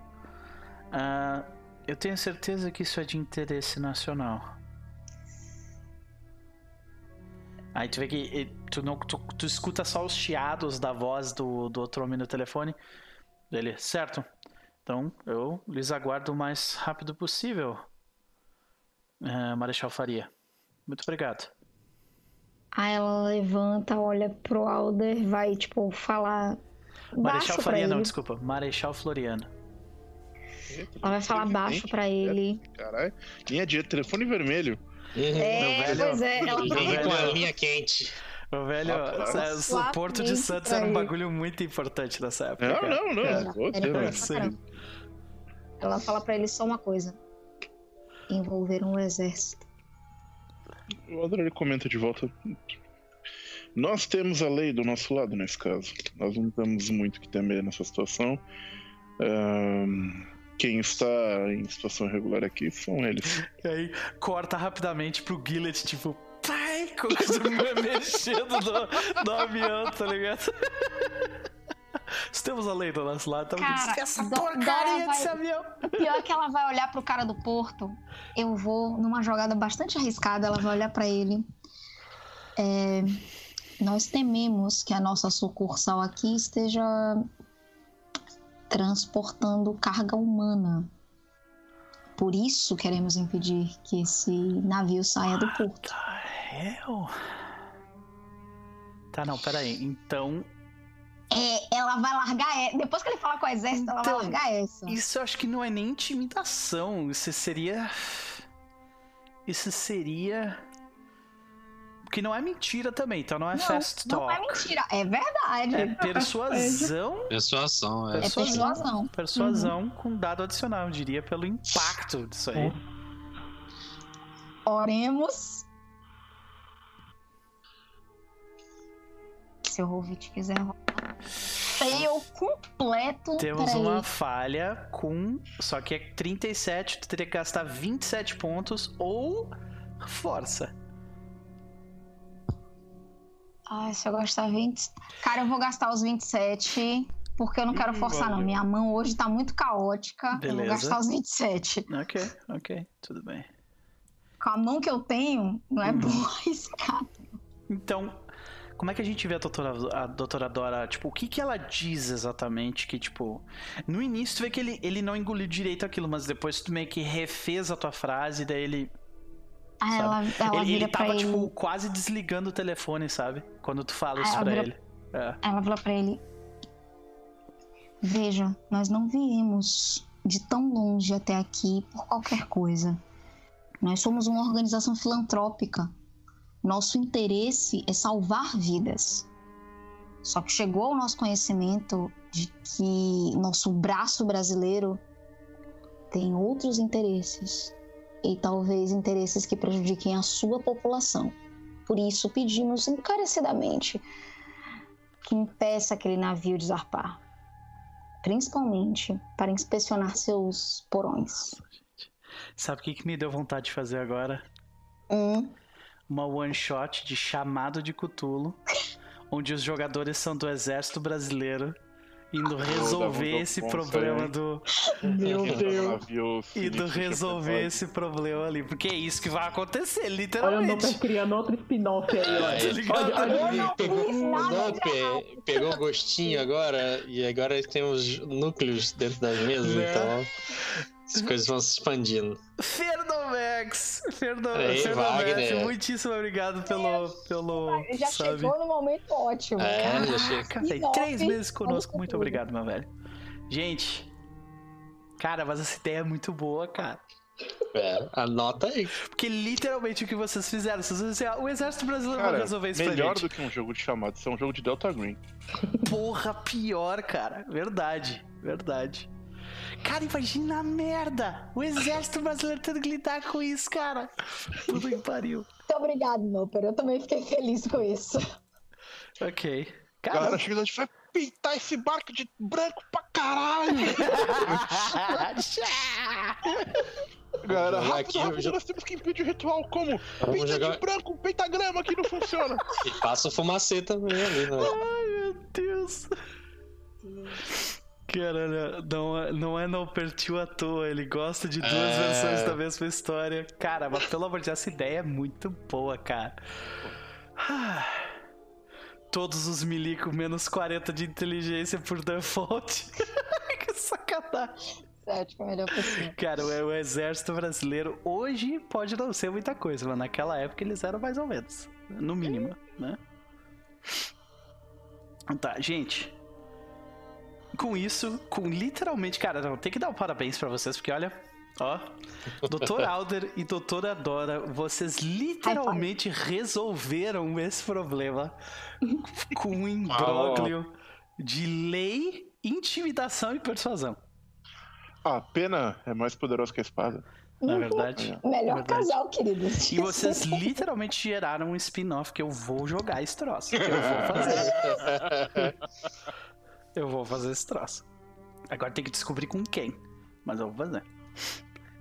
Ah, eu tenho certeza que isso é de interesse nacional. Aí tu vê que eh, tu, não, tu, tu escuta só os chiados da voz do, do outro homem no telefone. Ele, certo. Então eu lhes aguardo o mais rápido possível, eh, Marechal Faria. Muito obrigado. Aí ela levanta, olha pro Alder, vai, tipo, falar. Marechal baixo pra Faria, não, desculpa. Marechal Floriano. Ela vai falar baixo pra ele. Caralho. Linha de telefone vermelho. É, velho. pois é, ela Vem com a linha quente. Meu velho, é, o Porto de Santos era um bagulho muito importante nessa época. Não, não, não. É. Vou Ela fala pra ele só uma coisa: envolveram o exército. O Adler ele comenta de volta. Nós temos a lei do nosso lado nesse caso. Nós não temos muito que temer nessa situação. Ahn, Quem está em situação irregular aqui são eles. E aí corta rapidamente pro Gillet, tipo, pai, como [laughs] mexendo no, no avião, tá ligado? Temos a lei do nosso lado, então Cara, essa Do- porcaria Dora desse vai- avião. O pior é que ela vai olhar pro cara do Porto. Eu vou, numa jogada bastante arriscada, ela vai olhar pra ele. É, nós tememos que a nossa sucursal aqui esteja transportando carga humana. Por isso queremos impedir que esse navio saia do porto. Tá, eu. Tá, não, peraí. Então, É, ela vai largar. é- Depois que ele falar com o exército, ela Então, vai largar essa. isso eu acho que não é nem intimidação. Isso seria. Isso seria. Que não é mentira também, então não é fast não talk. é mentira, é verdade. É [laughs] persuasão. [laughs] Persuasão, é. É persuasão. persuasão. Persuasão com dado adicional, eu diria, pelo impacto disso aí. Oremos. Se o Rovit quiser rolar. Fail completo. Temos uma falha com. Só que é 37, tu teria que gastar 27 pontos ou força. Ai, se eu gastar 20. Cara, eu vou gastar os 27. Porque eu não quero forçar, não. valeu. Minha mão hoje tá muito caótica. Eu Beleza. vou gastar os 27. Ok, ok, tudo bem. Com a mão que eu tenho, não é Uhum. bom arriscar. [laughs] Então, como é que a gente vê a doutora, a doutora Dora? Tipo, o que, que ela diz exatamente? Que, tipo, no início tu vê que ele, ele não engoliu direito aquilo, mas depois tu meio que refez a tua frase, daí ele. Aí ela, ela ele, ele tava, ele. tipo, quase desligando o telefone, sabe? Quando tu fala Ah, isso pra vira- ele. É. Ela fala pra ele: Veja, nós não viemos de tão longe até aqui por qualquer coisa. Nós somos uma organização filantrópica. Nosso interesse é salvar vidas. Só que chegou ao nosso conhecimento de que nosso braço brasileiro tem outros interesses. E talvez interesses que prejudiquem a sua população. Por isso pedimos encarecidamente que impeça aquele navio de zarpar. Principalmente para inspecionar seus porões. Sabe o que, que me deu vontade de fazer agora? Um, Uma one shot de chamado de Cutulo, onde os jogadores são do exército brasileiro indo resolver jogo esse problema sério. do. Meu [laughs] Deus. Indo resolver esse problema ali. Porque é isso que vai acontecer, Olha o literalmente. Noper criando outro spin-off aí, ó. [laughs] Tá? Olha, olha, Ele pegou, fiz o nada Nope pegou o gostinho agora e agora tem os núcleos dentro das mesas, Né? então as coisas vão se expandindo. Aí, Fernomax, Wagner. muitíssimo obrigado pelo. pelo já sabe? chegou no momento ótimo. É, já. Caraca, velho. Nove, Três meses conosco. Muito obrigado, meu velho. Gente. Cara, mas essa ideia é muito boa, cara. É, anota aí. Porque literalmente o que vocês fizeram, vocês fizeram o exército brasileiro vai Cara, resolver isso pra melhor gente. do que um jogo de chamado, isso é um jogo de Delta Green. Porra, pior, cara. Verdade, verdade. Cara, imagina a merda! O exército brasileiro tendo que lidar com isso, cara. Puta que pariu. Muito obrigado, Noper. Eu também fiquei feliz com isso. Ok. Galera, Cara, chega a gente vai pintar esse barco de branco pra caralho! [laughs] Galera, rápido, aqui, rápido, jo- nós temos que impedir o ritual como? Vamos Pinta jogar- de branco, pentagrama que não funciona! E passa o fumacê também ali, né? Ai, meu Deus. Caralho, não, é- não é não pertiu à toa, ele gosta de duas É. versões da mesma história. Cara, mas pelo amor de Deus, essa ideia é muito boa, cara. Ah. [sighs] Todos os milico menos 40 de inteligência por default. [laughs] que sacanagem. A melhor possível. Cara, o, o exército brasileiro hoje pode não ser muita coisa, mas naquela época eles eram mais ou menos. No mínimo, né? Tá, gente. Com isso, com literalmente, cara, não, tem que dar um parabéns pra vocês, porque olha, ó, Dr. [laughs] Alder e Doutora Dora, vocês literalmente resolveram esse problema [laughs] com um imbróglio de lei, intimidação e persuasão. A pena é mais poderosa que a espada. Na verdade. Melhor Verdade. casal, querido. E vocês literalmente geraram um spin-off que eu vou jogar esse troço. Que eu vou fazer. [laughs] Eu vou fazer esse troço. Agora tem que descobrir com quem. mas eu vou fazer.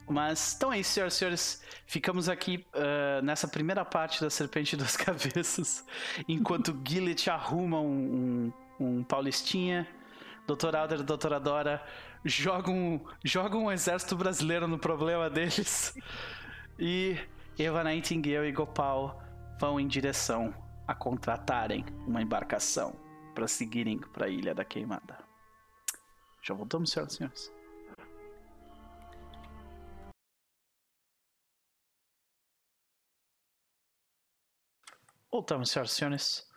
Mas, então é isso, senhoras e senhores. Ficamos aqui uh, nessa primeira parte da Serpente das [laughs] Cabeças, enquanto Gillet arruma um, um, um paulistinha, Dr. Alder e Doutora Dora jogam, jogam um exército brasileiro no problema deles, [laughs] e Eva Nightingale e Gopal vão em direção a contratarem uma embarcação para seguirem para a Ilha da Queimada. Já voltamos, senhoras e senhores. Voltamos, senhoras e senhores.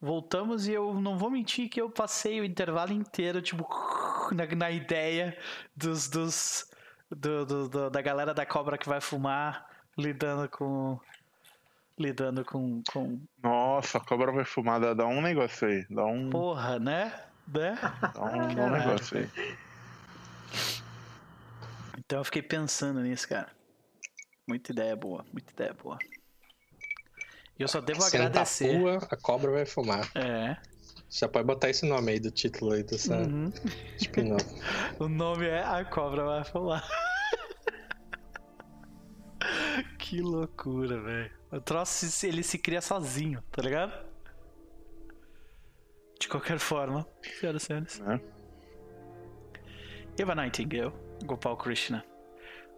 Voltamos e eu não vou mentir que eu passei o intervalo inteiro, tipo, [laughs] na, na ideia dos. dos do, do, do, da galera da cobra que vai fumar lidando com. Lidando com. com... Nossa, a cobra vai fumar, dá, um negócio aí. Dá um. Porra, né? né? Dá um, dá um negócio aí. Então eu fiquei pensando nisso, cara. Muita ideia boa, muita ideia boa. E eu só devo Senta agradecer. A, rua, a cobra vai fumar. É. Já pode botar esse nome aí do título aí dessa Uhum. spin-off. [laughs] O nome é A Cobra Vai Falar. [laughs] que loucura, velho. O troço ele se cria sozinho, tá ligado? De qualquer forma, senhoras e senhores. Né? Eva Nightingale, Gopal Krishna.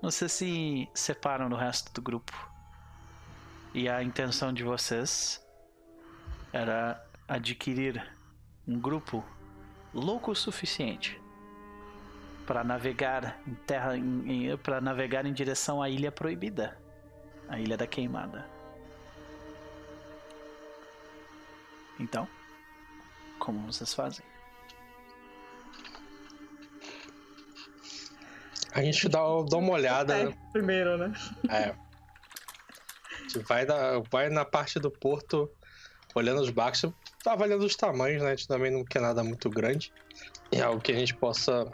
Vocês se separam do resto do grupo. E a intenção de vocês era adquirir um grupo louco o suficiente para navegar em terra para navegar em direção à ilha proibida, a ilha da queimada. Então, como vocês fazem? A gente dá, dá uma olhada. É, primeiro, né? É. A gente vai, da, vai na parte do porto olhando os barcos, tá avaliando os tamanhos, né? A gente também não quer nada muito grande. É algo que a gente possa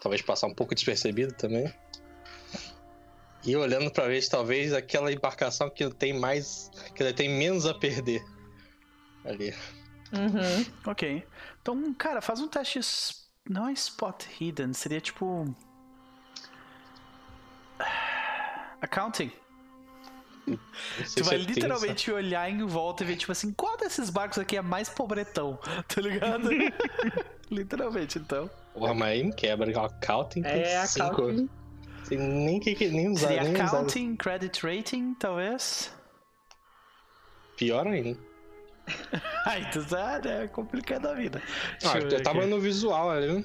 talvez passar um pouco despercebido também. E olhando pra ver se talvez aquela embarcação que tem mais. que tem menos a perder. Ali. Uhum. Ok. Então, cara, faz um teste. Não é spot hidden, seria tipo. Accounting. Tu vai literalmente olhar em volta e ver, tipo assim, qual desses barcos aqui é mais pobretão? [laughs] Tá ligado? [laughs] literalmente, então. Porra, mas aí me quebra. Accounting tem É, cinco. Calvin. Sem nem, que, que- nem usar, Seria nem usar. accounting, credit rating, talvez. Pior ainda. [laughs] Ai, tu tá, né? Complicando a vida. Ah, eu eu tava no visual ali.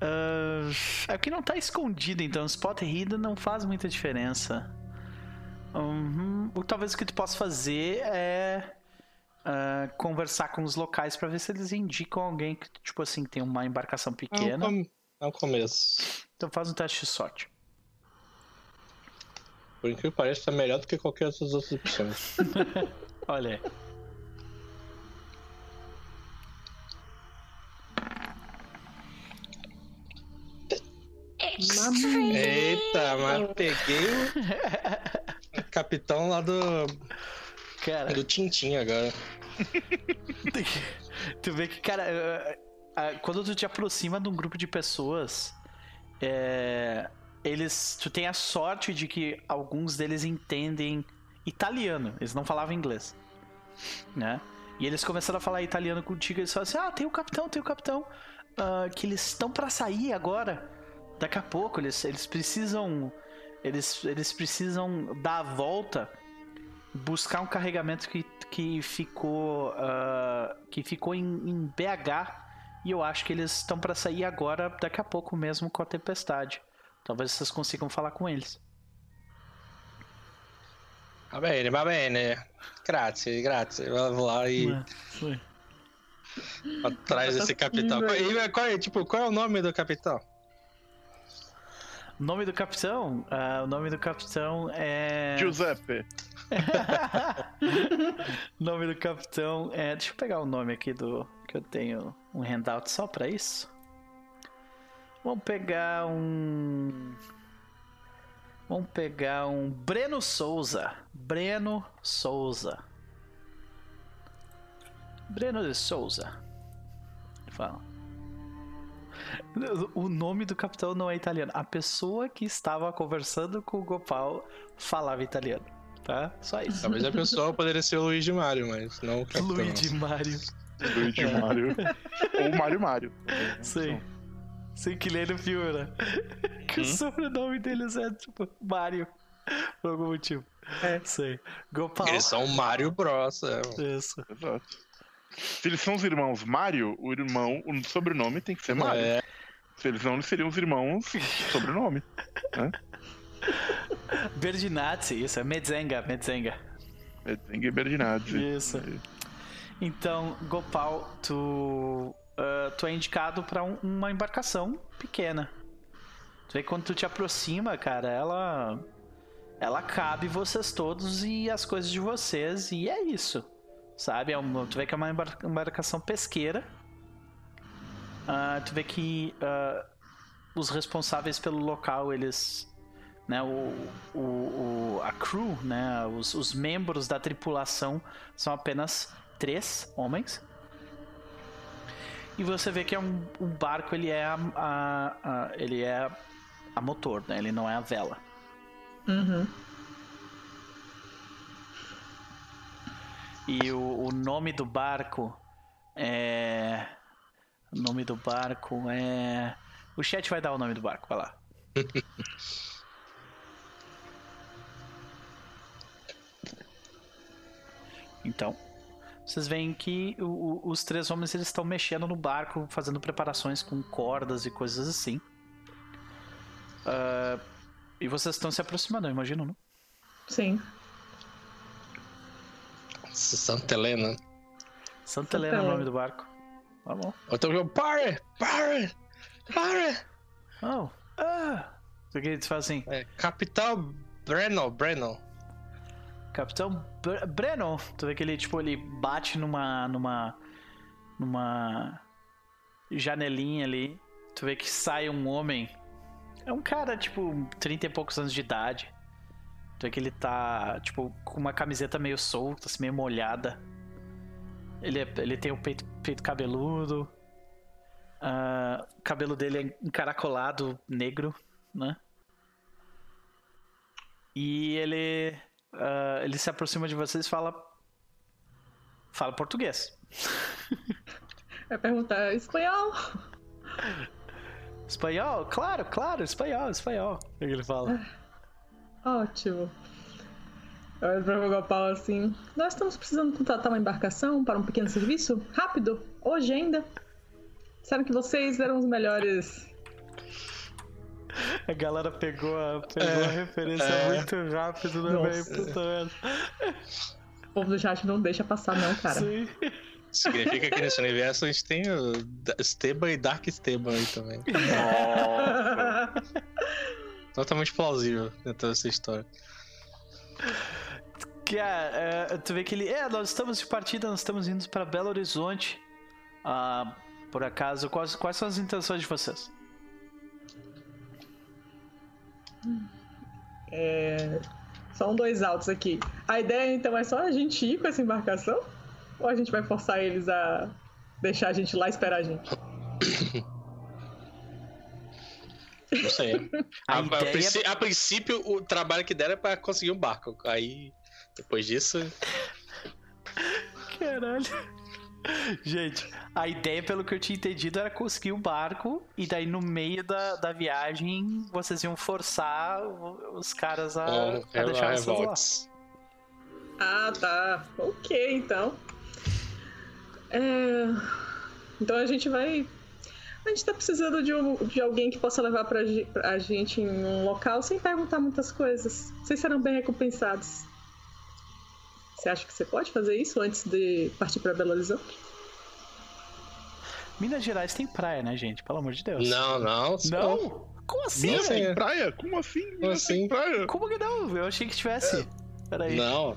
Ah, é o que não tá escondido, então spot hidden não faz muita diferença. Uhum. O talvez o que tu possa fazer é ah, conversar com os locais pra ver se eles indicam alguém que tipo assim tem uma embarcação É um, pequena. com... é um começo. Então faz um teste de sorte. Por incrível que pareça, tá melhor do que qualquer outras outras opções. [laughs] Olha aí. Mamãe. Eita, mas peguei o [laughs] capitão lá do, Cara, do Tintim agora. [laughs] tu vê que, cara, quando tu te aproxima de um grupo de pessoas, é, eles, tu tem a sorte de que alguns deles entendem italiano, eles não falavam inglês, né? E eles começaram a falar italiano contigo, eles falaram assim, ah, tem o capitão, tem o capitão, ah, que eles estão pra sair agora, daqui a pouco, eles, eles precisam, eles, eles precisam dar a volta buscar um carregamento que, que ficou ah, que ficou em, em BH e eu acho que eles estão para sair agora daqui a pouco mesmo com a tempestade talvez vocês consigam falar com eles Va bene, va bene. Grazie, grazie. Vou lá e foi. atrás desse capitão. Qual, e qual é, tipo, qual é o nome do capitão? O nome do capitão ah, o nome do capitão é Giuseppe. o [laughs] nome do capitão é deixa eu pegar o nome aqui do que eu tenho um handout só para isso vamos pegar um Vamos pegar um Breno Souza. Breno Souza. Breno de Souza. Fala. O nome do capitão não é italiano. A pessoa que estava conversando com o Gopal falava italiano. Tá? Só isso. Talvez a pessoa poderia ser o Luiz de Mário, mas não o capitão. Luigi Mario. Luigi Mario. [laughs] Ou Mario Mario. Sim. Sim, que nem no filme, né? Que o sobrenome deles é tipo Mario. Por algum motivo. É. Sei. Gopal. Eles são o Mario Bros. É. Isso. Exato. Se eles são os irmãos Mario, o irmão, o sobrenome tem que ser Mario. É, Se eles não, eles seriam os irmãos [laughs] sobrenome. Berdinazzi, isso, é Medzenga, Medzenga. Edzenga e Berdinazzi. Isso. Então, Gopal, tu, ah, tu é indicado pra um- uma embarcação pequena. Tu vê que quando tu te aproxima, cara, ela. Ela cabe vocês todos e as coisas de vocês, e é isso. Sabe? É uma- tu vê que é uma embar- embarcação pesqueira. Ah, tu vê que ah, os responsáveis pelo local, eles. Né, o, o, o- a crew, né, os, os membros da tripulação são apenas três homens. E você vê que é um, um barco, ele é a, a- a- ele é a motor, né? Ele não é a vela. Uhum. E o, o nome do barco é. O nome do barco é. O chat vai dar o nome do barco, vai lá. [laughs] então, vocês veem que o- o- os três homens eles estão mexendo no barco, fazendo preparações com cordas e coisas assim. Ah, e vocês estão se aproximando, eu imagino, não? Sim. Santa Helena. Santa Helena é o nome do barco. Tá bom. Então eu, pare! Pare! Pare! Oh, ah! O que eles fazem? É, Capitão Breno, Breno. Capitão Bre- Breno, tu vê que ele, tipo, ele bate numa, numa, numa janelinha ali. Tu vê que sai um homem. É um cara, tipo, 30 e poucos anos de idade. Tu vê que ele tá, tipo, com uma camiseta meio solta, assim, meio molhada. Ele, é- ele tem o peito, peito cabeludo. Ah, o cabelo dele é encaracolado, negro, né? E ele ah, ele se aproxima de vocês e fala fala português. Vai perguntar espanhol? Espanhol? Claro, claro, espanhol, espanhol. O que ele fala? Ótimo. Eu olho pra Gopal assim. Nós estamos precisando contratar uma embarcação para um pequeno serviço? Rápido? Hoje ainda? Disseram que vocês eram os melhores. A galera pegou a, pegou a referência é. muito rápido, né, Nossa. velho? Puta merda. O povo do chat não deixa passar, não, cara. Sim. Significa que nesse universo a gente tem o Esteban e Dark Esteban aí também. [laughs] Totalmente plausível dentro dessa história. Que é, é, tu vê que ele. É, nós estamos de partida, nós estamos indo para Belo Horizonte. Ah, por acaso, quais, quais são as intenções de vocês? É... Só um dois altos aqui. A ideia então é só a gente ir com essa embarcação? Ou a gente vai forçar eles a deixar a gente lá esperar a gente? [coughs] Não sei. A a, [laughs] a princí- a princípio, o trabalho que deram é pra conseguir um barco. Aí, depois disso, Caralho. Gente, a ideia, pelo que eu tinha entendido, era conseguir um barco e daí no meio da, da viagem vocês iam forçar os caras a, a deixar vocês lá. Ah, tá. Ok, então. É... Então a gente vai. A gente tá precisando de, um- de alguém que possa levar pra, pra gente em um local sem perguntar muitas coisas. Vocês serão bem recompensados. Você acha que você pode fazer isso antes de partir pra Belo Horizonte? Minas Gerais tem praia, né, gente? Pelo amor de Deus. Não, não. Não? Como assim, Minas tem praia? Como assim? Minas assim? tem praia? Como que não? Eu achei que tivesse. Peraí. Não.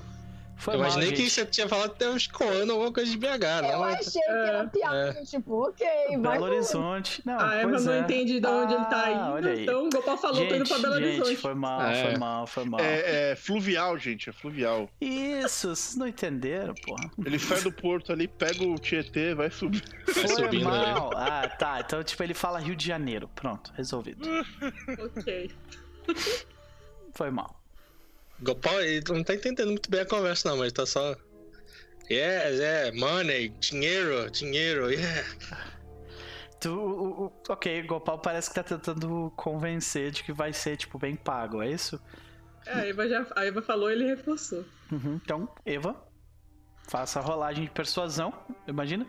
Foi Eu mal, imaginei que gente. você tinha falado até uns coando, alguma coisa de BH, Eu não? achei que era piada, tipo, ok, vai Belo Horizonte. Não, A Eva não é. entende de onde ele tá Ah, olha indo. aí. Então o Gopal falou tô indo pra Belo gente, Horizonte. foi mal, É. foi mal, foi mal. É, é fluvial, gente, é fluvial. Isso, vocês não entenderam, porra. Ele sai do porto ali, pega o Tietê, vai subir. Foi subindo, né? mal. Ah, tá. Então, tipo, ele fala Rio de Janeiro. Pronto, resolvido. Ok. Foi mal. Gopal, ele não tá entendendo muito bem a conversa, não, mas tá só. Yes, yeah, money, dinheiro, dinheiro, yeah. Tu, o- o- ok, Gopal parece que tá tentando convencer de que vai ser, tipo, bem pago, é isso? É, a Eva, já, a Eva falou ele reforçou. Uhum. Então, Eva, faça a rolagem de persuasão, imagina.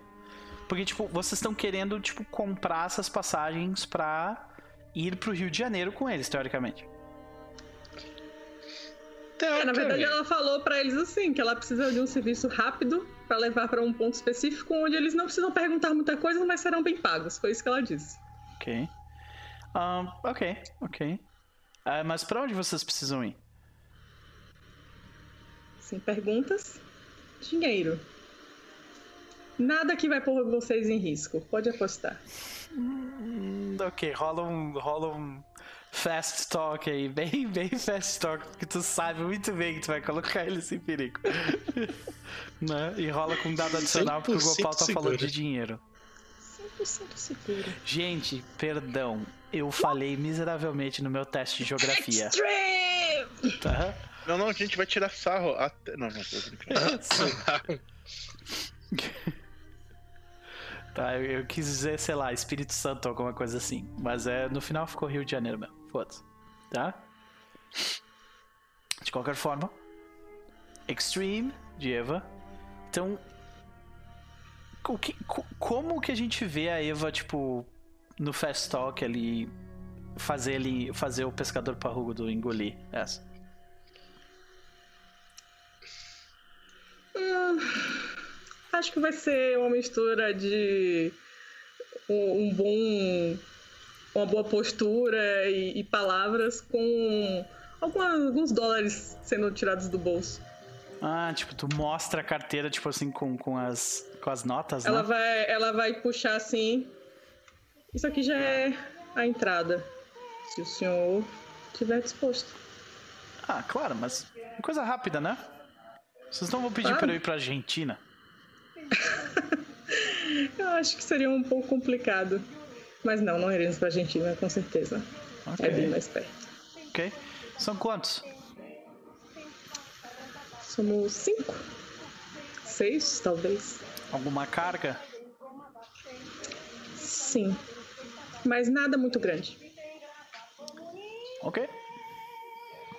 Porque, tipo, vocês estão querendo, tipo, comprar essas passagens pra ir pro Rio de Janeiro com eles, teoricamente. É, na verdade, ela falou pra eles assim, que ela precisa de um serviço rápido pra levar pra um ponto específico onde eles não precisam perguntar muita coisa, mas serão bem pagos. Foi isso que ela disse. Ok. Ahn, ok, ok. Ah, mas pra onde vocês precisam ir? Sem perguntas, dinheiro. Nada que vai pôr vocês em risco. Pode apostar. Hum, ok, rola um, rola um fast talk aí, bem, [laughs] bem fast talk, porque tu sabe muito bem que tu vai colocar eles em perigo. [laughs] né? E rola com um dado adicional porque o 100% Gopal tá falando de dinheiro. 100% seguro. Gente, perdão, eu falei miseravelmente no meu teste de geografia, Extreme! tá? Não, não, a gente vai tirar sarro até. Não, não, tô brincando. [laughs] Tá, eu, eu quis dizer, sei lá, Espírito Santo, alguma coisa assim. Mas é, no final ficou Rio de Janeiro mesmo. Foda-se. Tá? De qualquer forma. Extreme de Eva. Então. o que- co- como que a gente vê a Eva, tipo, no Fast Talk ali. Fazer, ele, fazer o pescador parrudo engolir essa? Hum, acho que vai ser uma mistura de um, um bom. uma boa postura e, e palavras com alguns dólares sendo tirados do bolso. Ah, tipo, tu mostra a carteira, tipo assim, com, com, as, com as notas, Ela né? vai, ela vai puxar assim. Isso aqui já é a entrada. Se o senhor estiver disposto. Ah, claro, mas coisa rápida, né? Vocês não vão pedir Claro. pra eu ir pra Argentina? [laughs] Eu acho que seria um pouco complicado. Mas não, não iremos pra Argentina, com certeza. Ok. É bem mais perto. Ok. São quantos? Somos cinco? Seis, talvez. Alguma carga? Sim. Mas nada muito grande. Ok.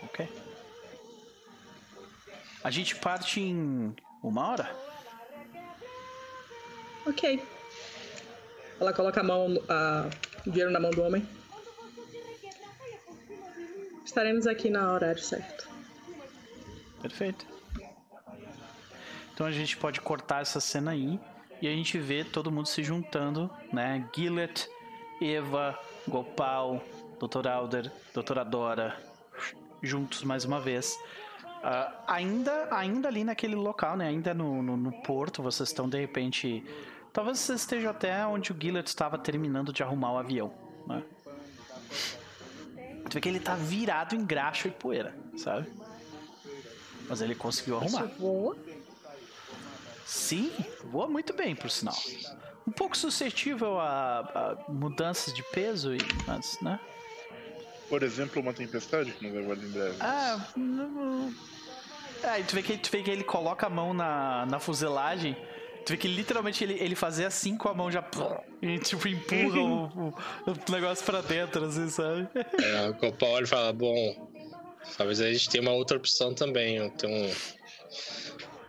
Ok. A gente parte em uma hora? Ok. Ela coloca a mão, a o dinheiro na mão do homem. Estaremos aqui no horário certo. Perfeito. Então a gente pode cortar essa cena aí e a gente vê todo mundo se juntando, né? Gillet, Eva, Gopal, Dr. Alder, Doutora Dora, juntos mais uma vez. Ah, ainda, ainda ali naquele local, né? Ainda no, no, no porto, vocês estão de repente. Talvez vocês estejam até onde o Gillet estava terminando de arrumar o avião, né? Tu vê que ele tá virado em graxa e poeira, sabe? Mas ele conseguiu arrumar. Voa. Sim, voa muito bem, por sinal. Um pouco suscetível a, a mudanças de peso, e, mas, né? Por exemplo, uma tempestade que nos aguarda em breve. Ah, não- é, e tu vê que, tu vê que ele coloca a mão na, na fuselagem. Tu vê que literalmente ele, ele fazia assim com a mão já. E tipo, empurra o, o- o negócio pra dentro, assim, sabe? É, o olha e fala, bom, talvez a gente tenha uma outra opção também. Tem um,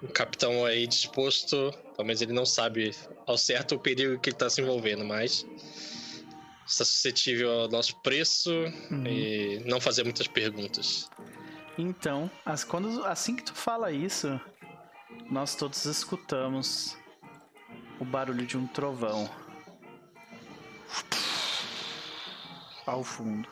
um capitão aí disposto, talvez ele não sabe ao certo o perigo que ele tá se envolvendo, mas está suscetível ao nosso preço e não fazer muitas perguntas. Então, as, quando, assim que tu fala isso, nós todos escutamos o barulho de um trovão. Ao fundo.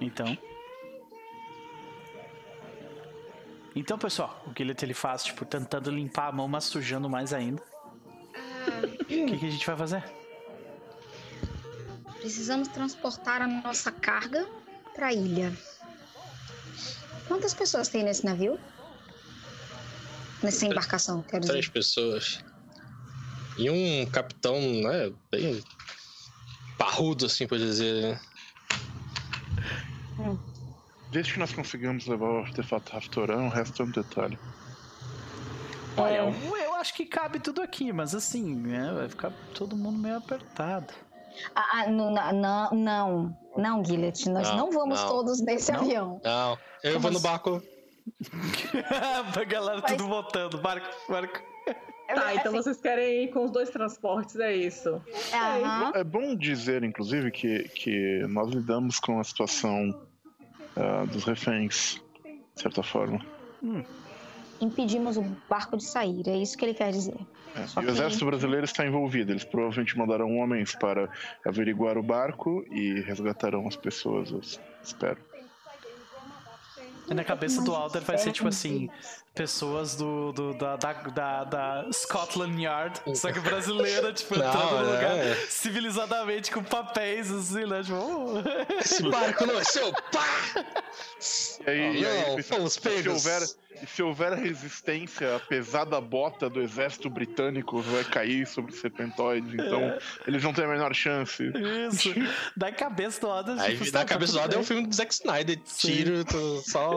Então. Então, pessoal, o ele, ele faz, tipo, tentando limpar a mão, mas sujando mais ainda. O que, que a gente vai fazer? Precisamos transportar a nossa carga para a ilha. Quantas pessoas tem nesse navio? Nessa embarcação, quero dizer. Três pessoas. E um capitão, né? Bem parrudo, assim, pode dizer, né? Desde que nós conseguimos levar o artefato Raftoran, o resto é um detalhe. Olha, eu, eu acho que cabe tudo aqui, mas assim, né, vai ficar todo mundo meio apertado. Ah, ah, não, não, não, não, Gillet, nós não, Não, vamos não. todos nesse Não? avião. Não, eu Como vou no assim? barco. [laughs] a galera Mas- tudo voltando, barco, barco. Tá, então Assim, vocês querem ir com os dois transportes, é isso. aham. É bom dizer, inclusive, que, que nós lidamos com a situação ah, dos reféns, de certa forma. Impedimos o barco de sair, é isso que ele quer dizer. É, E o que- exército brasileiro está envolvido. Eles provavelmente mandarão homens para averiguar o barco e resgatarão as pessoas, espero. E na cabeça do Alder vai ser tipo assim, pessoas do, do- da, da, da, da Scotland Yard, só que brasileira, tipo, [laughs] Não, entrando no lugar é. civilizadamente com papéis, assim, né? Tipo, oh. Esse barco não é seu, pá! E aí, e aí não, se houver, se houver resistência, a pesada bota do exército britânico vai cair sobre o serpentoide. Então, eles não têm a menor chance. Isso. [laughs] Da cabeça do Alder. Aí tipo, tá, cabeça do lado é um filme do Zack Snyder, tiro,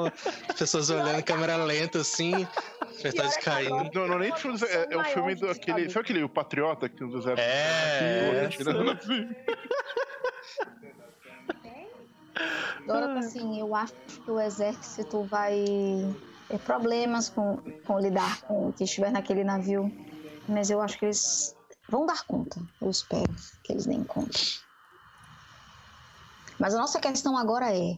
só pessoas olhando, câmera lenta assim, serpentoide caindo. Não, não nem filme, é, é o filme do aquele. Sabe aquele o Patriota que do exército? É, atirando assim? Agora, assim, eu acho que o exército vai ter problemas com, com lidar com o que estiver naquele navio. Mas eu acho que eles vão dar conta. Eu espero que eles deem conta. Mas a nossa questão agora é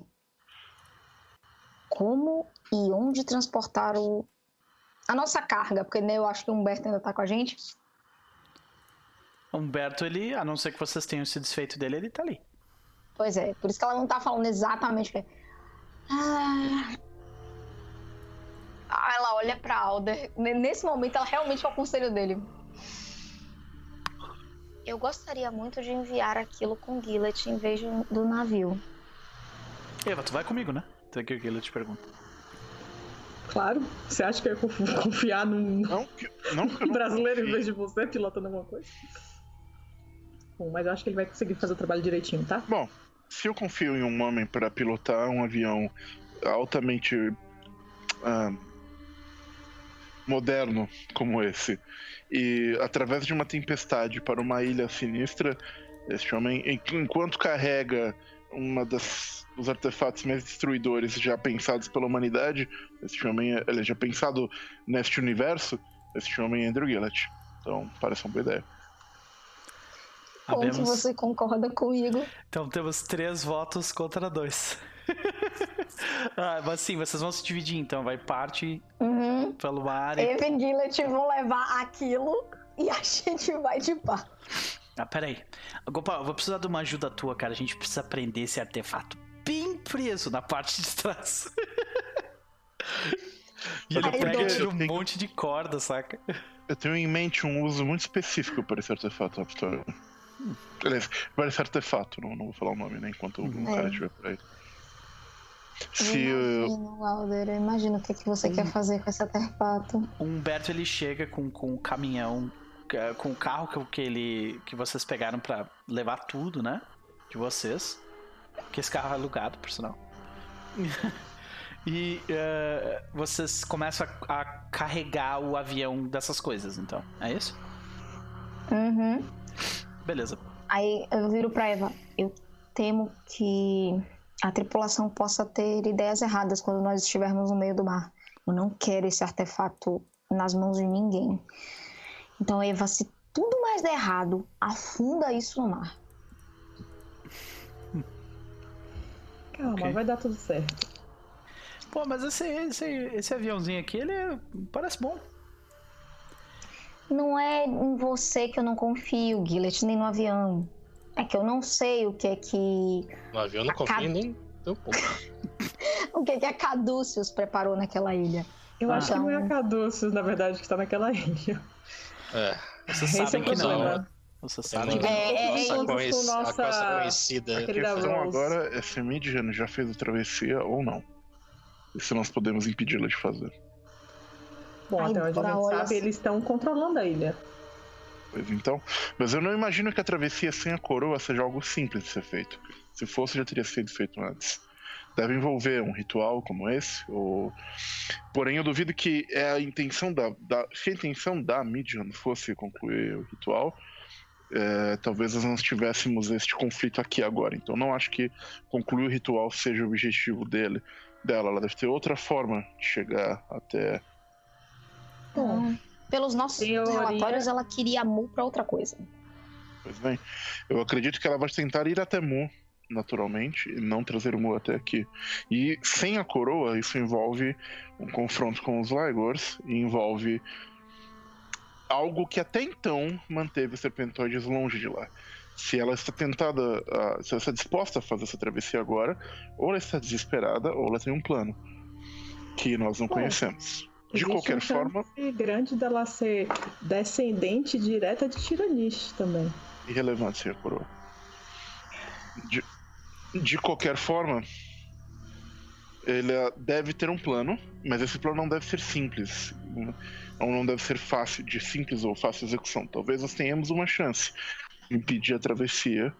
como e onde transportar o, a nossa carga, porque né, eu acho que o Humberto ainda tá com a gente. Humberto, ele, a não ser que vocês tenham se desfeito dele, ele tá ali. Pois é, por isso que ela não tá falando exatamente o que é. Ah. Ah, ela olha pra Alder. Nesse momento, ela realmente é o conselho dele. Eu gostaria muito de enviar aquilo com Gillet em vez do navio. Eva, tu vai comigo, né? Então que ele te pergunta. Claro. Você acha que eu ia conf- confiar num Não, que, não que brasileiro em confie. vez de você pilotando alguma coisa? Bom, mas eu acho que ele vai conseguir fazer o trabalho direitinho, tá? Bom, se eu confio em um homem para pilotar um avião altamente ah, moderno como esse, e através de uma tempestade para uma ilha sinistra, este homem, en- enquanto carrega uma das dos artefatos mais destruidores já pensados pela humanidade, este homem, é- ele é já pensado neste universo, este homem é Andrew Gillett. Então, parece uma boa ideia. Como Abemos- você concorda comigo? Então temos três votos contra dois. [laughs] ah, mas sim, vocês vão se dividir então. Vai parte Uhum. pelo mar e. Eve e Gillet vão levar aquilo e a gente vai de pá. Ah, peraí. Gopal, eu vou precisar de uma ajuda tua, cara. A gente precisa prender esse artefato bem preso na parte de trás. e ele Ai, pega e eu tira um tenho- monte de corda, saca? Eu tenho em mente um uso muito específico para esse artefato Raptor. Aliás, para esse artefato, não, não vou falar o nome, né? Enquanto o É. cara estiver por aí. Eu Se. uh, imagino, Alder, eu imagino o que, que você quer fazer com esse artefato. O Humberto ele chega com, com o caminhão, com o carro que, que, ele, que vocês pegaram pra levar tudo, né? De vocês. Que esse carro é alugado, por sinal. [laughs] e eh, vocês começam a, a carregar o avião dessas coisas, então. É isso? Uhum. Beleza. Aí eu viro pra Eva. Eu temo que a tripulação possa ter ideias erradas quando nós estivermos no meio do mar. Eu não quero esse artefato nas mãos de ninguém. Então, Eva, se tudo mais der errado, afunda isso no mar. Calma, Ok. vai dar tudo certo. Pô, mas esse, esse, esse aviãozinho aqui, ele é- parece bom. Não é em você que eu não confio, Gillet, nem no avião. É que eu não sei o que é que. No avião eu não confio nem Então, pô. [laughs] O que, que a Caduceus preparou naquela ilha? Eu Ah. acho que não é Então- a Caduceus, na verdade, que está naquela [laughs] ilha. É. Vocês é sabem o que não. problema. né? Vocês É sabem uma que não. É, é, nossa, é nossa- coisa conhecida. A questão agora é se a Midian já fez a travessia ou não. E se nós podemos impedi-la de fazer. Bom, Ai, até onde a gente olha sabe, eles estão controlando a ilha. Pois então. Mas eu não imagino que a travessia sem a coroa seja algo simples de ser feito. Se fosse, já teria sido feito antes. Deve envolver um ritual como esse, ou... Porém, eu duvido que é a intenção da, da- Se a intenção da Midian fosse concluir o ritual, é, talvez nós não tivéssemos este conflito aqui agora. Então, não acho que concluir o ritual seja o objetivo dele, dela. Ela deve ter outra forma de chegar até Bom, Pelos nossos Teoria- relatórios, ela queria Mu pra outra coisa. Pois bem, eu acredito que ela vai tentar ir até Mu, naturalmente, e não trazer o Mu até aqui. E sem a coroa, isso envolve um confronto com os Lygors e envolve algo que até então manteve os Serpentoides longe de lá. Se ela está tentada, a- se ela está disposta a fazer essa travessia agora, ou ela está desesperada, ou ela tem um plano que nós não Bom, conhecemos. De qualquer uma forma, chance grande dela ser descendente direta de Tiranish também. irrelevante a coroa. De, de qualquer forma, ele eh, deve ter um plano, mas esse plano não deve ser simples. Não deve ser fácil, de simples ou fácil execução. Talvez nós tenhamos uma chance de impedir a travessia,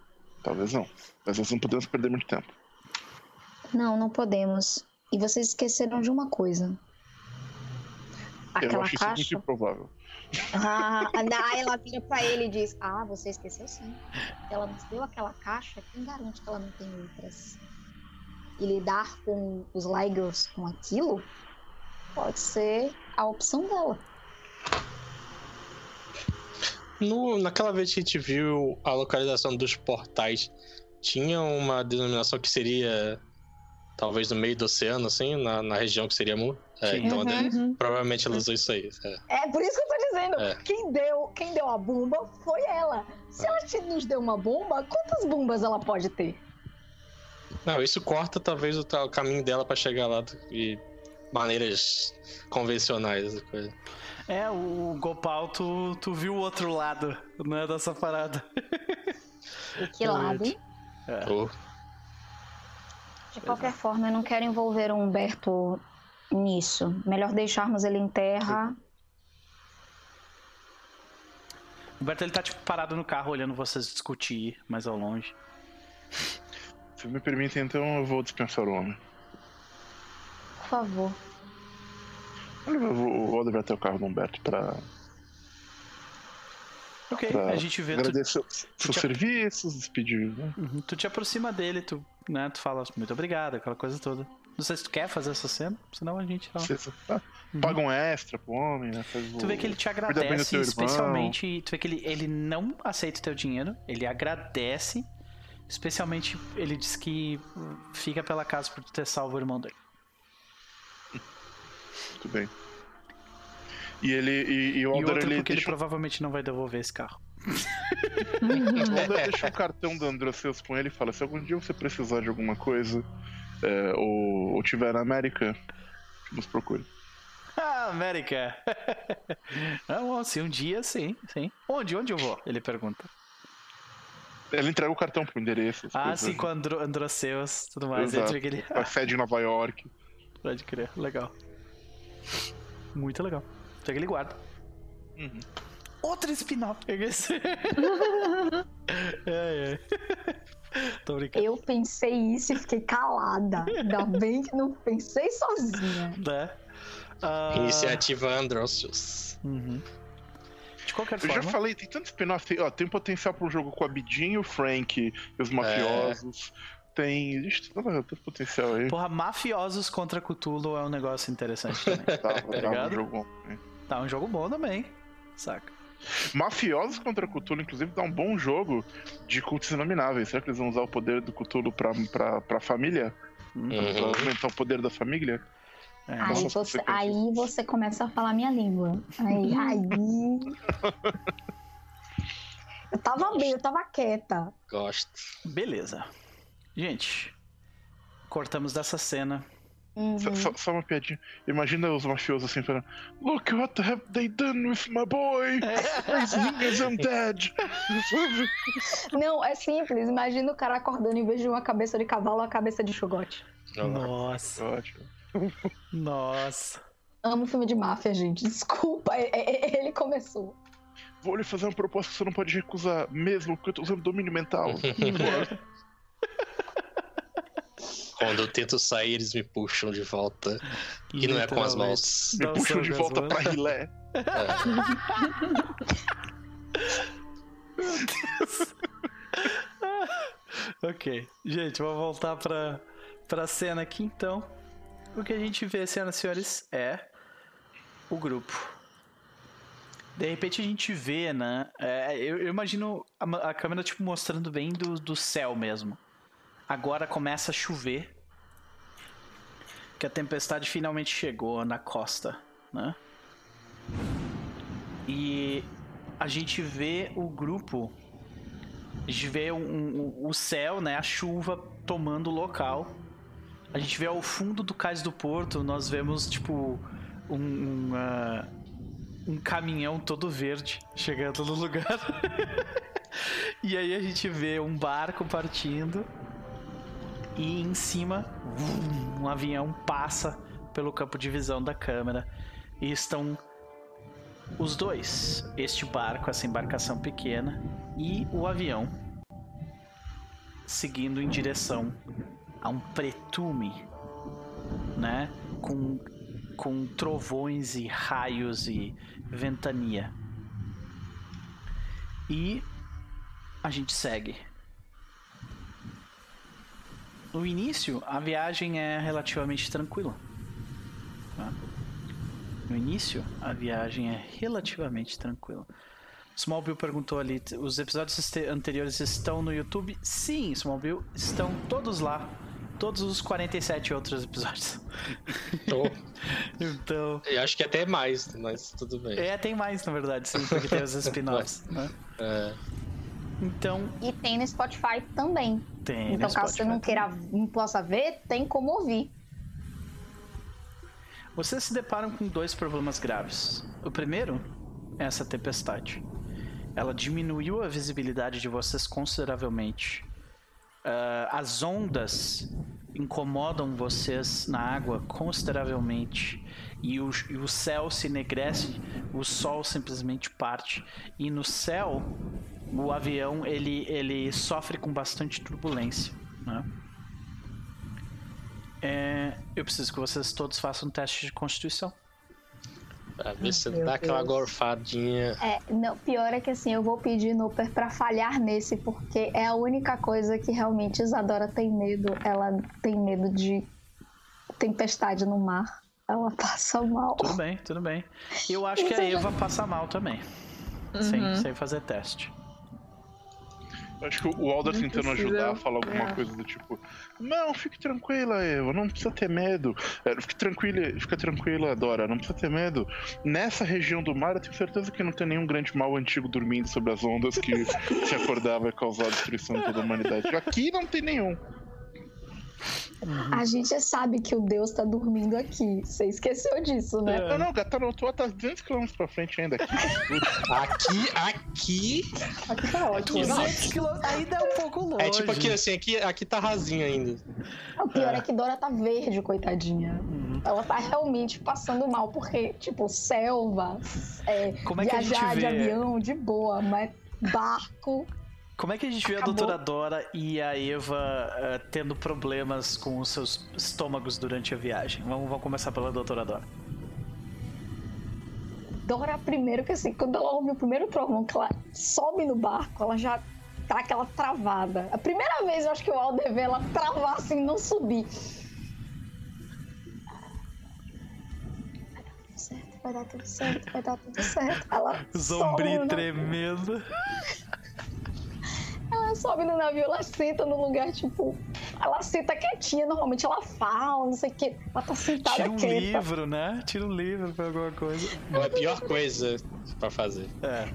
talvez não. Mas nós não podemos perder muito tempo. Não, não podemos. E vocês esqueceram de uma coisa. Eu Aquela acho isso muito caixa. improvável. Ah, [laughs] aí ela vira pra ele e diz: Ah, você esqueceu sim. Ela nos deu aquela caixa, quem garante que ela não tem outras? E lidar com os Ligers com aquilo pode ser a opção dela. No, naquela vez que a gente viu a localização dos portais, tinha uma denominação que seria talvez no meio do oceano, assim, na, na região que seria Mu. É, então Uhum. deve- provavelmente ela usou isso aí. é. É por isso que eu tô dizendo. É. Quem, deu, quem deu a bomba foi ela. Se ela te- nos deu uma bomba, quantas bombas ela pode ter? Não, isso corta talvez o, o caminho dela pra chegar lá de maneiras convencionais. coisa. É, o Gopal, tu, tu viu o outro lado, né, dessa parada. E que lado, hein? Ou- De qualquer forma, eu não quero envolver o Humberto nisso. Melhor deixarmos ele em terra. O Humberto, ele tá, tipo, parado no carro, olhando vocês discutir mais ao longe. Se me permitem, então eu vou dispensar o homem. Por favor. Eu vou- vai até o carro do Humberto pra, Ok, pra a gente vê, tu, agradecer os seus te- serviços, despedir. Né? Uhum, tu te aproxima dele, tu, né, tu fala muito obrigado, aquela coisa toda. Não sei se tu quer fazer essa cena, senão a gente... Tá... Uhum. paga um extra pro homem, né? Faz Tu vê que ele te agradece, especialmente. Tu vê que ele, ele não aceita o teu dinheiro, ele agradece. Especialmente, ele diz que fica pela casa por tu ter salvo o irmão dele. Muito bem. E ele. E, e o E Alder outro ele porque ele deixa, provavelmente não vai devolver esse carro. [laughs] o Alder deixa um cartão do Androceus com ele e fala: se algum dia você precisar de alguma coisa, é, ou, ou tiver na América, nos procure. Ah, América! [laughs] Não, se um dia, sim, sim. Onde? Onde eu vou? Ele pergunta. Ele entrega o cartão pro endereço. Ah, coisas, sim, com Andro Androceus tudo mais. Exato. Entre aquele... A sede em Nova York. Pode crer, legal. Muito legal. Pega ele e guarda. Uhum. Outro spin-off. [laughs] é, é. [laughs] Tô brincando. Eu pensei isso e fiquei calada. Ainda bem que não pensei sozinha. Né? Ah, Iniciativa Androcius. uhum. De qualquer Eu já forma, falei, tem tanto spin-off. Tem, ó, tem potencial pra um jogo com a Bidin e o Frank e É. os mafiosos. Tem. Ixi, tem tanto potencial aí. porra, mafiosos contra Cthulhu é um negócio interessante também. Dá, dá [laughs] um ligado? jogo bom. tá um jogo bom também, saca? Mafiosos contra Cthulhu, inclusive, dá um bom jogo de cultos inomináveis. Será que eles vão usar o poder do Cthulhu pra, pra, pra família? Uhum. Pra aumentar o poder da família? É. Aí você aí você começa a falar minha língua. Aí, [laughs] aí. Eu tava bem, eu tava quieta. Gosto. Beleza. Gente, cortamos dessa cena. Uhum. Só, só- uma piadinha. Imagina os mafiosos assim falando: Look what have they done with my boy! As niggas I'm dead! Não, é simples. Imagina o cara acordando em vez de uma cabeça de cavalo, uma cabeça de chogote. Nossa, Ótimo. nossa. Amo filme de máfia, gente. Desculpa, é- é- é- ele começou. Vou lhe fazer uma proposta que você não pode recusar, mesmo que eu tô usando domínio mental. [laughs] Quando eu tento sair, eles me puxam de volta. E não é com as mãos. Me Não puxam de volta mãos. pra Rilé. [laughs] Ok, gente, vamos voltar pra, pra cena aqui então. O que a gente vê, senhoras e senhores, é o grupo. De repente a gente vê, né? é, eu, eu imagino a, a câmera tipo mostrando bem do, do céu mesmo. Agora começa a chover. Que a tempestade finalmente chegou na costa, né? E a gente vê o grupo a gente vê um- um- o céu, né? A chuva tomando o local. A gente vê ao fundo do cais do porto, nós vemos, tipo, um, um, ah, um caminhão todo verde chegando no lugar. [laughs] e aí a gente vê um barco partindo. E em cima, um avião passa pelo campo de visão da câmera. E estão os dois, este barco, essa embarcação pequena, e o avião, seguindo em direção a um pretume, né? Com, com trovões e raios e ventania. E a gente segue. No início, a viagem é relativamente tranquila. tá? No início, a viagem é relativamente tranquila. Smallville perguntou ali: os episódios anteriores estão no YouTube? Sim, Smallville, estão todos lá. Todos os 47 outros episódios. Tô. [laughs] Então. Eu acho que até mais, mas tudo bem. É, tem mais, na verdade, sim, porque tem os spin-offs. né? É. Então, E tem no Spotify também. tem. então, caso você Spotify não queira, não possa ver, tem como ouvir. Vocês se deparam com dois problemas graves. O primeiro é essa tempestade. Ela diminuiu a visibilidade de vocês consideravelmente. Ah, as ondas incomodam vocês na água consideravelmente. E o, e o céu se enegrece, o sol simplesmente parte. E no céu, o avião ele, ele sofre com bastante turbulência. Né? É, eu preciso que vocês todos façam um teste de constituição. Pra ver se dá aquela gorfadinha. É, não, pior é que assim, eu vou pedir Nooper pra falhar nesse, porque é a única coisa que realmente Isadora tem medo. Ela tem medo de tempestade no mar. Ela passa mal. Tudo bem, tudo bem. Eu acho que a Eva passa mal também. Sem, sem fazer teste. Acho que o Alder Não tentando precisa. ajudar fala alguma É. coisa do tipo: Não, fique tranquila, Eva, não precisa ter medo. É, fique tranquila, fica tranquila, Dora, não precisa ter medo. Nessa região do mar, eu tenho certeza que não tem nenhum grande mal antigo dormindo sobre as ondas que [laughs] se acordar vai causar a destruição de toda a humanidade. Aqui não tem nenhum. A gente sabe que o Deus tá dormindo aqui. Você esqueceu disso, né? É. Não, não, gata, não, tô a 200 km pra frente ainda. Aqui, Aqui, aqui. Aqui tá ótimo. 200 quilômetros ainda é um pouco longe. É tipo aqui, assim, aqui, aqui tá rasinho ainda. O pior é. que Dora tá verde, coitadinha. Ela tá realmente passando mal, porque, tipo, selva, é, Como é que a gente viajar de vê? avião de boa, mas barco. Como é que a gente vê a doutora Dora e a Eva eh, tendo problemas com os seus estômagos durante a viagem? Vamos, vamos começar pela doutora Dora. Dora, primeiro que assim, quando ela ouve o primeiro trovão, que ela sobe no barco, ela já tá aquela travada. A primeira vez eu acho que o Alder vê ela travar assim, não subir. Vai dar tudo certo, vai dar tudo certo. Ela no, navio- tremendo. [laughs] ela sobe no navio, ela senta no lugar, tipo, ela senta quietinha, normalmente ela fala, não sei o que. Ela tá sentada Tira um quieta. livro, né? Tira um livro pra alguma coisa. É a pior coisa pra fazer. É.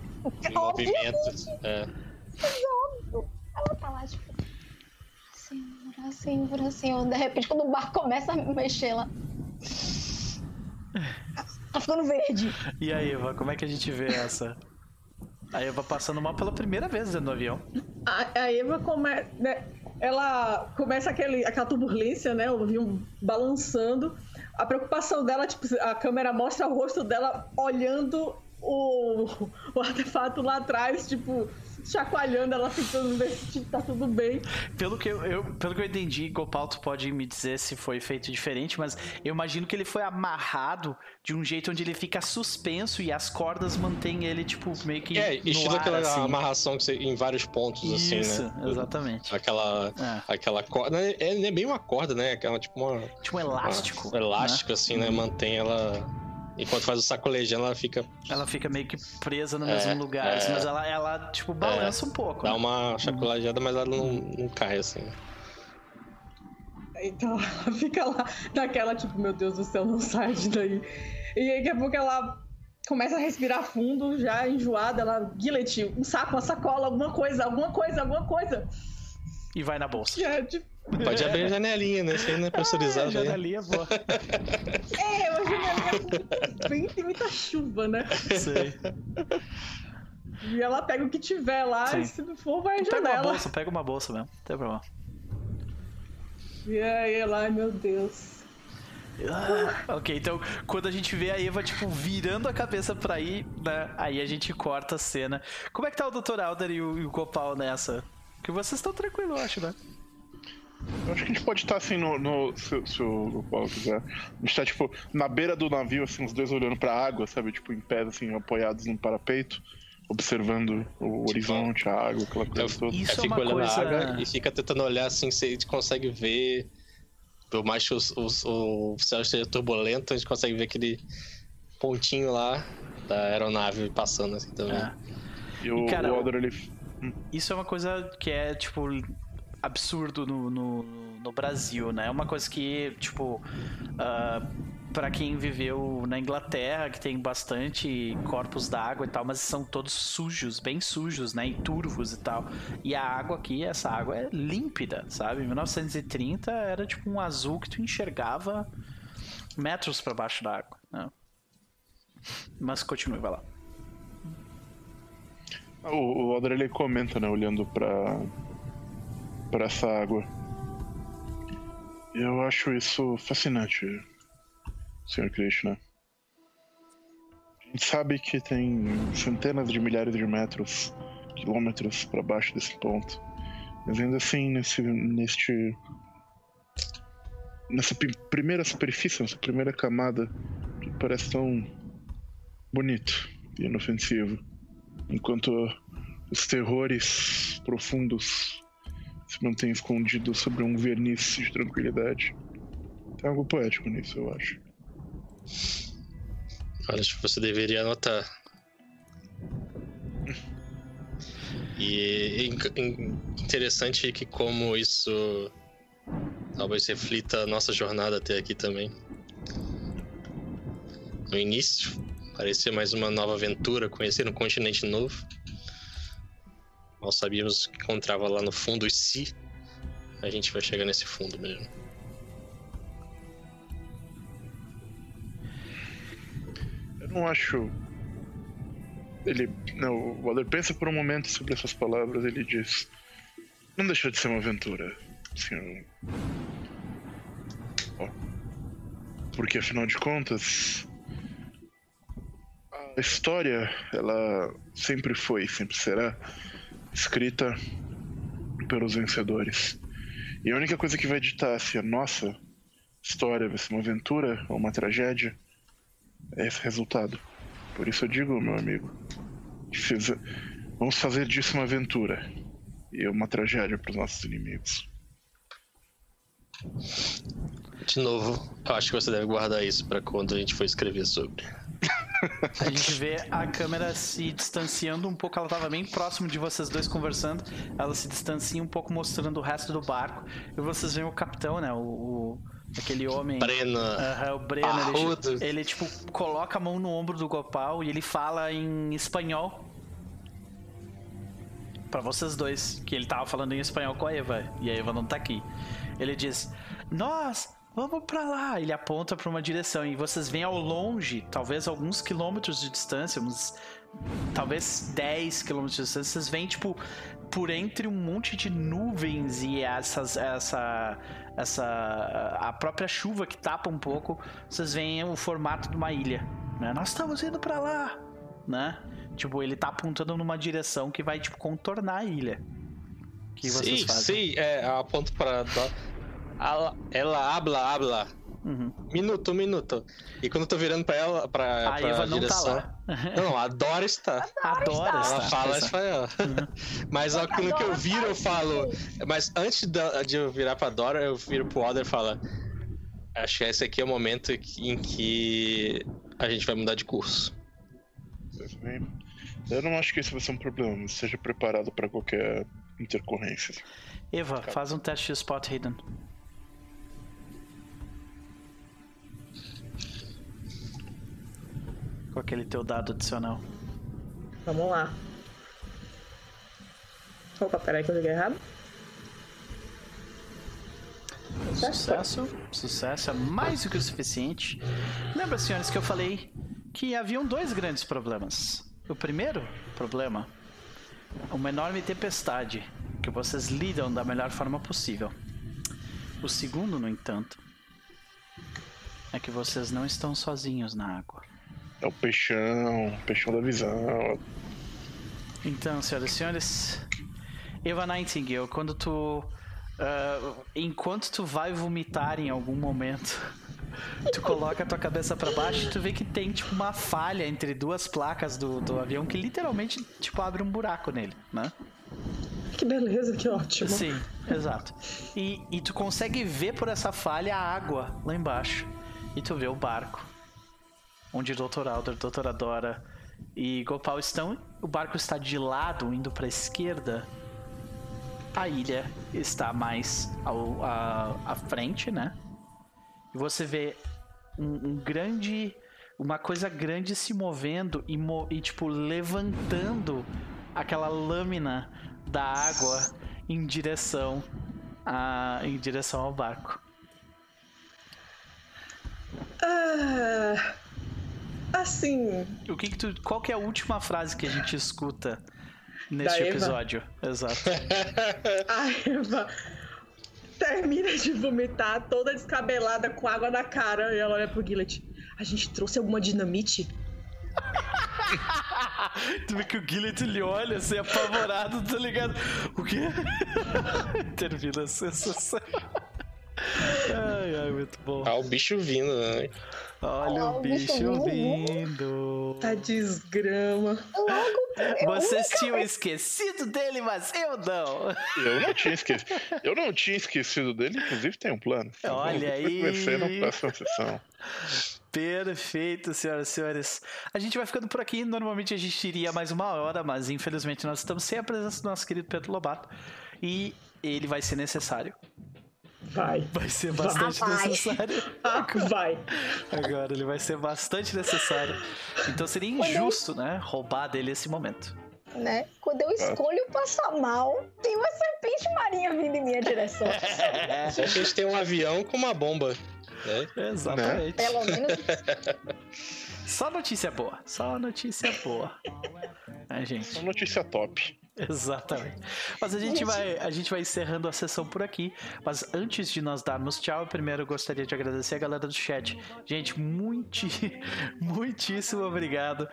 Um movimento. É. Ela tá lá, tipo, Senhora, Assim, por assim, de repente quando o barco começa a mexer, ela. [laughs] Tá ficando verde. E aí, Eva, como é que a gente vê essa? A Eva passando mal pela primeira vez dentro do avião. A, a Eva começa. Né, ela começa aquele, aquela turbulência, né? O avião balançando. A preocupação dela, tipo, a câmera mostra o rosto dela olhando o, o artefato lá atrás, tipo, chacoalhando ela tentando ver se tá tudo bem. Pelo que eu, eu, pelo que eu entendi, Gopal, tu pode me dizer se foi feito diferente, mas eu imagino que ele foi amarrado de um jeito onde ele fica suspenso e as cordas mantêm ele, tipo, meio que. É, estilo ar, aquela assim. amarração que você, em vários pontos, Isso, assim, né? exatamente. Aquela, É. aquela corda. É, é nem bem uma corda, né? Aquela tipo uma. Tipo um elástico. uma- elástico, assim, né? Mantém ela. Enquanto faz o sacolejando, ela fica. Ela fica meio que presa no É, mesmo lugar, é. assim, mas ela, ela tipo, balança um pouco. Dá né? uma chacoalhada, mas ela não, não cai, assim. Então [laughs] ela fica lá naquela, tipo, meu Deus do céu, não sai de daí. E aí daqui a pouco ela começa a respirar fundo, já enjoada, ela, Gillet, um saco, uma sacola, alguma coisa, alguma coisa, alguma coisa. E vai na bolsa. E é, tipo, Pode abrir a janelinha, né? Isso aí não é Ah, pressurizado aí. janelinha boa. [laughs] é, uma janelinha com vento e muita chuva, né? Sei. E ela pega o que tiver lá Sim. e se não for, vai à Pega uma janela. bolsa, pega uma bolsa mesmo. Não tem problema. E aí ela, ai meu Deus. Ah, ok, então quando a gente vê a Eva, tipo, virando a cabeça pra ir, né? Aí a gente corta a cena. Como é que tá o Dr. Alder e o, e o Gopal nessa? Que vocês estão tranquilos, eu acho, né? Eu acho que a gente pode estar assim no. no- se, se o Paulo quiser. A gente tá, tipo, na beira do navio, assim, os dois olhando pra água, sabe? Tipo, em pé, assim, apoiados num parapeito, observando o horizonte, a água, aquela coisa Eu- toda. Isso é fica uma olhando coisa- a água e fica tentando olhar assim, se a gente consegue ver. Por mais que os- os- o céu esteja turbulento, a gente consegue ver aquele pontinho lá da aeronave passando assim também. É. E o, E, cara, o Alder, ele. Isso é uma coisa que é, tipo, absurdo no, no, no Brasil, né? É uma coisa que, tipo, ah, pra quem viveu na Inglaterra, que tem bastante corpos d'água e tal, mas são todos sujos, bem sujos, né? E turvos e tal. E a água aqui, essa água é límpida, sabe? Em 1930 era tipo um azul que tu enxergava metros pra baixo da água, né? Mas continue, vai lá. O, o ele comenta, né? Olhando pra. Pra essa água. Eu acho isso fascinante, Sr. Krishna. A gente sabe que tem centenas de milhares de metros, quilômetros para baixo desse ponto. Mas ainda assim, nesse, neste. nessa primeira superfície, nessa primeira camada, tudo parece tão bonito e inofensivo. Enquanto os terrores profundos se mantêm escondidos sobre um verniz de tranquilidade. Tem algo poético nisso, eu acho. Acho que você deveria anotar. E in- interessante que como isso talvez reflita a nossa jornada até aqui também. No início, parecia mais uma nova aventura, conhecer um continente novo. Nós sabíamos que encontrava lá no fundo e se a gente vai chegar nesse fundo mesmo. Eu não acho. Ele. Não, o Waller pensa por um momento sobre essas palavras. Ele diz: Não deixa de ser uma aventura, senhor. Porque afinal de contas. A história, ela sempre foi e sempre será escrita pelos vencedores. E a única coisa que vai ditar se a nossa história vai ser uma aventura ou uma tragédia é esse resultado. Por isso eu digo, meu amigo, vamos fazer disso uma aventura e uma tragédia para os nossos inimigos. De novo, eu acho que você deve guardar isso para quando a gente for escrever sobre. [laughs] A gente vê a câmera se distanciando um pouco, ela tava bem próximo de vocês dois conversando, ela se distancia um pouco mostrando o resto do barco, e vocês veem o capitão, né, o, o- aquele homem... Brena. Aham, o Breno, ele, Parrudo. ele, tipo, coloca a mão no ombro do Gopal e ele fala em espanhol. Pra vocês dois, que ele tava falando em espanhol com a Eva, e a Eva não tá aqui. Ele diz: Nós vamos pra lá. Ele aponta pra uma direção e vocês veem ao longe, talvez alguns quilômetros de distância, uns talvez 10 quilômetros de distância, vocês veem, tipo, por entre um monte de nuvens e essas, essa, essa, a própria chuva que tapa um pouco, vocês veem o formato de uma ilha. Né? Nós estamos indo para lá, né? Tipo, ele tá apontando numa direção que vai, tipo, contornar a ilha. Que vocês sim, fazem? sim, é, aponto para. Ela, ela habla, habla. Uhum. Minuto, minuto. E quando eu tô virando pra ela, pra, A pra Eva não direção. tá lá. [laughs] Não, a Dora está. Adora Ela estar. fala Exato. espanhol. [laughs] Mas ó, quando que eu viro, eu falo. Mas antes de eu virar pra Dora, eu viro pro Other e falo. Acho que esse aqui é o momento em que a gente vai mudar de curso. Eu não acho que isso vai ser um problema, seja preparado para qualquer intercorrência. Eva, faz um teste de Spot Hidden. Com aquele teu dado adicional. Vamos lá. Opa, peraí que eu liguei errado. Sucesso. Sucesso é mais do que o suficiente. Lembra, senhores, que eu falei que haviam dois grandes problemas. O primeiro problema, uma enorme tempestade que vocês lidam da melhor forma possível. O segundo, no entanto, é que vocês não estão sozinhos na água. É o peixão, peixão da visão. Então, senhoras e senhores, Eva Nightingale, quando tu. ah, enquanto tu vai vomitar em algum momento, [laughs] tu coloca a tua cabeça pra baixo e tu vê que tem tipo uma falha entre duas placas do, do avião que literalmente tipo abre um buraco nele, né? Que beleza, que ótimo. Sim, exato. E, e tu consegue ver por essa falha a água lá embaixo. E tu vê o barco. Onde Dr. Alder, Dra. Dora e Gopal estão. O barco está de lado, indo para a esquerda. A ilha está mais ao, à, à frente, né? E você vê um, um grande. Uma coisa grande se movendo e, e, tipo, levantando aquela lâmina da água em direção a, em direção ao barco. Ah, assim, O que que tu, qual que é a última frase que a gente escuta neste episódio? Exato. [laughs] a Eva termina de vomitar toda descabelada com água na cara e ela olha pro Gillet. A gente trouxe alguma dinamite? [laughs] tu vê que o Gillet ele olha assim apavorado, tá ligado? O quê? [laughs] Termina a sensação. Ai, ai, muito bom. Ah, o bicho vindo, né? Olha Ó, o o bicho bicho vindo. Tá desgrama. Vocês tinham esquecido dele, mas eu não. Eu não tinha esquecido. Eu não tinha esquecido dele, inclusive tem um plano. Olha aí. Na próxima sessão. Perfeito, senhoras e senhores. A gente vai ficando por aqui. Normalmente a gente iria mais uma hora, mas infelizmente nós estamos sem a presença do nosso querido Pedro Lobato. E ele vai ser necessário. Vai. Vai ser bastante Vai. necessário. [laughs] Vai. Agora ele vai ser bastante necessário. Então seria injusto, né? Roubar dele esse momento. Né? Quando eu escolho passar mal, tem uma serpente marinha vindo em minha direção. Só [laughs] que a gente tem um avião com uma bomba. Né? Exatamente. Pelo menos Só notícia boa. Só notícia boa. [laughs] É, gente. Uma notícia top. [laughs] Exatamente. Mas a gente vai, a gente vai encerrando a sessão por aqui. Mas antes de nós darmos tchau, eu primeiro gostaria de agradecer a galera do chat. Gente, muiti, [laughs] muitíssimo obrigado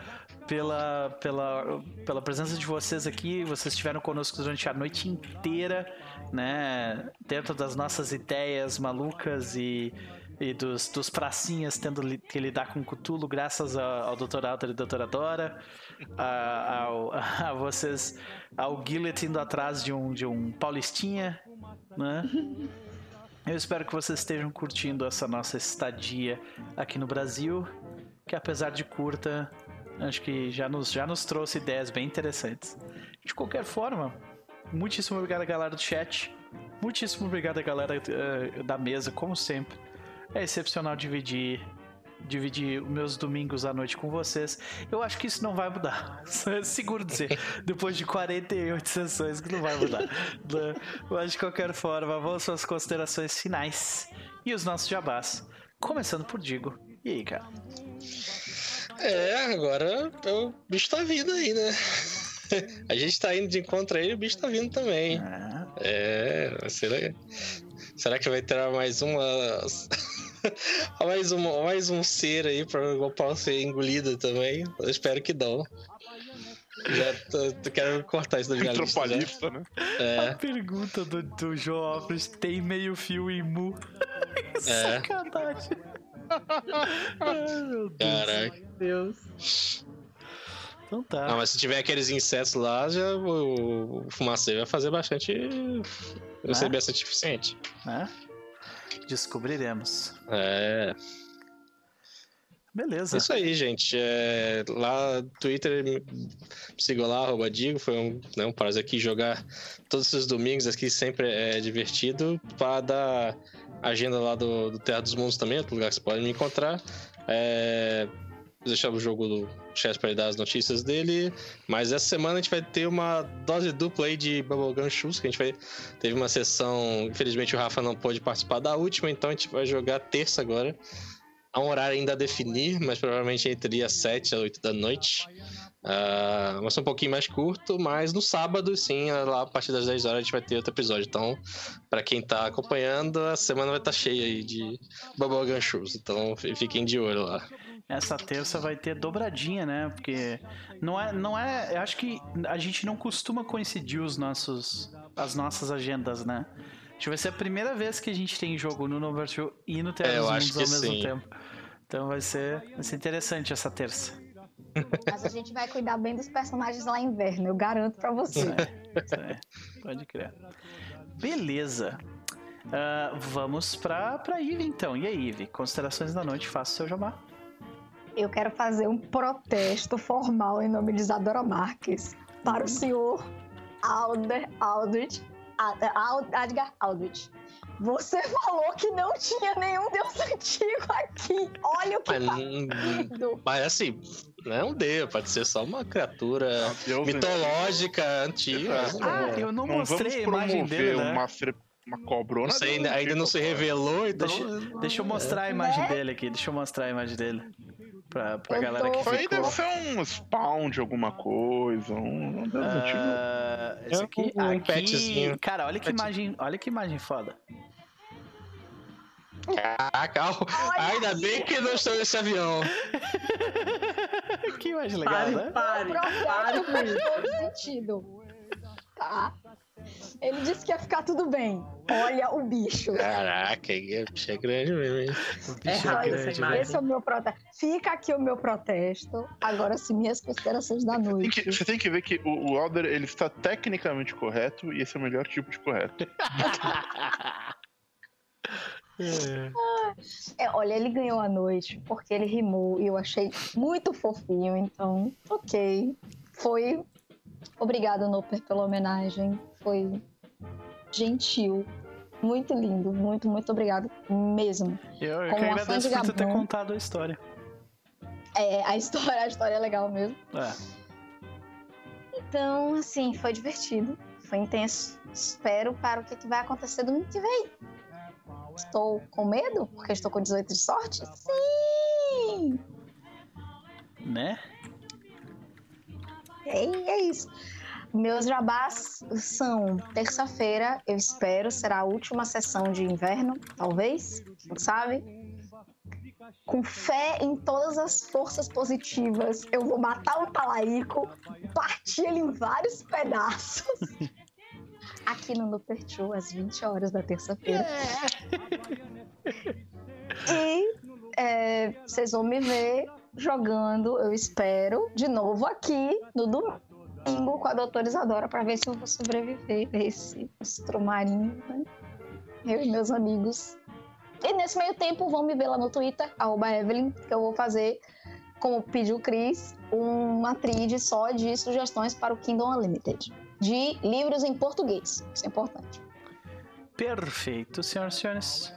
pela, pela, pela presença de vocês aqui. Vocês estiveram conosco durante a noite inteira, né? Dentro das nossas ideias malucas e e dos, dos pracinhas tendo li- que lidar com Cthulhu, graças ao, ao Dr. Alter e Dra. Dora, a, ao- [laughs] a vocês, ao Gillet indo atrás de um, de um Paulistinha, né? Eu espero que vocês estejam curtindo essa nossa estadia aqui no Brasil, que apesar de curta, acho que já nos, já nos trouxe ideias bem interessantes. De qualquer forma, muitíssimo obrigado, galera do chat. Muitíssimo obrigado, galera eh, da mesa, como sempre. É excepcional dividir dividir meus domingos à noite com vocês. Eu acho que isso não vai mudar. [laughs] Seguro dizer, [laughs] depois de 48 sessões, que não vai mudar. Mas de qualquer forma, vamos as considerações finais e os nossos jabás. Começando por Digo. E aí, cara? É, agora o bicho tá vindo aí, né? A gente tá indo de encontro aí e o bicho tá vindo também. Ah. É, será, será que vai ter mais uma. [laughs] mais, um, mais um ser aí pra o pau ser engolido também? Eu espero que não. Já tô, tô, quero cortar isso da minha lista. né? É. A pergunta do, do João Alves tem meio fio em mu. [laughs] é. Sacanagem. Ai, meu Deus. Caraca. Deus. Então tá. Não, mas se tiver aqueles insetos lá, já o, o fumaceiro vai fazer bastante. Vai ser bastante eficiente. É? Descobriremos. É. Beleza. Isso aí, gente. É, lá no Twitter, me sigam lá, arroba Digo. Foi um, né, um prazer aqui jogar todos os domingos aqui, sempre é divertido. Para dar agenda lá do, do Terra dos Mundos também, outro lugar que você pode me encontrar. É, deixar o jogo do chat para dar as notícias dele. Mas essa semana a gente vai ter uma dose dupla aí de Bubblegum Shoes, que a gente vai. Teve uma sessão. Infelizmente o Rafa não pôde participar da última, então a gente vai jogar terça agora. Há um horário ainda a definir, mas provavelmente entre as 7 e as 8 da noite. Uh, ser um pouquinho mais curto, mas no sábado, sim, lá a partir das 10 horas a gente vai ter outro episódio. Então, para quem tá acompanhando, a semana vai estar tá cheia aí de Bubblegum Shoes. Então, fiquem de olho lá essa terça vai ter dobradinha, né? Porque não é, não é, eu acho que a gente não costuma coincidir os nossos, as nossas agendas, né? Acho que vai ser a primeira vez que a gente tem jogo no Noverture e no Terra é, dos Mundos ao mesmo sim. tempo. Então vai ser, vai ser interessante essa terça. Mas a gente vai cuidar bem dos personagens lá em inverno, eu garanto para você. É, é, pode crer. Beleza. Uh, vamos pra, pra Ivy então. E aí, Ivy? Considerações da noite, faça o seu jabá eu quero fazer um protesto formal em nome de Isadora Marques para o senhor Alder Aldrich, Adgar Aldrich. Você [laughs] falou que não tinha nenhum deus antigo aqui. Olha o que mas, tá Mas assim, não é um deus, pode ser só uma criatura mitológica antiga. Ah, eu não, não mostrei a imagem dele, né? Uma uma cobrona. Não sei, ainda, ainda não se revelou, então. Deixa, deixa eu mostrar a imagem é. dele aqui. Deixa eu mostrar a imagem dele. Pra, pra galera tô... que ficou. Aí deve ser um spawn de alguma coisa, um... Uh, esse aqui, um, um aqui... Petzinho. Cara, olha que imagem, olha que imagem foda. Caraca, ainda bem que não estou nesse avião. [laughs] que imagem legal, pare, né? Pare, pare, pare. Faz todo sentido. Tá. Ele disse que ia ficar tudo bem. Olha o bicho. Caraca, o bicho é grande mesmo, hein? O bicho é, é grande, isso, Esse é o meu protesto. Fica aqui o meu protesto. Agora, se minhas considerações da noite. Tem que, você tem que ver que o, o Alder, ele está tecnicamente correto e esse é o melhor tipo de correto. É, olha, ele ganhou a noite porque ele rimou e eu achei muito fofinho, então, ok. Foi. Obrigado, Noper, pela homenagem foi gentil. Muito lindo, muito, muito obrigado mesmo. Eu, eu Como que agradeço por você ter contado a história. É, a história, a história é legal mesmo. É. Então, assim, foi divertido, foi intenso. Espero para o que vai acontecer domingo que vem. Estou com medo porque estou com 18 de sorte? Sim! Né? É, é isso. Meus jabás são terça-feira, eu espero, será a última sessão de inverno, talvez, quem sabe. Com fé em todas as forças positivas, eu vou matar o Talaico, partir ele em vários pedaços. [laughs] Aqui no Nupertu, às 20 horas da terça-feira. E é, vocês vão me ver jogando, eu espero, de novo aqui no domingo domingo com a doutora Isadora para ver se eu vou sobreviver a esse estromarinho, né? Eu e meus amigos. E nesse meio tempo, vão me ver lá no Twitter, Evelyn, que eu vou fazer, como pediu o Cris, uma trilha só de sugestões para o Kingdom Unlimited. De livros em português. Isso é importante. Perfeito, senhoras e senhores.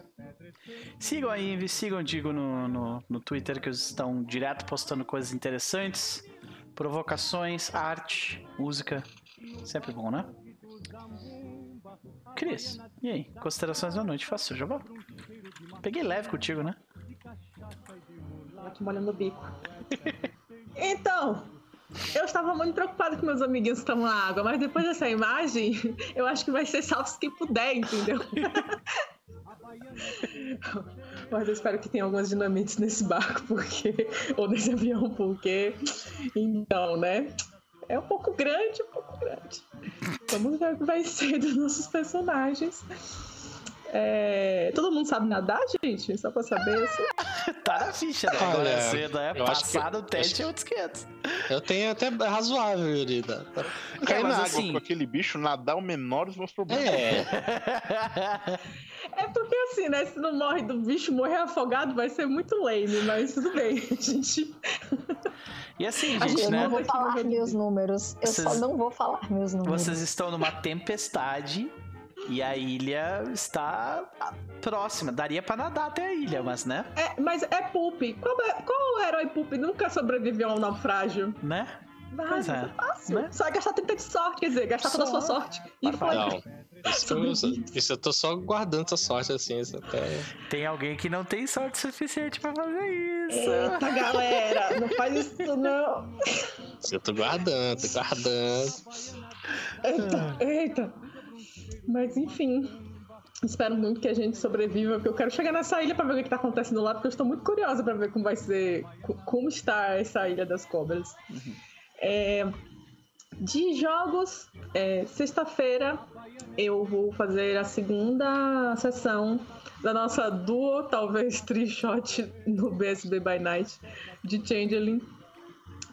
Sigam aí, sigam, digo, no, no, no Twitter, que eles estão direto postando coisas interessantes, provocações, arte, música. Sempre bom, né? Cris, e aí? Considerações da noite? Faço, já vou. Peguei leve contigo, né? Aqui molhando o bico. [laughs] então, eu estava muito preocupada com meus amiguinhos que estão na água, mas depois dessa imagem, eu acho que vai ser salve quem puder, entendeu? [laughs] Mas eu espero que tenha algumas dinamites nesse barco, porque. [laughs] Ou nesse avião, porque. Então, né? É um pouco grande, um pouco grande. Vamos ver o que vai ser dos nossos personagens. É... Todo mundo sabe nadar, gente? Só pra saber. Assim. [laughs] tá na ficha, né? Agora é cedo, é Passar no teste é outros 500. Eu tenho até razoável, Yurida. Cair na água assim... com aquele bicho, nadar é o menor dos meus problemas. É. é porque assim, né? Se não morre do bicho morrer afogado, vai ser muito lame, mas tudo bem, [laughs] gente. E assim, gente, eu né? não vou falar meus números. Eu Vocês... só não vou falar meus números. Vocês estão numa tempestade e a ilha está próxima. Daria para nadar até a ilha, mas né? É, mas é Pulp. Qual, é, qual herói Pulp nunca sobreviveu a um naufrágio? Né? Vai, pois é. fácil. Né? Só gastar 30 de sorte, quer dizer, gastar só... toda a sua sorte. E foi. Não. Isso, isso, eu tô só guardando essa sorte assim. Até... Tem alguém que não tem sorte suficiente pra fazer isso. Eita, galera, não faz isso não. Eu tô guardando, tô guardando. Eita, eita. Mas enfim, espero muito que a gente sobreviva, porque eu quero chegar nessa ilha para ver o que está acontecendo lá, porque eu estou muito curiosa para ver como vai ser, como está essa ilha das cobras. Uhum. É, de jogos, é, sexta-feira eu vou fazer a segunda sessão da nossa duo, talvez tri-shot no BSB by Night de Changeling.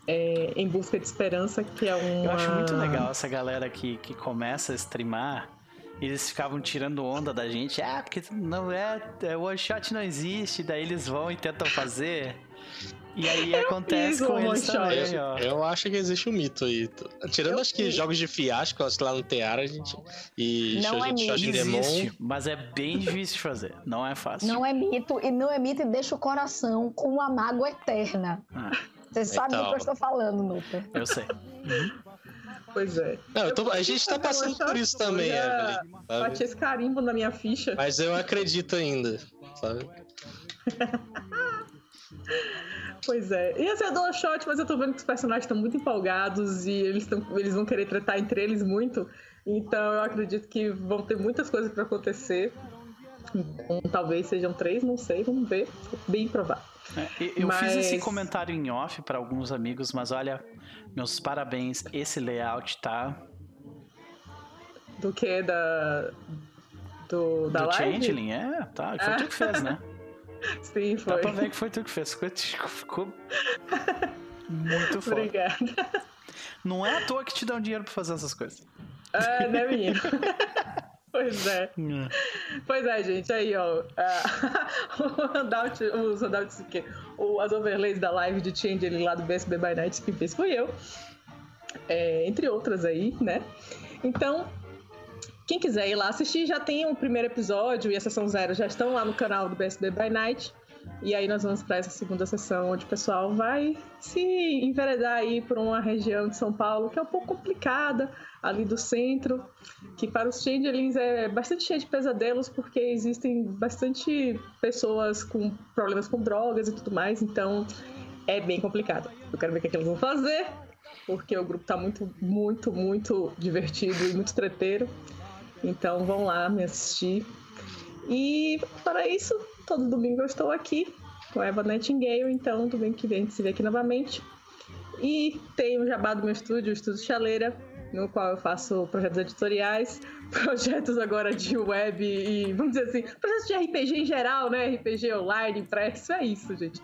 É, em busca de esperança, que é um. Eu acho muito legal essa galera que, que começa a streamar eles ficavam tirando onda da gente. Ah, porque não é, é one shot não existe. Daí eles vão e tentam fazer. E aí eu acontece com eles também, ó. Eu acho que existe um mito aí. Tirando eu acho que jogos de fiasco, acho que lá no Teara a gente. E não é mito. De existe, mas é bem difícil de fazer. Não é fácil. Não é mito, e não é mito e deixa o coração com uma mágoa eterna. Ah. Você sabe então, do que eu estou falando, Nuta. Eu sei. Uhum. Pois é. Não, tô, a gente tá passando por isso também, Evelyn. Bati esse carimbo na minha ficha. Mas eu acredito ainda, sabe? [laughs] Pois é. Ia ser dual shot, mas eu tô vendo que os personagens estão muito empolgados e eles, tão, eles vão querer tratar entre eles muito. Então eu acredito que vão ter muitas coisas para acontecer. Então, talvez sejam três, não sei, vamos ver. Bem provável. É, eu mas... fiz esse comentário em off para alguns amigos, mas olha, meus parabéns. Esse layout tá. Do que? Da. Do, da do? Changeling, é, tá. Foi ah. tu que fez, né? [laughs] Sim, foi. Dá pra ver que foi tu que fez. Ficou, muito foda. Obrigada. Não é à toa que te dão dinheiro pra fazer essas coisas. É, né, menino? Pois é. é. Pois é, gente. Aí, ó. [laughs] o handout, os handouts que as overlays da live de Change ele lá do BSB by Night que fez foi eu. É, entre outras aí, né? Então, quem quiser ir lá assistir, já tem o primeiro episódio e a sessão zero já estão lá no canal do BSB by Night. E aí nós vamos para essa segunda sessão, onde o pessoal vai se enveredar aí por uma região de São Paulo que é um pouco complicada, ali do centro, que para os changelings é bastante cheio de pesadelos, porque existem bastante pessoas com problemas com drogas e tudo mais, então é bem complicado. Eu quero ver o que, é que eles vão fazer, porque o grupo está muito, muito, muito divertido e muito treteiro. Então vão lá me assistir. E para isso, todo domingo eu estou aqui com Eva Nightingale, então domingo que vem a gente se vê aqui novamente. E tem o jabá do meu estúdio, o Estúdio Chaleira, no qual eu faço projetos editoriais, [laughs] projetos agora de web e, vamos dizer assim, projetos de RPG em geral, né? RPG online, impresso, é isso, gente.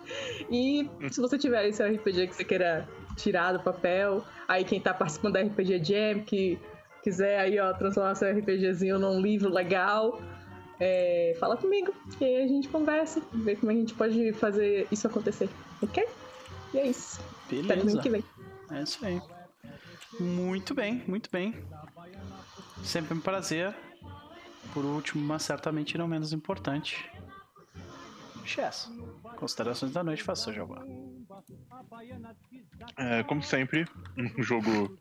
E se você tiver esse RPG que você queira tirar do papel, aí quem tá participando da RPG Jam, que quiser aí, ó, transformar seu RPGzinho num livro legal, é, fala comigo, e aí a gente conversa, vê como a gente pode fazer isso acontecer, ok? E é isso. Beleza. Até domingo que vem. É isso aí. Muito bem, muito bem. Sempre um prazer. Por último, mas certamente não menos importante. Chess. Considerações da noite, faça seu jabá. É, como sempre, um jogo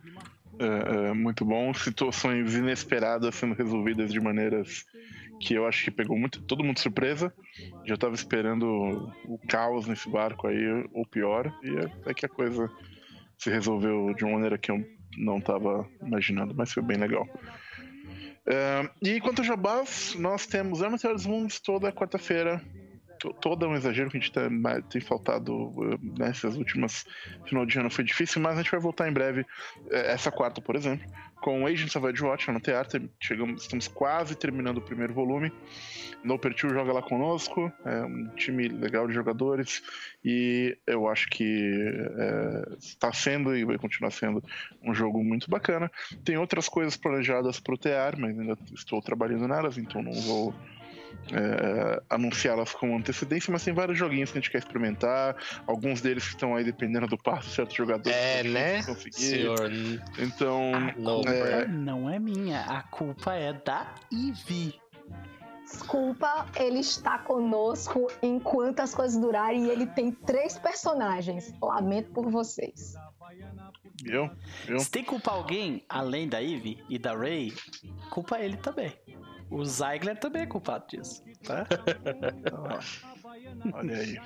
é, é, muito bom, situações inesperadas sendo resolvidas de maneiras que eu acho que pegou muito, todo mundo surpresa. Já estava esperando o caos nesse barco aí, ou pior, e até que a coisa se resolveu de uma maneira que eu não estava imaginando, mas foi bem legal. É, e quanto a jabás, nós temos Arma dos Mundos toda quarta-feira todo é um exagero que a gente tá, tem faltado eh, nessas últimas final de ano foi difícil, mas a gente vai voltar em breve, eh, essa quarta, por exemplo, com Agents of Edgewatch no teatro. Chegamos, estamos quase terminando o primeiro volume. No Pertil joga lá conosco, é um time legal de jogadores e eu acho que está é, sendo e vai continuar sendo um jogo muito bacana. Tem outras coisas planejadas para o TEAR, mas ainda estou trabalhando nelas, então não vou é, anunciá-las com antecedência, mas tem vários joguinhos que a gente quer experimentar. Alguns deles que estão aí dependendo do passo de certos jogadores. É, né? Senhor. Então. Não é... não é minha, a culpa é da Ivy. Desculpa, ele está conosco enquanto as coisas durarem e ele tem três personagens. Lamento por vocês. Viu? Viu? Se tem que culpar alguém além da Ivy e da Ray, culpa ele também. O Zeigler também é culpado disso, tá? Olha aí.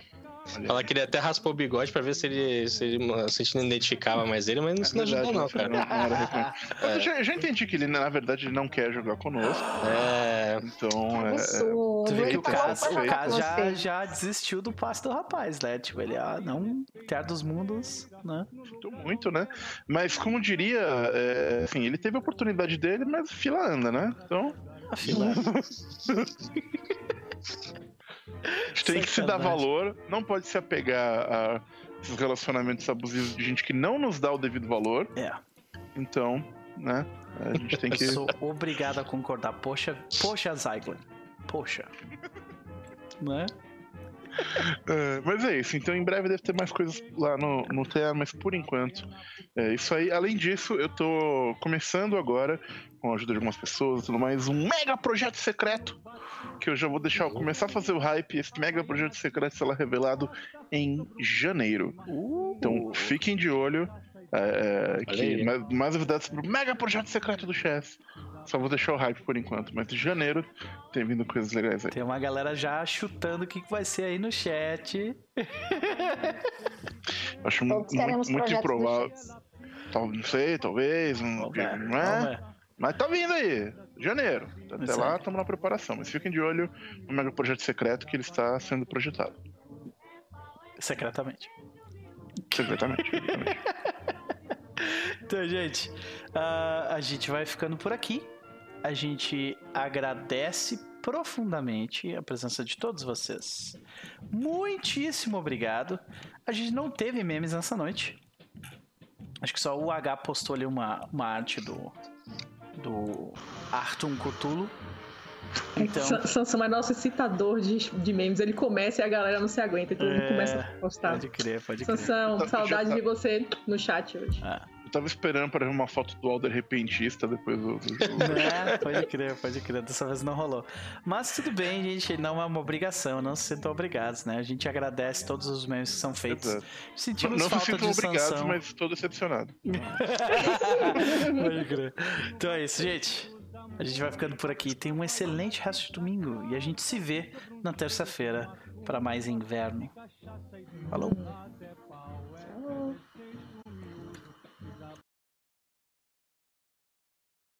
Ela queria até raspar o bigode pra ver se ele, se ele se a gente não identificava mais ele, mas não ajudou, não, cara. Não, não é. já, já, entendi que ele, na verdade, ele não quer jogar conosco. É. Então, é. Tu vê que o caso, o caso já, já desistiu do passe do rapaz, né? Tipo, ele, ah, não, Terra dos Mundos, né? Muito, né? Mas, como diria, é, assim, ele teve a oportunidade dele, mas fila anda, né? Então. A fila. A gente tem que se dar valor, não pode se apegar a esses relacionamentos abusivos de gente que não nos dá o devido valor. É. Então, né? A gente tem que. Eu sou obrigado a concordar. Poxa, poxa, Zeigler. Poxa. [laughs] né? [laughs] É, mas é isso, então em breve deve ter mais coisas lá no, no TEA, mas por enquanto é isso aí. Além disso, eu tô começando agora, com a ajuda de algumas pessoas e tudo mais, um mega projeto secreto que eu já vou deixar eu começar a fazer o hype. Esse mega projeto secreto será revelado em janeiro. Uh. Então fiquem de olho. É, é que mais, mais novidades sobre o mega projeto secreto do Chess. Só vou deixar o hype por enquanto, mas em janeiro tem vindo coisas legais aí. Tem uma galera já chutando o que vai ser aí no chat. [laughs] Acho muito, muito improvável. Não sei, talvez. Um, não é? Mas tá vindo aí, janeiro. Até Exato. lá estamos na preparação. Mas fiquem de olho no mega projeto secreto que ele está sendo projetado. Secretamente. Secretamente. [laughs] então, gente, uh, a gente vai ficando por aqui. A gente agradece profundamente a presença de todos vocês. Muitíssimo obrigado. A gente não teve memes nessa noite. Acho que só o H postou ali uma, uma arte do, do Arthur Cthulhu. Então... Sansão é nosso citador de, de memes. Ele começa e a galera não se aguenta, então é... ele começa a postar. Pode crer, pode crer. Sansão, saudade de você no chat hoje. Ah. Eu tava esperando para ver uma foto do Alder repentista depois do, do jogo. [laughs] É, pode crer, pode crer. Dessa vez não rolou. Mas tudo bem, gente. Não é uma obrigação, não se sintam obrigados, né? A gente agradece todos os memes que são feitos. Exato. Sentimos não, não falta se sintam obrigados, mas estou decepcionado. [laughs] pode crer. Então é isso, gente. A gente vai ficando por aqui. Tem um excelente resto de domingo e a gente se vê na terça-feira para mais inverno. Falou!